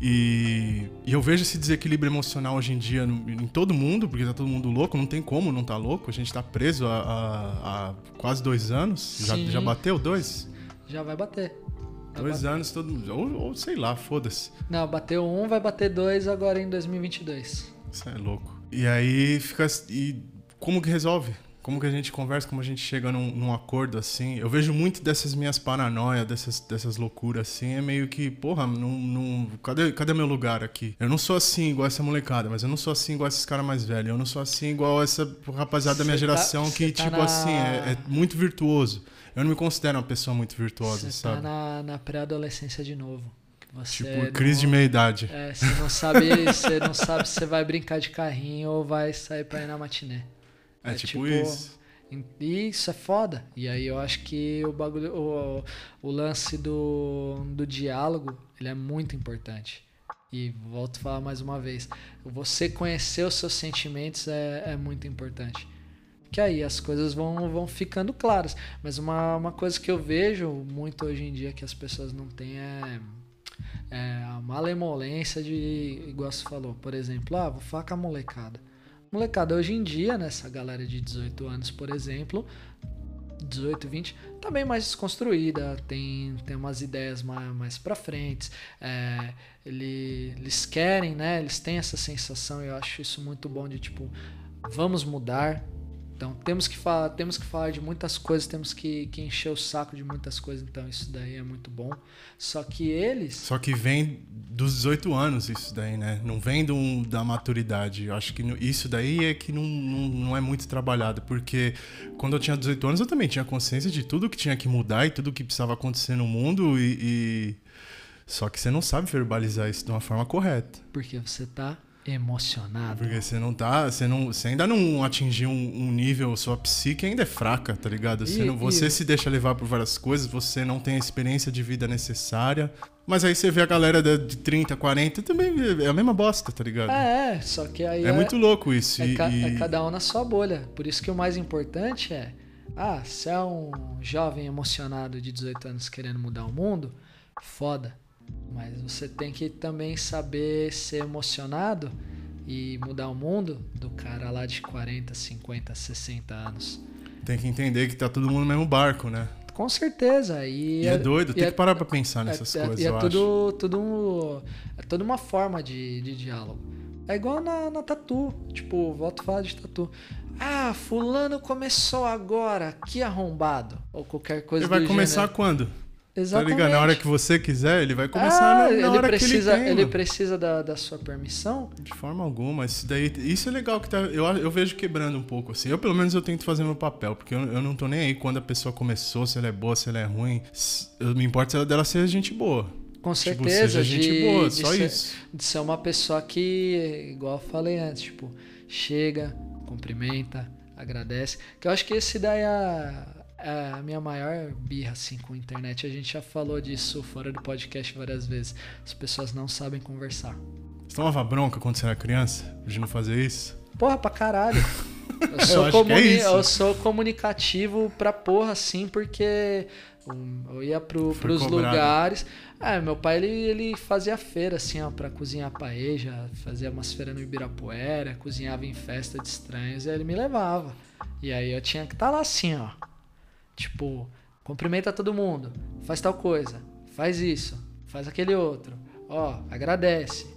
S1: E, e, eu vejo esse desequilíbrio emocional hoje em dia em todo mundo, porque tá todo mundo louco, não tem como não tá louco. A gente tá preso há, quase dois anos. Já, já, bateu dois?
S2: Já vai bater.
S1: Já dois bater. anos, todo ou, ou sei lá, foda-se.
S2: Não, bateu um, vai bater dois agora em 2022.
S1: Isso é louco. E aí fica. E como que resolve? Como que a gente conversa, como a gente chega num, num acordo assim. Eu vejo muito dessas minhas paranoias, dessas, dessas loucuras assim. É meio que, porra, não, não, cadê, cadê meu lugar aqui? Eu não sou assim igual essa molecada, mas eu não sou assim igual esses caras mais velhos. Eu não sou assim igual essa rapaziada da minha tá- geração tá, que, tipo na... assim, é, é, muito virtuoso. Eu não me considero uma pessoa muito virtuosa,
S2: cê
S1: sabe?
S2: Tá na, na pré-adolescência de novo.
S1: Você tipo, crise não, de meia-idade.
S2: É, você não sabe, você não sabe se você vai brincar de carrinho ou vai sair pra ir na matiné.
S1: É, é tipo, tipo, isso.
S2: E isso é foda. E aí eu acho que o bagulho, o, o lance do, do diálogo, ele é muito importante. E volto a falar mais uma vez, você conhecer os seus sentimentos é, é muito importante. Que aí as coisas vão, vão ficando claras. Mas uma, uma coisa que eu vejo muito hoje em dia que as pessoas não têm é, é a malemolência de, igual você falou, por exemplo, ah, vou falar com a molecada. Molecada, hoje em dia, nessa galera de 18 anos, por exemplo, 18, 20, tá bem mais desconstruída, tem, tem umas ideias mais, mais pra frente, é, ele, eles querem, né, eles têm essa sensação, eu acho isso muito bom de tipo, vamos mudar, então temos que falar, temos que falar de muitas coisas, temos que, que encher o saco de muitas coisas, então isso daí é muito bom. Só que eles.
S1: Só que vem dos 18 anos isso daí, né? Não vem do, da maturidade. Eu acho que isso daí é que não, não, não é muito trabalhado, porque quando eu tinha 18 anos eu também tinha consciência de tudo que tinha que mudar e tudo que precisava acontecer no mundo e... e... Só que você não sabe verbalizar isso de uma forma correta.
S2: Porque você tá emocionado.
S1: Porque você não tá. Você, não, você ainda não atingiu um, um nível, sua psique ainda é fraca, tá ligado? Você, e, não, você e... se deixa levar por várias coisas, você não tem a experiência de vida necessária. Mas aí você vê a galera de 30, 40 também é a mesma bosta, tá ligado?
S2: É, é só que aí.
S1: É, é muito louco isso.
S2: É,
S1: e,
S2: ca, é cada um na sua bolha. Por isso que o mais importante é. Ah, se é um jovem emocionado de 18 anos querendo mudar o mundo, foda. Mas você tem que também saber ser emocionado e mudar o mundo do cara lá de 40, 50, 60 anos.
S1: Tem que entender que tá todo mundo no mesmo barco, né?
S2: Com certeza. E,
S1: e é, é doido, tem é, que parar pra pensar nessas
S2: é,
S1: coisas.
S2: E é tudo, tudo, é toda uma forma de, de diálogo. É igual na, na tatu. Tipo, volto a falar de tatu. Ah, fulano começou agora, que arrombado. Ou qualquer coisa
S1: Ele vai começar
S2: gênero.
S1: quando?
S2: Exatamente.
S1: Tá ligado? Na hora que você quiser, ele vai começar ah, na, na hora
S2: precisa,
S1: que ele tem.
S2: Ele precisa da, da sua permissão?
S1: De forma alguma. Isso, daí, isso é legal que tá, eu, eu vejo quebrando um pouco, assim. Eu, pelo menos, eu tento fazer meu papel, porque eu, eu não tô nem aí quando a pessoa começou, se ela é boa, se ela é ruim. Eu me importa se ela dela ser gente boa.
S2: Com tipo, certeza.
S1: Seja gente
S2: de,
S1: boa,
S2: de
S1: só
S2: ser,
S1: isso.
S2: De ser uma pessoa que, igual eu falei antes, tipo, chega, cumprimenta, agradece. Que eu acho que esse daí é é a minha maior birra assim com a internet. A gente já falou disso fora do podcast várias vezes. As pessoas não sabem conversar.
S1: Você tomava bronca quando você era criança de não fazer isso?
S2: Porra, pra caralho. (laughs) Eu sou, eu comuni é eu sou comunicativo pra porra, assim, porque eu ia pro, pros cobrado. lugares. É, meu pai ele, ele fazia feira, assim, ó, pra cozinhar paeja, fazia umas feiras no Ibirapuera, cozinhava em festa de estranhos, e aí ele me levava. E aí eu tinha que estar tá lá assim, ó Tipo, cumprimenta todo mundo. faz tal coisa, faz isso, faz aquele outro, ó, agradece.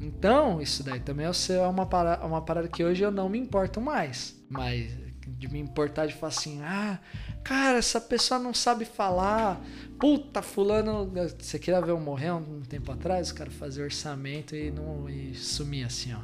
S2: Então, isso daí também é uma parada, uma parada que hoje eu não me importo mais. Mas de me importar de falar assim, ah, cara, essa pessoa não sabe falar. Puta, fulano. Você queria ver eu morrer um tempo atrás? O cara fazer orçamento e, não, e sumir assim, ó.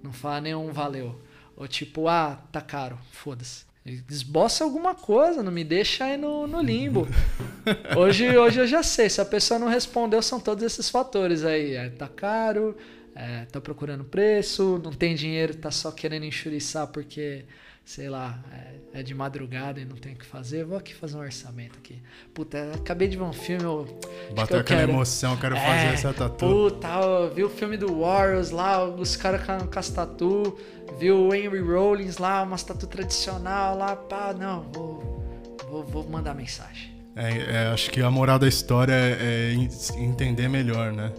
S2: Não fala nenhum valeu. Ou tipo, ah, tá caro, foda-se. Esboça alguma coisa, não me deixa aí no, no limbo. (laughs) Hoje, hoje eu já sei, se a pessoa não respondeu, são todos esses fatores aí. É, tá caro, é, tá procurando preço, não tem dinheiro, tá só querendo enxuriçar porque sei lá, é, é, de madrugada e não tem o que fazer, vou aqui fazer um orçamento aqui. Puta, acabei de ver um filme, eu,
S1: Bateu aquela quero, emoção, quero é, fazer essa tatu.
S2: Puta, eu vi o filme do Warriors lá, os caras com, com as tatu, vi o Henry Rollins lá, umas tatu tradicional lá, pá, não, vou, vou, vou mandar mensagem.
S1: É, é, acho que a moral da história é, é entender melhor, né?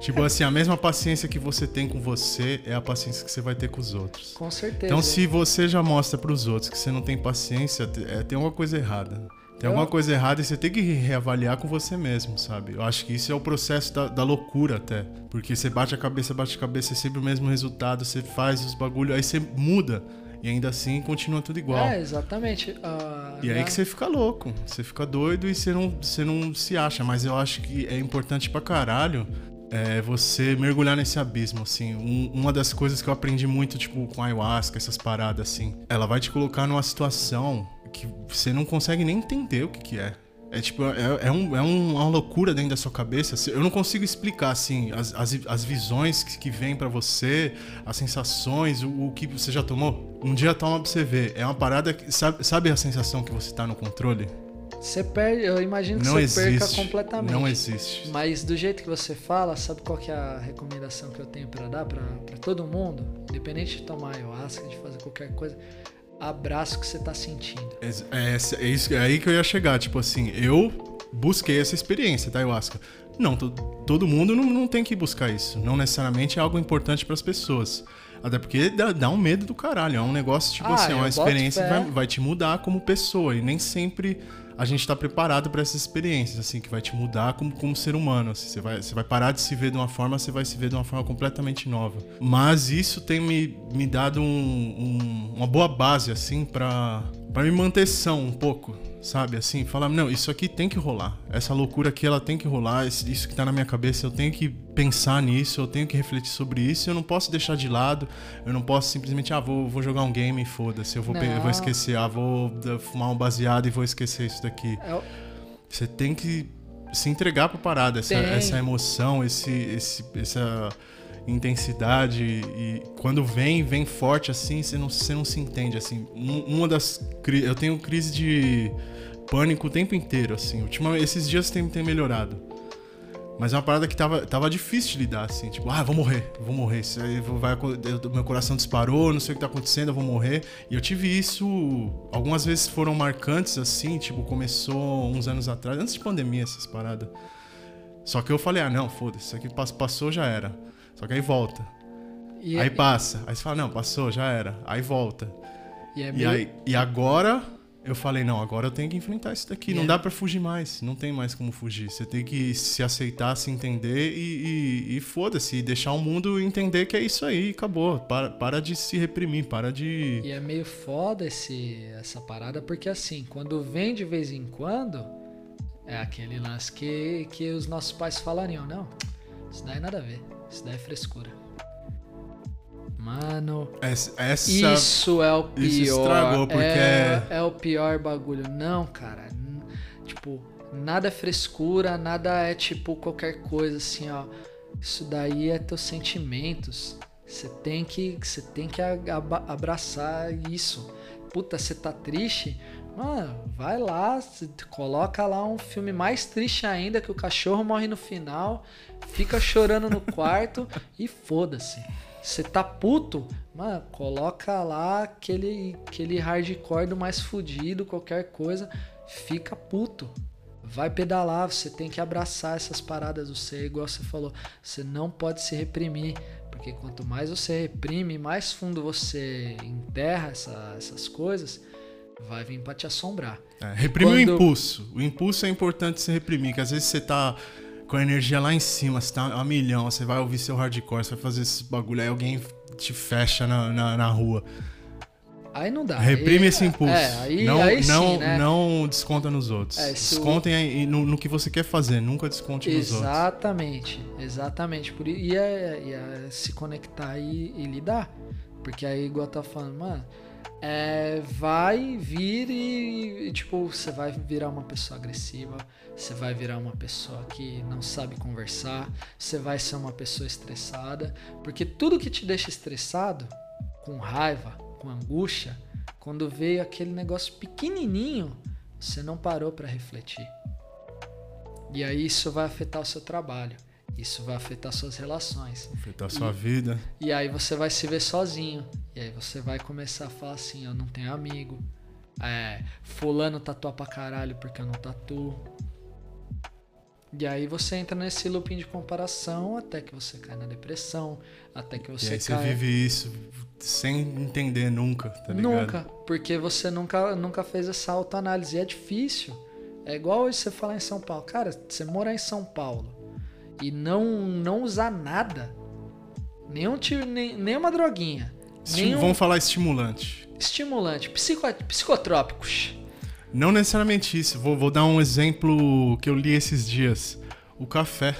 S1: Tipo assim, a mesma paciência que você tem com você é a paciência que você vai ter com os outros.
S2: Com certeza.
S1: Então, se você já mostra para os outros que você não tem paciência, é, tem alguma coisa errada. Tem alguma coisa errada e você tem que reavaliar com você mesmo, sabe? Eu acho que isso é o processo da, da loucura até. Porque você bate a cabeça, bate a cabeça, é sempre o mesmo resultado, você faz os bagulhos, aí você muda. E ainda assim continua tudo igual.
S2: É, exatamente. Uh,
S1: e aí que você fica louco, você fica doido e você não, você não se acha. Mas eu acho que é importante pra caralho é você mergulhar nesse abismo, assim. Um, uma das coisas que eu aprendi muito, tipo, com ayahuasca, essas paradas, assim. Ela vai te colocar numa situação que você não consegue nem entender o que, que é. É tipo, é, é, um, é uma loucura dentro da sua cabeça. Eu não consigo explicar, assim, as, as, as visões que, que vêm para você, as sensações, o, o, que você já tomou. Um dia toma pra você ver. É uma parada. Que, sabe, sabe a sensação que você tá no controle?
S2: Você perde, eu imagino que não você existe, perca completamente.
S1: Não existe.
S2: Mas do jeito que você fala, sabe qual que é a recomendação que eu tenho para dar para todo mundo? Independente de tomar ayahuasca, de fazer qualquer coisa, abraço o que você tá sentindo.
S1: É, é, é, isso, é aí que eu ia chegar. Tipo assim, eu busquei essa experiência da ayahuasca. Não, todo mundo não, não tem que buscar isso. Não necessariamente é algo importante para as pessoas. Até porque dá, dá, um medo do caralho. É um negócio, tipo ah, assim, é uma experiência que vai, vai, te mudar como pessoa. E nem sempre a gente está preparado para essas experiências, assim, que vai te mudar como, como ser humano. Assim, você, vai, você vai parar de se ver de uma forma, você vai se ver de uma forma completamente nova. Mas isso tem me, me dado um, um, uma boa base, assim, para me manter são um pouco, sabe? Assim, falar, não, isso aqui tem que rolar. Essa loucura aqui, ela tem que rolar. Isso que tá na minha cabeça, eu tenho que pensar nisso, eu tenho que refletir sobre isso. Eu não posso deixar de lado. Eu não posso simplesmente, ah, vou, vou jogar um game e foda-se. Eu vou, eu vou esquecer. Ah, vou fumar um baseado e vou esquecer isso daqui. Eu... É Você tem que se entregar pra parada. Essa, essa emoção, esse, esse, essa intensidade e quando vem, vem forte assim, você não, você não se entende assim. Uma das eu tenho crise de pânico o tempo inteiro assim. Ultima, esses dias tem, tem melhorado. Mas é uma parada que tava, tava difícil de lidar, assim, tipo, ah, vou morrer, vou morrer. Isso aí vai, meu coração disparou, não sei o que tá acontecendo, eu vou morrer. E eu tive isso. Algumas vezes foram marcantes, assim, tipo, começou uns anos atrás, antes de pandemia, essas paradas. Só que eu falei, ah, não, foda-se, isso aqui passou, já era. Só que aí volta. E aí é... passa. Aí você fala, não, passou, já era. Aí volta. E, é meio... e, aí, e agora eu falei, não, agora eu tenho que enfrentar isso daqui. Não é... dá para fugir mais. Não tem mais como fugir. Você tem que se aceitar, se entender e, e, e foda-se. E deixar o mundo entender que é isso aí. Acabou. Para, para de se reprimir, para de.
S2: E é meio foda esse, essa parada, porque assim, quando vem de vez em quando, é aquele lance que, que os nossos pais falariam, não. Isso daí nada a ver. Isso daí é frescura. Mano,
S1: essa, essa,
S2: isso é o pior. Isso estragou porque é, é o pior bagulho. Não, cara. Tipo, nada é frescura, nada é tipo qualquer coisa assim, ó. Isso daí é teus sentimentos. Você tem que, você tem que abraçar isso. Puta, você tá triste? Mano, vai lá, coloca lá um filme mais triste ainda que o cachorro morre no final, fica chorando no quarto (laughs) e foda-se. Você tá puto? Mano, coloca lá aquele, aquele hardcore do mais fudido, qualquer coisa, fica puto. Vai pedalar, você tem que abraçar essas paradas do ser, igual você falou. Você não pode se reprimir, porque quanto mais você reprime, mais fundo você enterra essa, essas coisas, vai vir pra te assombrar.
S1: É, reprime
S2: Quando-
S1: o impulso. O impulso é importante você reprimir, que às vezes você tá com a energia lá em cima, você tá a milhão, você vai ouvir seu hardcore, você vai fazer esse bagulho, aí alguém te fecha na, na, na rua.
S2: Aí não dá.
S1: Reprime
S2: Aí-
S1: esse impulso.
S2: É, aí,
S1: não,
S2: aí
S1: não,
S2: sim, né?
S1: não desconta nos outros.
S2: É, se o-
S1: Descontem aí no, no que você quer fazer, nunca desconte nos outros.
S2: Exatamente, exatamente. E, é, é se conectar e, e lidar. Porque aí, igual eu tava falando, mano, é, vai vir e, e, tipo, você vai virar uma pessoa agressiva, você vai virar uma pessoa que não sabe conversar, você vai ser uma pessoa estressada. Porque tudo que te deixa estressado, com raiva, com angústia, quando veio aquele negócio pequenininho, você não parou para refletir. E aí isso vai afetar o seu trabalho. Isso vai afetar suas relações.
S1: Afetar a sua vida.
S2: E aí você vai se ver sozinho. E aí você vai começar a falar assim, eu não tenho amigo. É, fulano tatua pra caralho porque eu não tatuo. E aí você entra nesse looping de comparação até que você cai na depressão, até que
S1: E
S2: você
S1: aí você
S2: cai...
S1: vive isso sem entender nunca, tá ligado?
S2: Nunca, porque você nunca, nunca fez essa autoanálise. E é difícil. É igual hoje você falar em São Paulo. Cara, você morar em São Paulo e não, não usar nada, nenhum tiro, nem, nenhuma droguinha,
S1: Esti-
S2: nenhum
S1: Vamos falar estimulante.
S2: estimulante, psico, psicotrópicos.
S1: Não necessariamente isso. Vou, vou dar um exemplo que eu li esses dias. O café.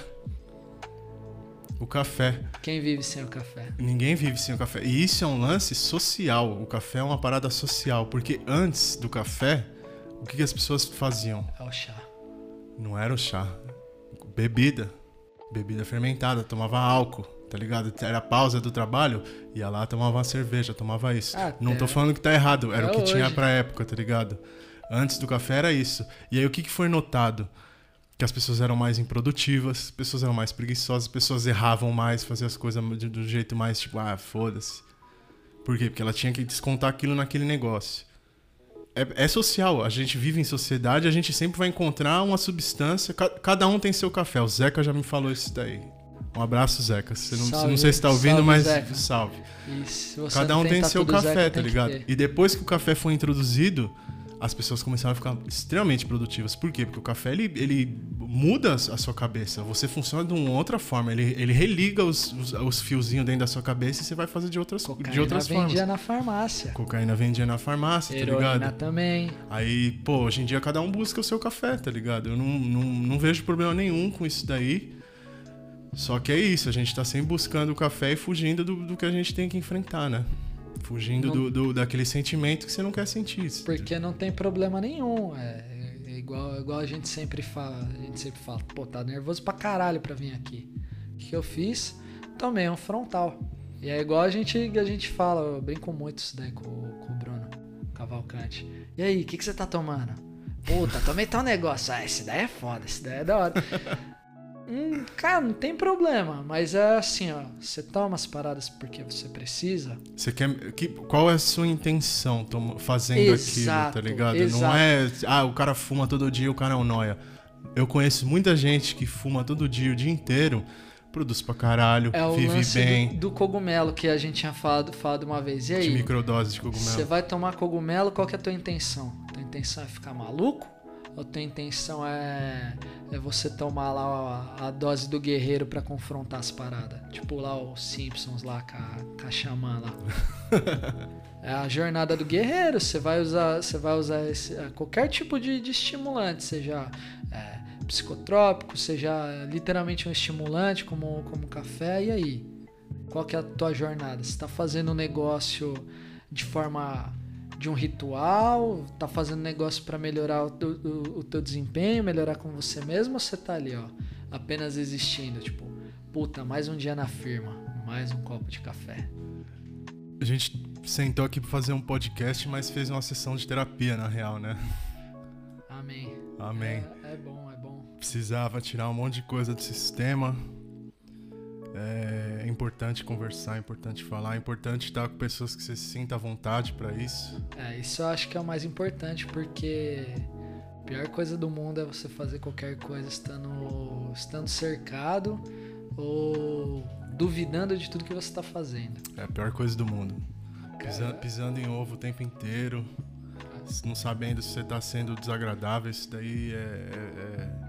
S1: O café.
S2: Quem vive sem o café?
S1: Ninguém vive sem o café. E isso é um lance social. O café é uma parada social. Porque antes do café, o que, que as pessoas faziam?
S2: É o chá.
S1: Não era o chá. Bebida. Bebida fermentada. Tomava álcool. Tá ligado? Era pausa do trabalho, ia lá, tomava uma cerveja, tomava isso.
S2: Ah,
S1: Não tô falando que tá errado, era
S2: É
S1: o que tinha
S2: hoje.
S1: pra época, tá ligado? Antes do café era isso. E aí o que, que foi notado? Que as pessoas eram mais improdutivas, pessoas eram mais preguiçosas, pessoas erravam mais, faziam as coisas do jeito mais tipo, ah, foda-se. Por quê? Porque ela tinha que descontar aquilo naquele negócio. É, é social, a gente vive em sociedade, a gente sempre vai encontrar uma substância. ca- cada um tem seu café. O Zeca já me falou isso daí. Um abraço, Zeca. Você não,
S2: Salve,
S1: não sei se tá ouvindo,
S2: salve,
S1: mas
S2: Zeca.
S1: salve. Cada um tem
S2: tatu
S1: seu
S2: do
S1: café,
S2: Zeca,
S1: tá
S2: tem
S1: ligado? E depois que o café foi introduzido, as pessoas começaram a ficar extremamente produtivas. Por quê? Porque o café ele, ele muda a sua cabeça. Você funciona de uma outra forma. Ele, ele religa os, os, os fiozinhos dentro da sua cabeça e você vai fazer de outras, de
S2: Cocaína
S1: outras formas.
S2: vendia na farmácia.
S1: Cocaína vendia na farmácia, tá
S2: Heroína
S1: ligado?
S2: também.
S1: Aí, pô, hoje em dia cada um busca o seu café, tá ligado? Eu não, não, não vejo problema nenhum com isso daí. Só que é isso, a gente tá sempre buscando o café e fugindo do, do que a gente tem que enfrentar, né? Fugindo
S2: Não-
S1: do, do- daquele sentimento que você não quer sentir.
S2: Porque não tem problema nenhum. É, é igual, é igual a gente sempre fala. A gente sempre fala, pô, tá nervoso pra caralho pra vir aqui. O que eu fiz? Tomei um frontal. E é igual a gente, a gente fala, eu brinco muito isso daí com, com o Bruno Cavalcante. E aí, o que, que você tá tomando? Puta, tomei tal negócio. Ah, esse daí é foda, esse daí é da hora. Hum, cara, não tem problema, mas é assim, ó. Você toma as paradas porque você precisa.
S1: Você quer. Que, qual é a sua intenção fazendo
S2: Exato,
S1: aquilo, tá ligado? Não
S2: exato.
S1: é. Ah, o cara fuma todo dia, o cara é um noia. Eu conheço muita gente que fuma todo dia, o dia inteiro, produz pra caralho,
S2: É o
S1: vive
S2: lance
S1: bem,
S2: do, do cogumelo que a gente tinha falado, falado uma vez. E
S1: de
S2: aí,
S1: microdose de cogumelo.
S2: você vai tomar cogumelo, qual que é a tua intenção? Tua intenção é ficar maluco? Ou tua intenção é, é você tomar lá a, a dose do guerreiro pra confrontar as paradas? Tipo lá os Simpsons lá com a, a xamã lá. (laughs) É a jornada do guerreiro. Você vai usar, você vai usar esse- é, qualquer tipo de, de estimulante, seja é, psicotrópico, seja literalmente um estimulante como, como café. E aí? Qual que é a tua jornada? Você está fazendo um negócio de forma de um ritual? Tá fazendo negócio para melhorar o teu, o, o teu desempenho, melhorar com você mesmo? Ou você tá ali, ó, apenas existindo? Tipo, puta, mais um dia na firma, mais um copo de café.
S1: A gente sentou aqui pra fazer um podcast, mas fez uma sessão de terapia, na real, né?
S2: Amém.
S1: Amém.
S2: É, é bom, é bom.
S1: Precisava tirar um monte de coisa do sistema. É importante conversar, é importante falar, é importante estar com pessoas que você se sinta à vontade pra isso.
S2: É, isso eu acho que é o mais importante, porque a pior coisa do mundo é você fazer qualquer coisa estando, estando cercado ou duvidando de tudo que você está fazendo.
S1: É a pior coisa do mundo. Pisa- pisando em ovo o tempo inteiro, não sabendo se você tá sendo desagradável, isso daí é, é, é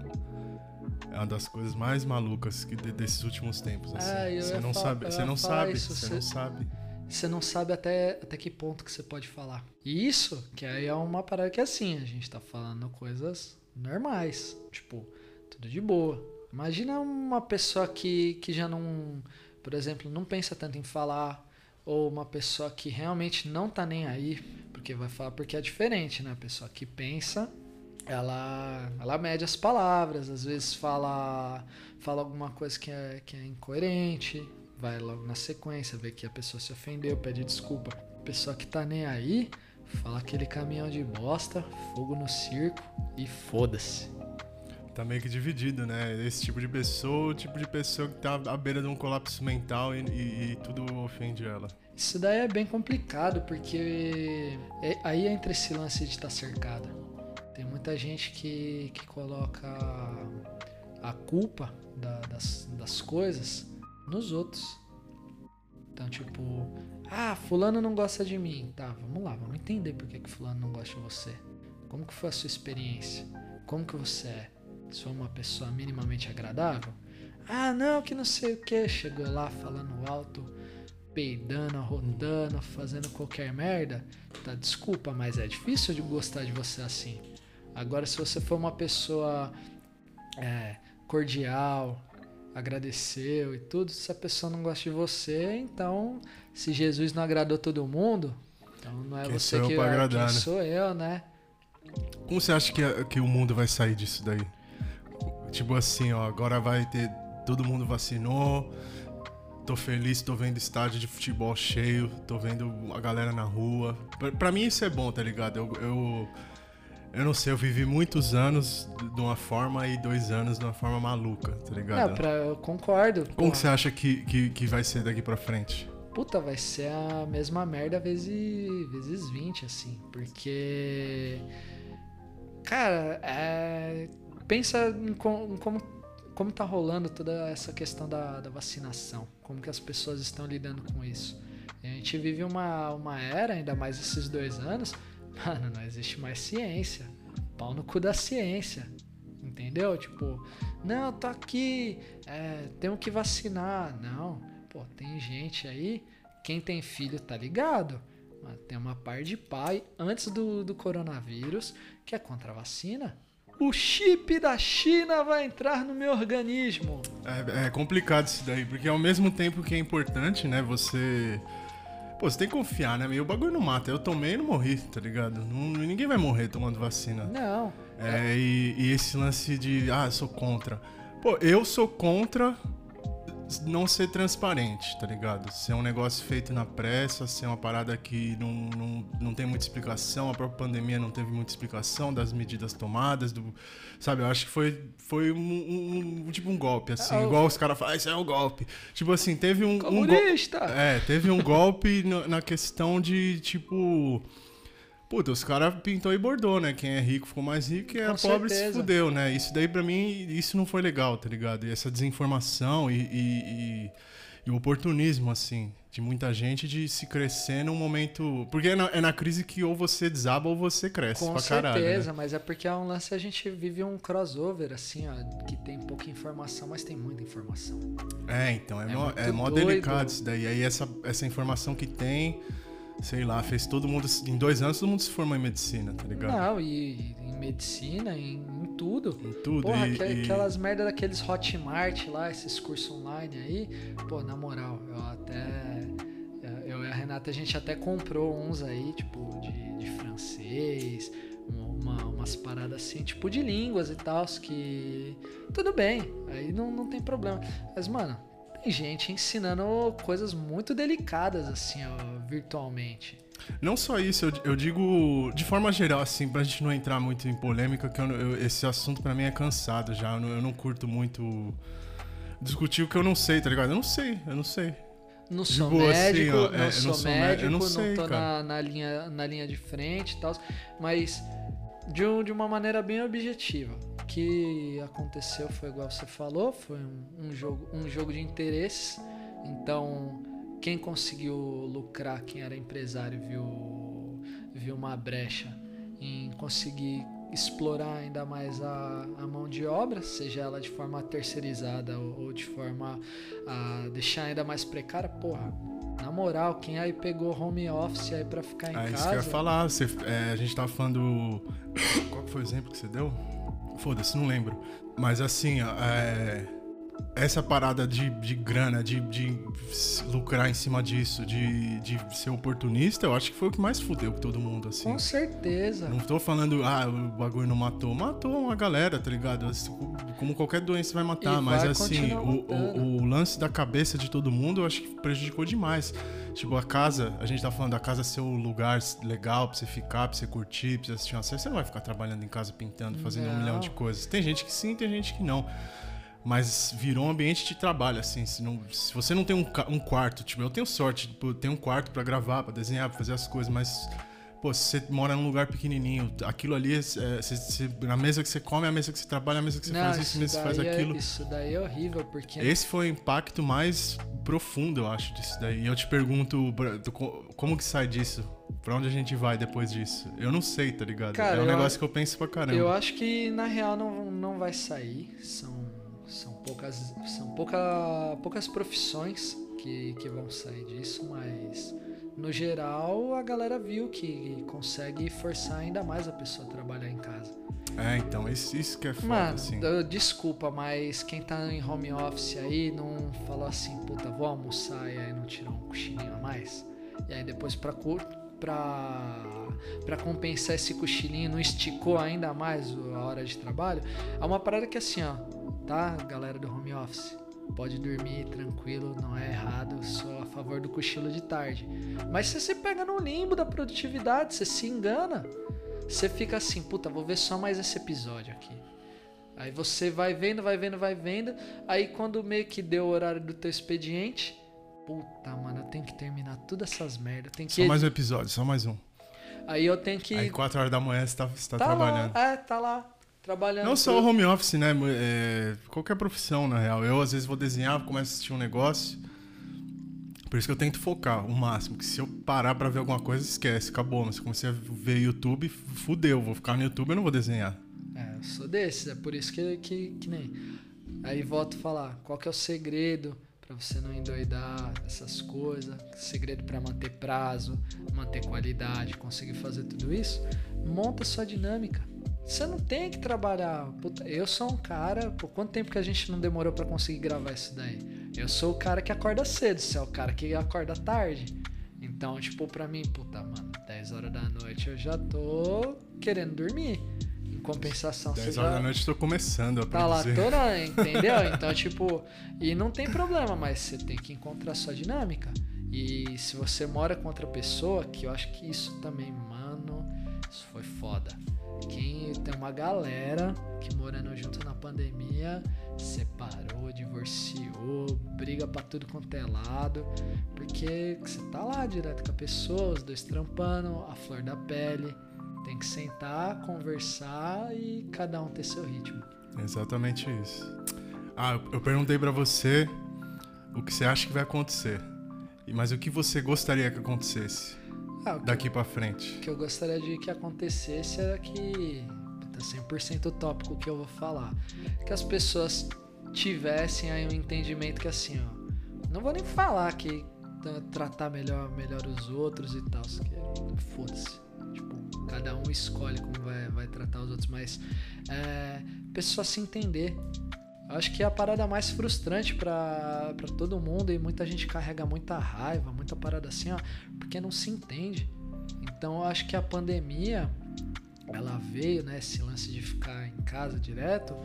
S1: uma das coisas mais malucas que de- desses últimos tempos. Assim.
S2: É,
S1: você não sabe, você não sabe,
S2: isso,
S1: você
S2: você-
S1: não sabe.
S2: Você não sabe até, até que ponto que você pode falar. E isso, que aí é uma parada que é assim, a gente tá falando coisas normais. Tipo, tudo de boa. Imagina uma pessoa que, que já não, por exemplo, não pensa tanto em falar, ou uma pessoa que realmente não tá nem aí, porque vai falar porque é diferente, né? A pessoa que pensa, ela, ela mede as palavras, às vezes fala, fala alguma coisa que é, que é incoerente, vai logo na sequência, vê que a pessoa se ofendeu, pede desculpa. A pessoa que tá nem aí, fala aquele caminhão de bosta, fogo no circo e foda-se.
S1: Tá meio que dividido, né? Esse tipo de pessoa, o tipo de pessoa que tá à beira de um colapso mental e, e- e tudo ofende ela.
S2: Isso daí é bem complicado, porque é- aí entra esse lance de estar cercado. Tem muita gente que, que coloca a culpa da- das, das coisas nos outros. Então, tipo, ah, fulano não gosta de mim. Tá, vamos lá, vamos entender por que, que fulano não gosta de você. Como que foi a sua experiência? Como que você é? Foi uma pessoa minimamente agradável? Ah, não, que não sei o que. Chegou lá falando alto, peidando, arrotando, fazendo qualquer merda. Tá, desculpa, mas é difícil de gostar de você assim. Agora, se você for uma pessoa é, cordial, agradeceu e tudo, se a pessoa não gosta de você, então, se Jesus não agradou todo mundo, então não é
S1: Quem
S2: você
S1: sou eu
S2: que quem
S1: agradar, né?
S2: sou eu, né?
S1: Como você acha que, que o mundo vai sair disso daí? Tipo assim, ó, agora vai ter. Todo mundo vacinou. Tô feliz, tô vendo estádio de futebol cheio, tô vendo a galera na rua. Pra, pra mim isso é bom, tá ligado? Eu, eu, eu não sei, eu vivi muitos anos de uma forma e dois anos de uma forma maluca, tá ligado?
S2: Não, pra, eu concordo.
S1: Como que você acha que, que, que vai ser daqui pra frente?
S2: Puta, vai ser a mesma merda vezes, vezes 20, assim. Porque. Cara, é, pensa em, com- em como, como tá rolando toda essa questão da, da vacinação. Como que as pessoas estão lidando com isso. A gente vive uma, uma era, ainda mais esses dois anos. Mano, não existe mais ciência. Pau no cu da ciência. Entendeu? Tipo, não, tô aqui, é, que vacinar. Não, pô, tem gente aí, quem tem filho tá ligado. Mas tem uma par de pai antes do, do coronavírus que é contra a vacina. O chip da China vai entrar no meu organismo.
S1: É, é complicado isso daí, porque ao mesmo tempo que é importante, né, você. Pô, você tem que confiar, né? E o bagulho não mata. Eu tomei e não morri, tá ligado? Não- ninguém vai morrer tomando vacina.
S2: Não,
S1: É, e, e esse lance de, ah, eu sou contra. Pô, eu sou contra não ser transparente, tá ligado? Ser um negócio feito na pressa, ser uma parada que não, não, não tem muita explicação, a própria pandemia não teve muita explicação das medidas tomadas, do, sabe? Eu acho que foi, foi um, um- um- tipo um golpe, assim,
S2: Ah,
S1: igual os caras falam, ah, isso é um golpe. Tipo assim, teve um... um gol-
S2: comunista.
S1: é, teve um golpe na questão de, tipo. Puta, os caras pintou e bordou, né? Quem é rico ficou mais rico e quem é
S2: Com
S1: pobre se
S2: certeza.
S1: fudeu, né? Isso daí pra mim, isso não foi legal, tá ligado? E essa desinformação e, e- e- e o oportunismo, assim, de muita gente de se crescer num momento. Porque é na, é na crise que ou você desaba ou você cresce
S2: Com
S1: pra caralho.
S2: certeza,
S1: né?
S2: mas é porque é um lance a gente vive um crossover, assim, ó, que tem pouca informação, mas tem muita informação.
S1: É, então, é,
S2: É
S1: mó, é mó delicado isso daí. Aí essa, essa informação que tem, sei lá, fez todo mundo. Em dois anos todo mundo se formou em medicina, tá ligado?
S2: Não, e, e em medicina, em, em tudo.
S1: Em tudo.
S2: Porra,
S1: e,
S2: que-
S1: e-
S2: aquelas merda daqueles Hotmart lá, esses cursos online aí. Pô, na moral, eu até. Eu e a Renata, a gente até comprou uns aí, tipo, de, de francês, uma, umas paradas assim, tipo de línguas e tal, que. Tudo bem, aí não, não tem problema. Mas, mano, tem gente ensinando coisas muito delicadas, assim, ó, virtualmente.
S1: Não só isso, eu, eu digo de forma geral, assim, pra gente não entrar muito em polêmica, que eu não- eu- esse assunto pra mim é cansado já. Eu não, eu não curto muito discutir o que eu não sei, tá ligado? Eu não sei, eu não sei.
S2: Não sou
S1: Tipo assim,
S2: médico,
S1: ó, é, eu
S2: não
S1: não
S2: sou
S1: sou mé-
S2: médico,
S1: eu não
S2: não,
S1: sei,
S2: tô
S1: cara.
S2: na, na linha, na linha de frente e tal, mas de, um- de uma maneira bem objetiva. O que aconteceu foi igual você falou, foi um, um jogo, um jogo de interesses. Então, quem conseguiu lucrar, quem era empresário, viu, viu uma brecha em conseguir explorar ainda mais a, a mão de obra, seja ela de forma terceirizada ou, ou de forma a deixar ainda mais precária, porra. Na moral, quem aí pegou home office aí pra ficar em
S1: É
S2: casa.
S1: isso que eu ia falar. Você, é, a gente tava falando. Qual foi o exemplo que você deu? Foda-se, não lembro. Mas assim, ó, é, essa parada de, de grana, de, de lucrar em cima disso, de, de ser oportunista, eu acho que foi o que mais fudeu todo mundo, assim.
S2: Com certeza.
S1: Não tô falando, ah, o bagulho não matou. Matou uma galera, tá ligado? Como qualquer doença vai matar,
S2: E
S1: mas
S2: vai
S1: assim, o, o, o lance da cabeça de todo mundo eu acho que prejudicou demais. Tipo, a casa, a gente tá falando da casa ser um lugar legal pra você ficar, pra você curtir, pra você assistir uma série. Você não vai ficar trabalhando em casa pintando, fazendo um
S2: Não.
S1: milhão de coisas. Tem gente que sim, tem gente que não. Mas virou um ambiente de trabalho, assim. Se, não- se você não tem um, um quarto, tipo, eu tenho sorte, tipo, eu um quarto pra gravar, pra desenhar, pra fazer as coisas, mas, pô, se você mora num lugar pequenininho, aquilo ali, é, é, você- você- a mesa que você come, é a mesa que você trabalha, a mesa que você
S2: Não,
S1: faz isso, mesa que você faz
S2: é,
S1: aquilo.
S2: isso daí é horrível, porque
S1: Esse foi o impacto mais profundo, eu acho, disso daí. E eu te pergunto, como que sai disso? Pra onde a gente vai depois disso? Eu não sei, tá ligado?
S2: Cara,
S1: é um
S2: eu
S1: negócio
S2: acho-
S1: que eu penso pra caramba.
S2: Eu acho que na real não, não vai sair. São, são poucas são pouca, poucas profissões que, que vão sair disso, mas no geral a galera viu que consegue forçar ainda mais a pessoa a trabalhar em casa.
S1: É, então, isso, isso que é foda,
S2: Mano,
S1: assim.
S2: desculpa, mas quem tá em home office aí não falou assim, puta, vou almoçar e aí não tirou um cochilinho a mais? E aí depois pra, cu- pra, pra compensar esse cochilinho não esticou ainda mais a hora de trabalho? É uma parada que assim, ó, tá, galera do home office? Pode dormir tranquilo, não é errado, sou a favor do cochilo de tarde. Mas se você pega no limbo da produtividade, você se engana. Você fica assim, puta, vou ver só mais esse episódio aqui. Aí você vai vendo, vai vendo, vai vendo. Aí quando meio que deu o horário do teu expediente, puta, mano, eu tenho que terminar todas essas merdas. Tem que
S1: Só mais um episódio, só mais um.
S2: Aí eu tenho que
S1: Aí, 4 horas da manhã, você tá, você tá,
S2: tá
S1: trabalhando.
S2: lá, é, tá lá trabalhando.
S1: Não só o home office, né? É, qualquer profissão, na real. Eu, às vezes, vou desenhar, começo a assistir um negócio. Por isso que eu tento focar o máximo. Que se eu parar pra ver alguma coisa, esquece, acabou. Mas se eu comecei a ver YouTube, fudeu. Vou ficar no YouTube e não vou desenhar.
S2: É, eu sou desses, é por isso que, que, que nem. Aí volto a falar, qual que é o segredo pra você não endoidar essas coisas? Segredo pra manter prazo, manter qualidade, conseguir fazer tudo isso? Monta sua dinâmica. Você não tem que trabalhar. Puta, eu sou um cara. Por quanto tempo que a gente não demorou pra conseguir gravar isso daí? Eu sou o cara que acorda cedo, você é o cara que acorda tarde. Então, tipo, pra mim, puta, mano, 10 horas da noite eu já tô querendo dormir. Em compensação,
S1: 10
S2: você
S1: horas
S2: já
S1: da noite eu tô começando a
S2: tá lá toda, (laughs) entendeu? Então, tipo, e não tem problema, mas você tem que encontrar sua dinâmica. E se você mora com outra pessoa, que eu acho que isso também, mano, isso foi foda. Quem tem uma galera que morando junto na pandemia separou, divorciou, briga pra tudo quanto é lado, porque você tá lá direto com a pessoa, os dois trampando, a flor da pele. Tem que sentar, conversar e cada um ter seu ritmo.
S1: Exatamente isso. Ah, eu- perguntei pra você o que você acha que vai acontecer. Mas o que você gostaria que acontecesse
S2: Ah,
S1: daqui pra frente?
S2: o que eu gostaria de que acontecesse era que. Tá 100% utópico o que eu vou falar. Que as pessoas tivessem aí um entendimento que assim, ó. Não vou nem falar que tratar melhor, melhor os outros e tal. Que foda-se. Tipo, cada um escolhe como vai, vai tratar os outros, mas é, pessoa se entender. Acho que é a parada mais frustrante pra todo mundo e muita gente carrega muita raiva, muita parada assim, ó, porque não se entende. Então acho que a pandemia ela veio, né, esse lance de ficar em casa direto.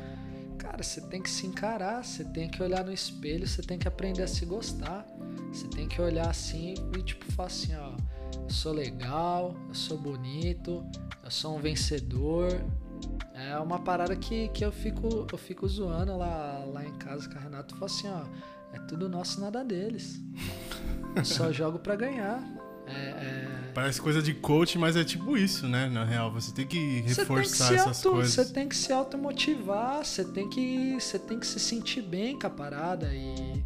S2: Cara, você tem que se encarar, você tem que olhar no espelho, você tem que aprender a se gostar. Você tem que olhar assim e tipo falar assim, ó, eu sou legal, eu sou bonito, eu sou um vencedor. É uma parada que, que eu fico eu fico zoando lá, lá em casa com a Renato. Eu falo assim, ó, é tudo nosso, nada deles. Eu (laughs) só jogo pra ganhar. É, é,
S1: Parece coisa de coach, mas é tipo isso, né? Na real, você tem que
S2: Você tem que
S1: reforçar essas
S2: auto,
S1: coisas.
S2: Você tem que se automotivar, você tem que, você tem que se sentir bem com a parada. E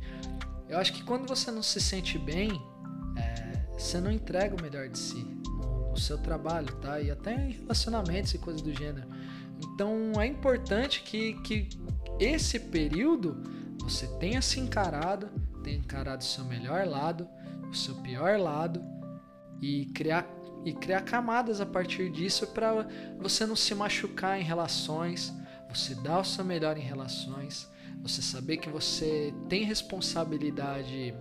S2: eu acho que quando você não se sente bem, é, você não entrega o melhor de si no, o seu trabalho, tá? E até em relacionamentos e coisas do gênero. Então é importante que, que esse período você tenha se encarado, tenha encarado o seu melhor lado, o seu pior lado e criar e criar camadas a partir disso para você não se machucar em relações, você dar o seu melhor em relações, você saber que você tem responsabilidade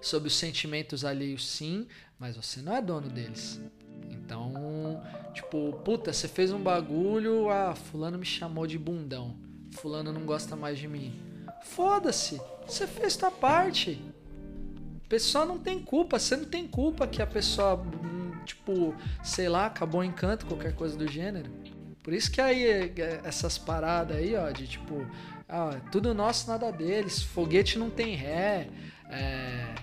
S2: sobre os sentimentos alheios sim, mas você não é dono deles. Então, tipo, puta, você fez um bagulho, ah, fulano me chamou de bundão. Fulano não gosta mais de mim. Foda-se, você fez tua parte. A pessoa não tem culpa, você não tem culpa que a pessoa, hum, tipo, sei lá, acabou em canto, qualquer coisa do gênero. Por isso que aí é, essas paradas aí, ó, de tipo, ah, tudo nosso, nada deles, foguete não tem ré, é,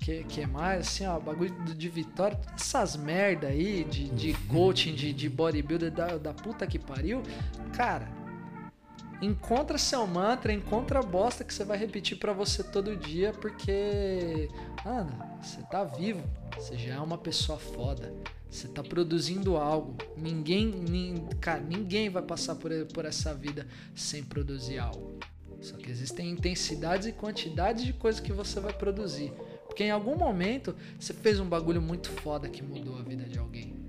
S2: que, que mais, assim, ó, bagulho de vitória, essas merda aí de, de coaching, de, de bodybuilder da, da puta que pariu, cara, encontra seu mantra, encontra a bosta que você vai repetir para você todo dia, porque, mano, você tá vivo, você já é uma pessoa foda. Você tá produzindo algo. Ninguém, nin, cara, ninguém vai passar por, por essa vida sem produzir algo. Só que existem intensidades e quantidades de coisas que você vai produzir. Porque em algum momento você fez um bagulho muito foda que mudou a vida de alguém.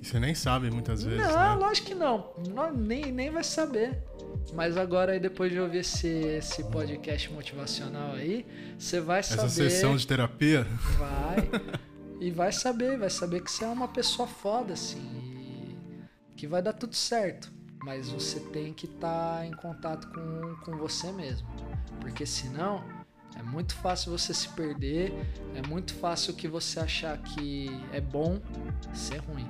S1: E você nem sabe muitas vezes.
S2: Não,
S1: né?
S2: lógico que não. não. nem, nem vai saber. Mas agora, depois de ouvir esse, esse podcast motivacional aí, você vai saber.
S1: Essa sessão de terapia?
S2: Vai. (laughs) e vai saber, vai saber que você é uma pessoa foda, assim. E que vai dar tudo certo. Mas você tem que estar tá em contato com, com você mesmo. Porque senão muito fácil você se perder, é muito fácil que você achar que é bom ser ruim.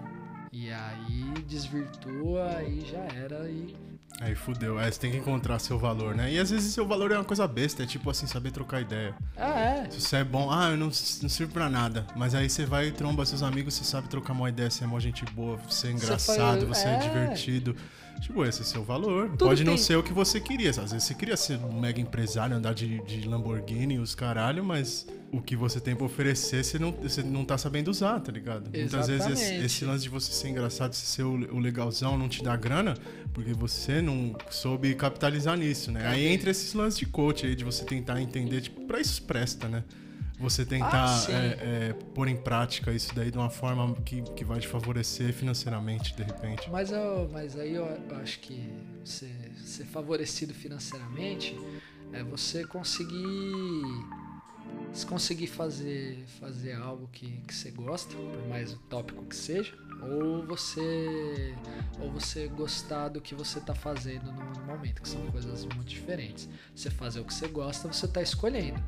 S2: E aí desvirtua e já era e
S1: Aí fudeu. É, você tem que encontrar seu valor, né? E às vezes seu valor é uma coisa besta, é tipo assim, saber trocar ideia.
S2: Ah, é?
S1: Se você é bom, ah, eu não, não sirvo pra nada. Mas aí você vai e tromba seus amigos, você sabe trocar uma ideia, você é uma gente boa, você é engraçado, você, você é. é. divertido. Tipo, esse é seu valor. Tudo Pode tem... não ser o que você queria. Às vezes você queria ser um mega empresário, andar de, de Lamborghini, os caralho, mas o que você tem pra oferecer, você não, você não tá sabendo usar, tá ligado? Exatamente. Muitas vezes esse, esse, lance de você ser engraçado, ser o, o, legalzão, não te dá grana, porque você não soube capitalizar nisso, né? Aí entra esses lances de coach aí, de você tentar entender, tipo, pra isso presta, né? Você tentar ah, é, é, pôr em prática isso daí de uma forma que, que vai te favorecer financeiramente, de repente.
S2: Mas, eu, mas aí eu, eu acho que ser, ser favorecido financeiramente é você conseguir se conseguir fazer, fazer algo que, que você gosta, por mais utópico que seja, ou você ou você gostar do que você está fazendo no momento, que são coisas muito diferentes. Você fazer o que você gosta, você está escolhendo.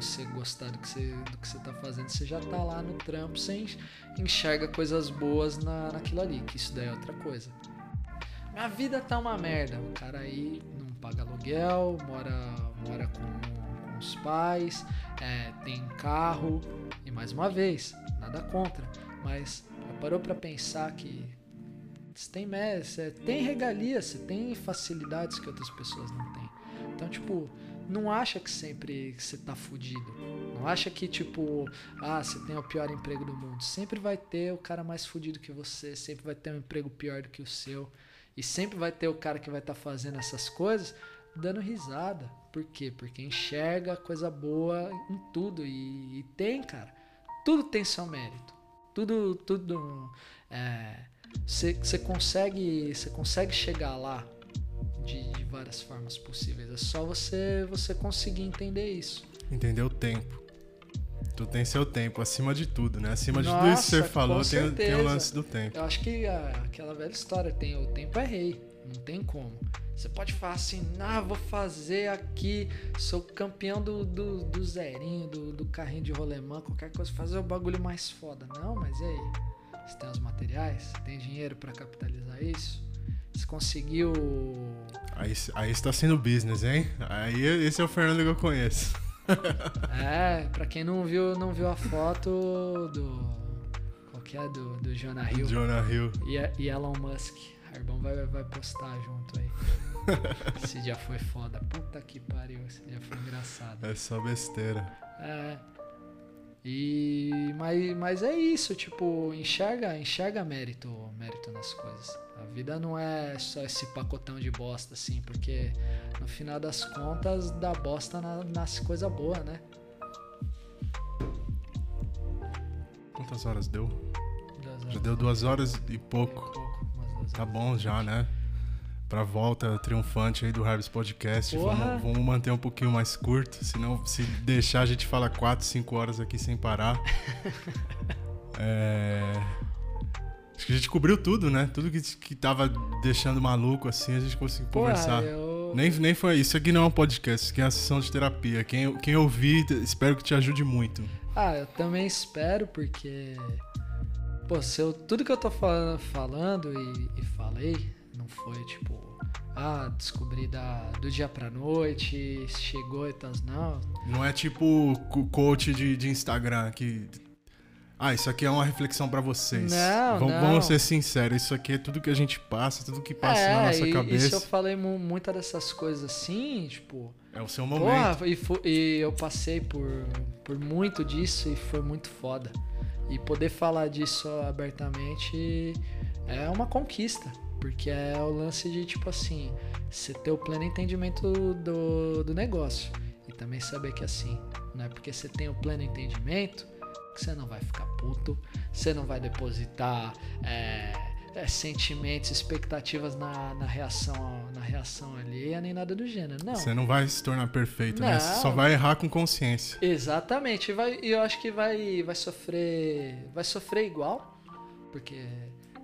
S2: Você gostar do que você do que você está fazendo, você já está lá no trampo, você enxerga coisas boas na, naquilo ali, que isso daí é outra coisa. Minha vida tá uma merda. O cara aí não paga aluguel, mora mora com os pais, é, tem carro e mais uma vez, nada contra, mas parou para pensar que você tem, você tem regalias, você tem facilidades que outras pessoas não têm. Então, tipo, não acha que sempre você tá fudido. Não acha que, tipo, ah, você tem o pior emprego do mundo. Sempre vai ter o cara mais fudido que você, sempre vai ter um emprego pior do que o seu. E sempre vai ter o cara que vai estar tá fazendo essas coisas dando risada. Por quê? Porque enxerga coisa boa em tudo. E, e tem, cara. Tudo tem seu mérito. Tudo, tudo. Você é, consegue, você consegue chegar lá de, de, várias formas possíveis. É só você, você conseguir entender isso.
S1: Entender o tempo. Tu tem seu tempo, acima de tudo, né? Acima Nossa, de tudo isso que você falou, tem, tem, o lance do tempo.
S2: Eu acho que a, aquela velha história tem o tempo é rei, não tem como. Você pode falar assim, ah, vou fazer aqui, sou campeão do, do, do zerinho, do, do carrinho de rolemã, qualquer coisa, fazer o bagulho mais foda. Não, mas e aí? Você tem os materiais? Tem dinheiro para capitalizar isso? Você conseguiu.
S1: Aí, aí está sendo business, hein? Aí esse é o Fernando que eu conheço. (laughs)
S2: é, pra quem não viu, não viu a foto do. Qual que é? Do, do Jonah Hill.
S1: Jonah Hill.
S2: E, e Elon Musk. Arbão vai, vai postar junto aí. (laughs) esse dia foi foda. Puta que pariu, esse dia foi engraçado.
S1: É só besteira.
S2: É. E mas, mas é isso, tipo, enxerga, enxerga mérito, mérito nas coisas. A vida não é só esse pacotão de bosta assim, porque no final das contas da bosta na- nasce coisa boa, né?
S1: Quantas horas deu?
S2: Duas
S1: Já
S2: horas.
S1: deu duas horas e pouco.
S2: Pouco, umas duas
S1: Tá
S2: horas.
S1: bom já, né? Pra volta triunfante aí do Harvest Podcast. Vamos, vamos manter um pouquinho mais curto. Senão, se deixar, a gente fala 4, 5 horas aqui sem parar. (laughs) É, Acho que a gente cobriu tudo, né? Tudo que, que tava deixando maluco assim, a gente conseguiu
S2: Porra,
S1: conversar.
S2: eu...
S1: Nem, nem foi isso. aqui não é um podcast, isso aqui é uma sessão de terapia. Quem, quem ouvir, espero que te ajude muito.
S2: Ah, eu também espero, porque. Pô, se eu, tudo que eu tô falando, falando e, e falei, não foi tipo. Ah, descobri da, do dia pra noite, chegou e tal. Não.
S1: Não é tipo co- coach de, de Instagram que. Ah, isso aqui é uma reflexão pra vocês.
S2: Não,
S1: vamos,
S2: não.
S1: vamos ser sinceros, isso aqui é tudo que a gente passa, tudo que passa
S2: é,
S1: na nossa
S2: e, e se eu
S1: cabeça.
S2: falei mu- muitas dessas coisas assim, tipo.
S1: É o seu momento.
S2: E, e eu passei por, por muito disso e foi muito foda. E poder falar disso abertamente é uma conquista. Porque é o lance de, tipo assim, você ter o pleno entendimento do, do negócio. E também saber que assim, não é porque você tem o pleno entendimento que você não vai ficar puto, você não vai depositar é, é, sentimentos, expectativas na, na reação na reação alheia, nem nada do gênero. Não.
S1: Você não vai se tornar perfeito, né? Você
S2: Não.
S1: só vai errar com consciência.
S2: Exatamente, e vai, eu acho que vai, vai sofrer, vai sofrer igual, porque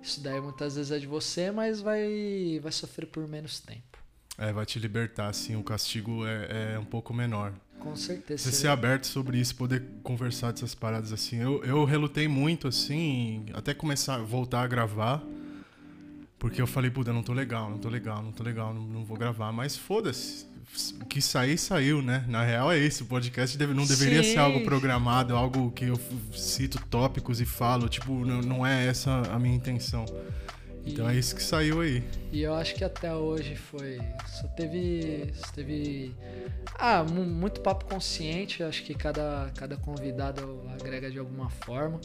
S2: isso daí muitas vezes é de você, mas vai, vai sofrer por menos tempo.
S1: É, vai te libertar, assim, o castigo é, é um pouco menor.
S2: Com certeza.
S1: Você ser aberto sobre isso, poder conversar dessas paradas assim. Eu, eu relutei muito, assim, até começar, voltar a gravar. Porque eu falei, puta, não tô legal, não tô legal, não tô legal, não, não vou gravar. Mas foda-se. O que sair, saiu, né? Na real é isso. O podcast deve- não deveria
S2: Sim.
S1: ser algo programado, algo que eu cito tópicos e falo. Tipo, não, não é essa a minha intenção. Então é isso que saiu aí.
S2: E eu acho que até hoje foi. Só teve. Só teve. Ah, mu- muito papo consciente. Eu acho que cada, cada convidado agrega de alguma forma.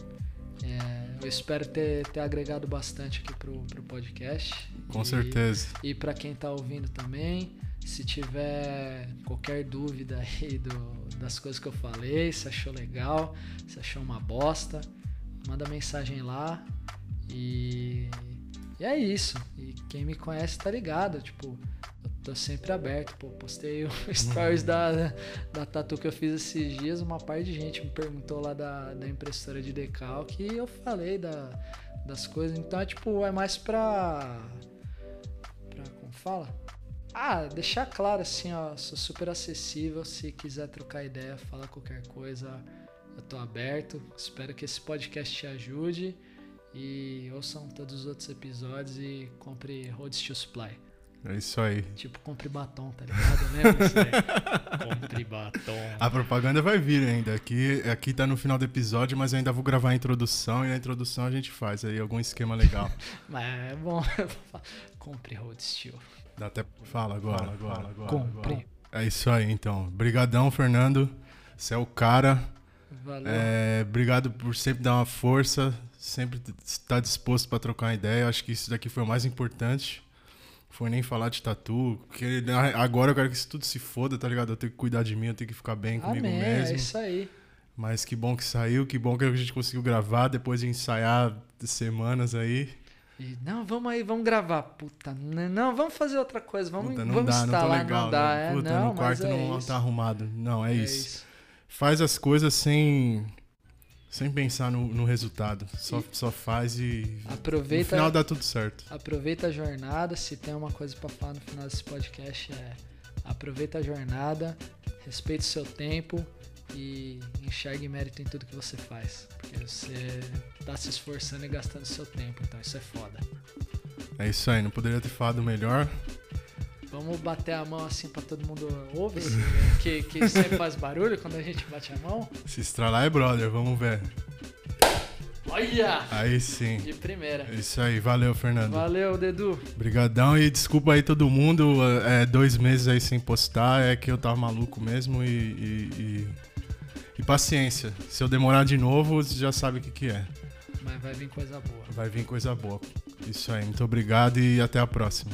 S2: É, eu espero ter, ter agregado bastante aqui pro, pro podcast.
S1: Com
S2: E-
S1: certeza.
S2: E para quem tá ouvindo também, se tiver qualquer dúvida aí do, das coisas que eu falei, se achou legal, se achou uma bosta, manda mensagem lá. E, e é isso. E quem me conhece tá ligado, tipo, eu tô sempre aberto. Pô, postei o (laughs) stories da, da tatu que eu fiz esses dias, uma parte de gente me perguntou lá da, da impressora de decalque e eu falei da, das coisas. Então é tipo, é mais pra pra como fala? Ah, deixar claro assim, ó, sou super acessível, se quiser trocar ideia, falar qualquer coisa, eu tô aberto. Espero que esse podcast te ajude e ouçam todos os outros episódios e compre Road Steel Supply.
S1: É isso aí.
S2: Tipo, compre batom, tá ligado? Lembra (laughs) daí? compre batom.
S1: A propaganda vai vir ainda. Aqui, aqui tá no final do episódio, mas eu ainda vou gravar a introdução e na introdução a gente faz aí algum esquema legal. (laughs)
S2: Mas é bom. (laughs) compre Road Steel.
S1: Dá até. Fala agora, agora, agora.
S2: Compre.
S1: É isso aí, então. Brigadão, Fernando. Você é o cara.
S2: Valeu.
S1: É, obrigado por sempre dar uma força, sempre estar disposto para trocar uma ideia. Acho que isso daqui foi o mais importante. Foi nem falar de tatu, porque agora eu quero que isso tudo se foda, tá ligado? Eu tenho que cuidar de mim, eu tenho que ficar bem comigo
S2: Amém,
S1: mesmo.
S2: é isso aí.
S1: Mas que bom que saiu, que bom que a gente conseguiu gravar depois de ensaiar semanas aí.
S2: E, não, vamos aí, vamos gravar. Puta, n- não, vamos fazer outra coisa. Vamos,
S1: Puta, não
S2: vamos
S1: dá, não
S2: instalar,
S1: legal.
S2: não dá.
S1: né?
S2: É,
S1: Puta,
S2: não,
S1: no quarto
S2: mas é
S1: não
S2: isso.
S1: tá arrumado. Não, é,
S2: É
S1: isso.
S2: isso.
S1: Faz as coisas sem sem pensar no, no resultado. Só, só faz e no
S2: Aproveita,
S1: final dá tudo certo.
S2: aproveita a jornada. Se tem uma coisa pra falar no final desse podcast é aproveita a jornada, respeite o seu tempo e enxergue mérito em tudo que você faz. Porque você tá se esforçando e gastando seu tempo, então isso é foda.
S1: É isso aí, não poderia ter falado melhor.
S2: Vamos bater a mão assim pra todo mundo ouvir, assim, (laughs) que, que sempre faz barulho quando a gente bate a mão.
S1: Se estralar é brother, vamos ver.
S2: Olha!
S1: Aí sim.
S2: De primeira.
S1: Isso aí, valeu, Fernando.
S2: Valeu, Dedu.
S1: Obrigadão e desculpa aí todo mundo, é, dois meses aí sem postar, é que eu tava maluco mesmo e, e, e, e paciência. Se eu demorar de novo, você já sabe o que, que é.
S2: Mas vai vir coisa boa.
S1: Vai vir coisa boa. Isso aí, muito obrigado e até a próxima.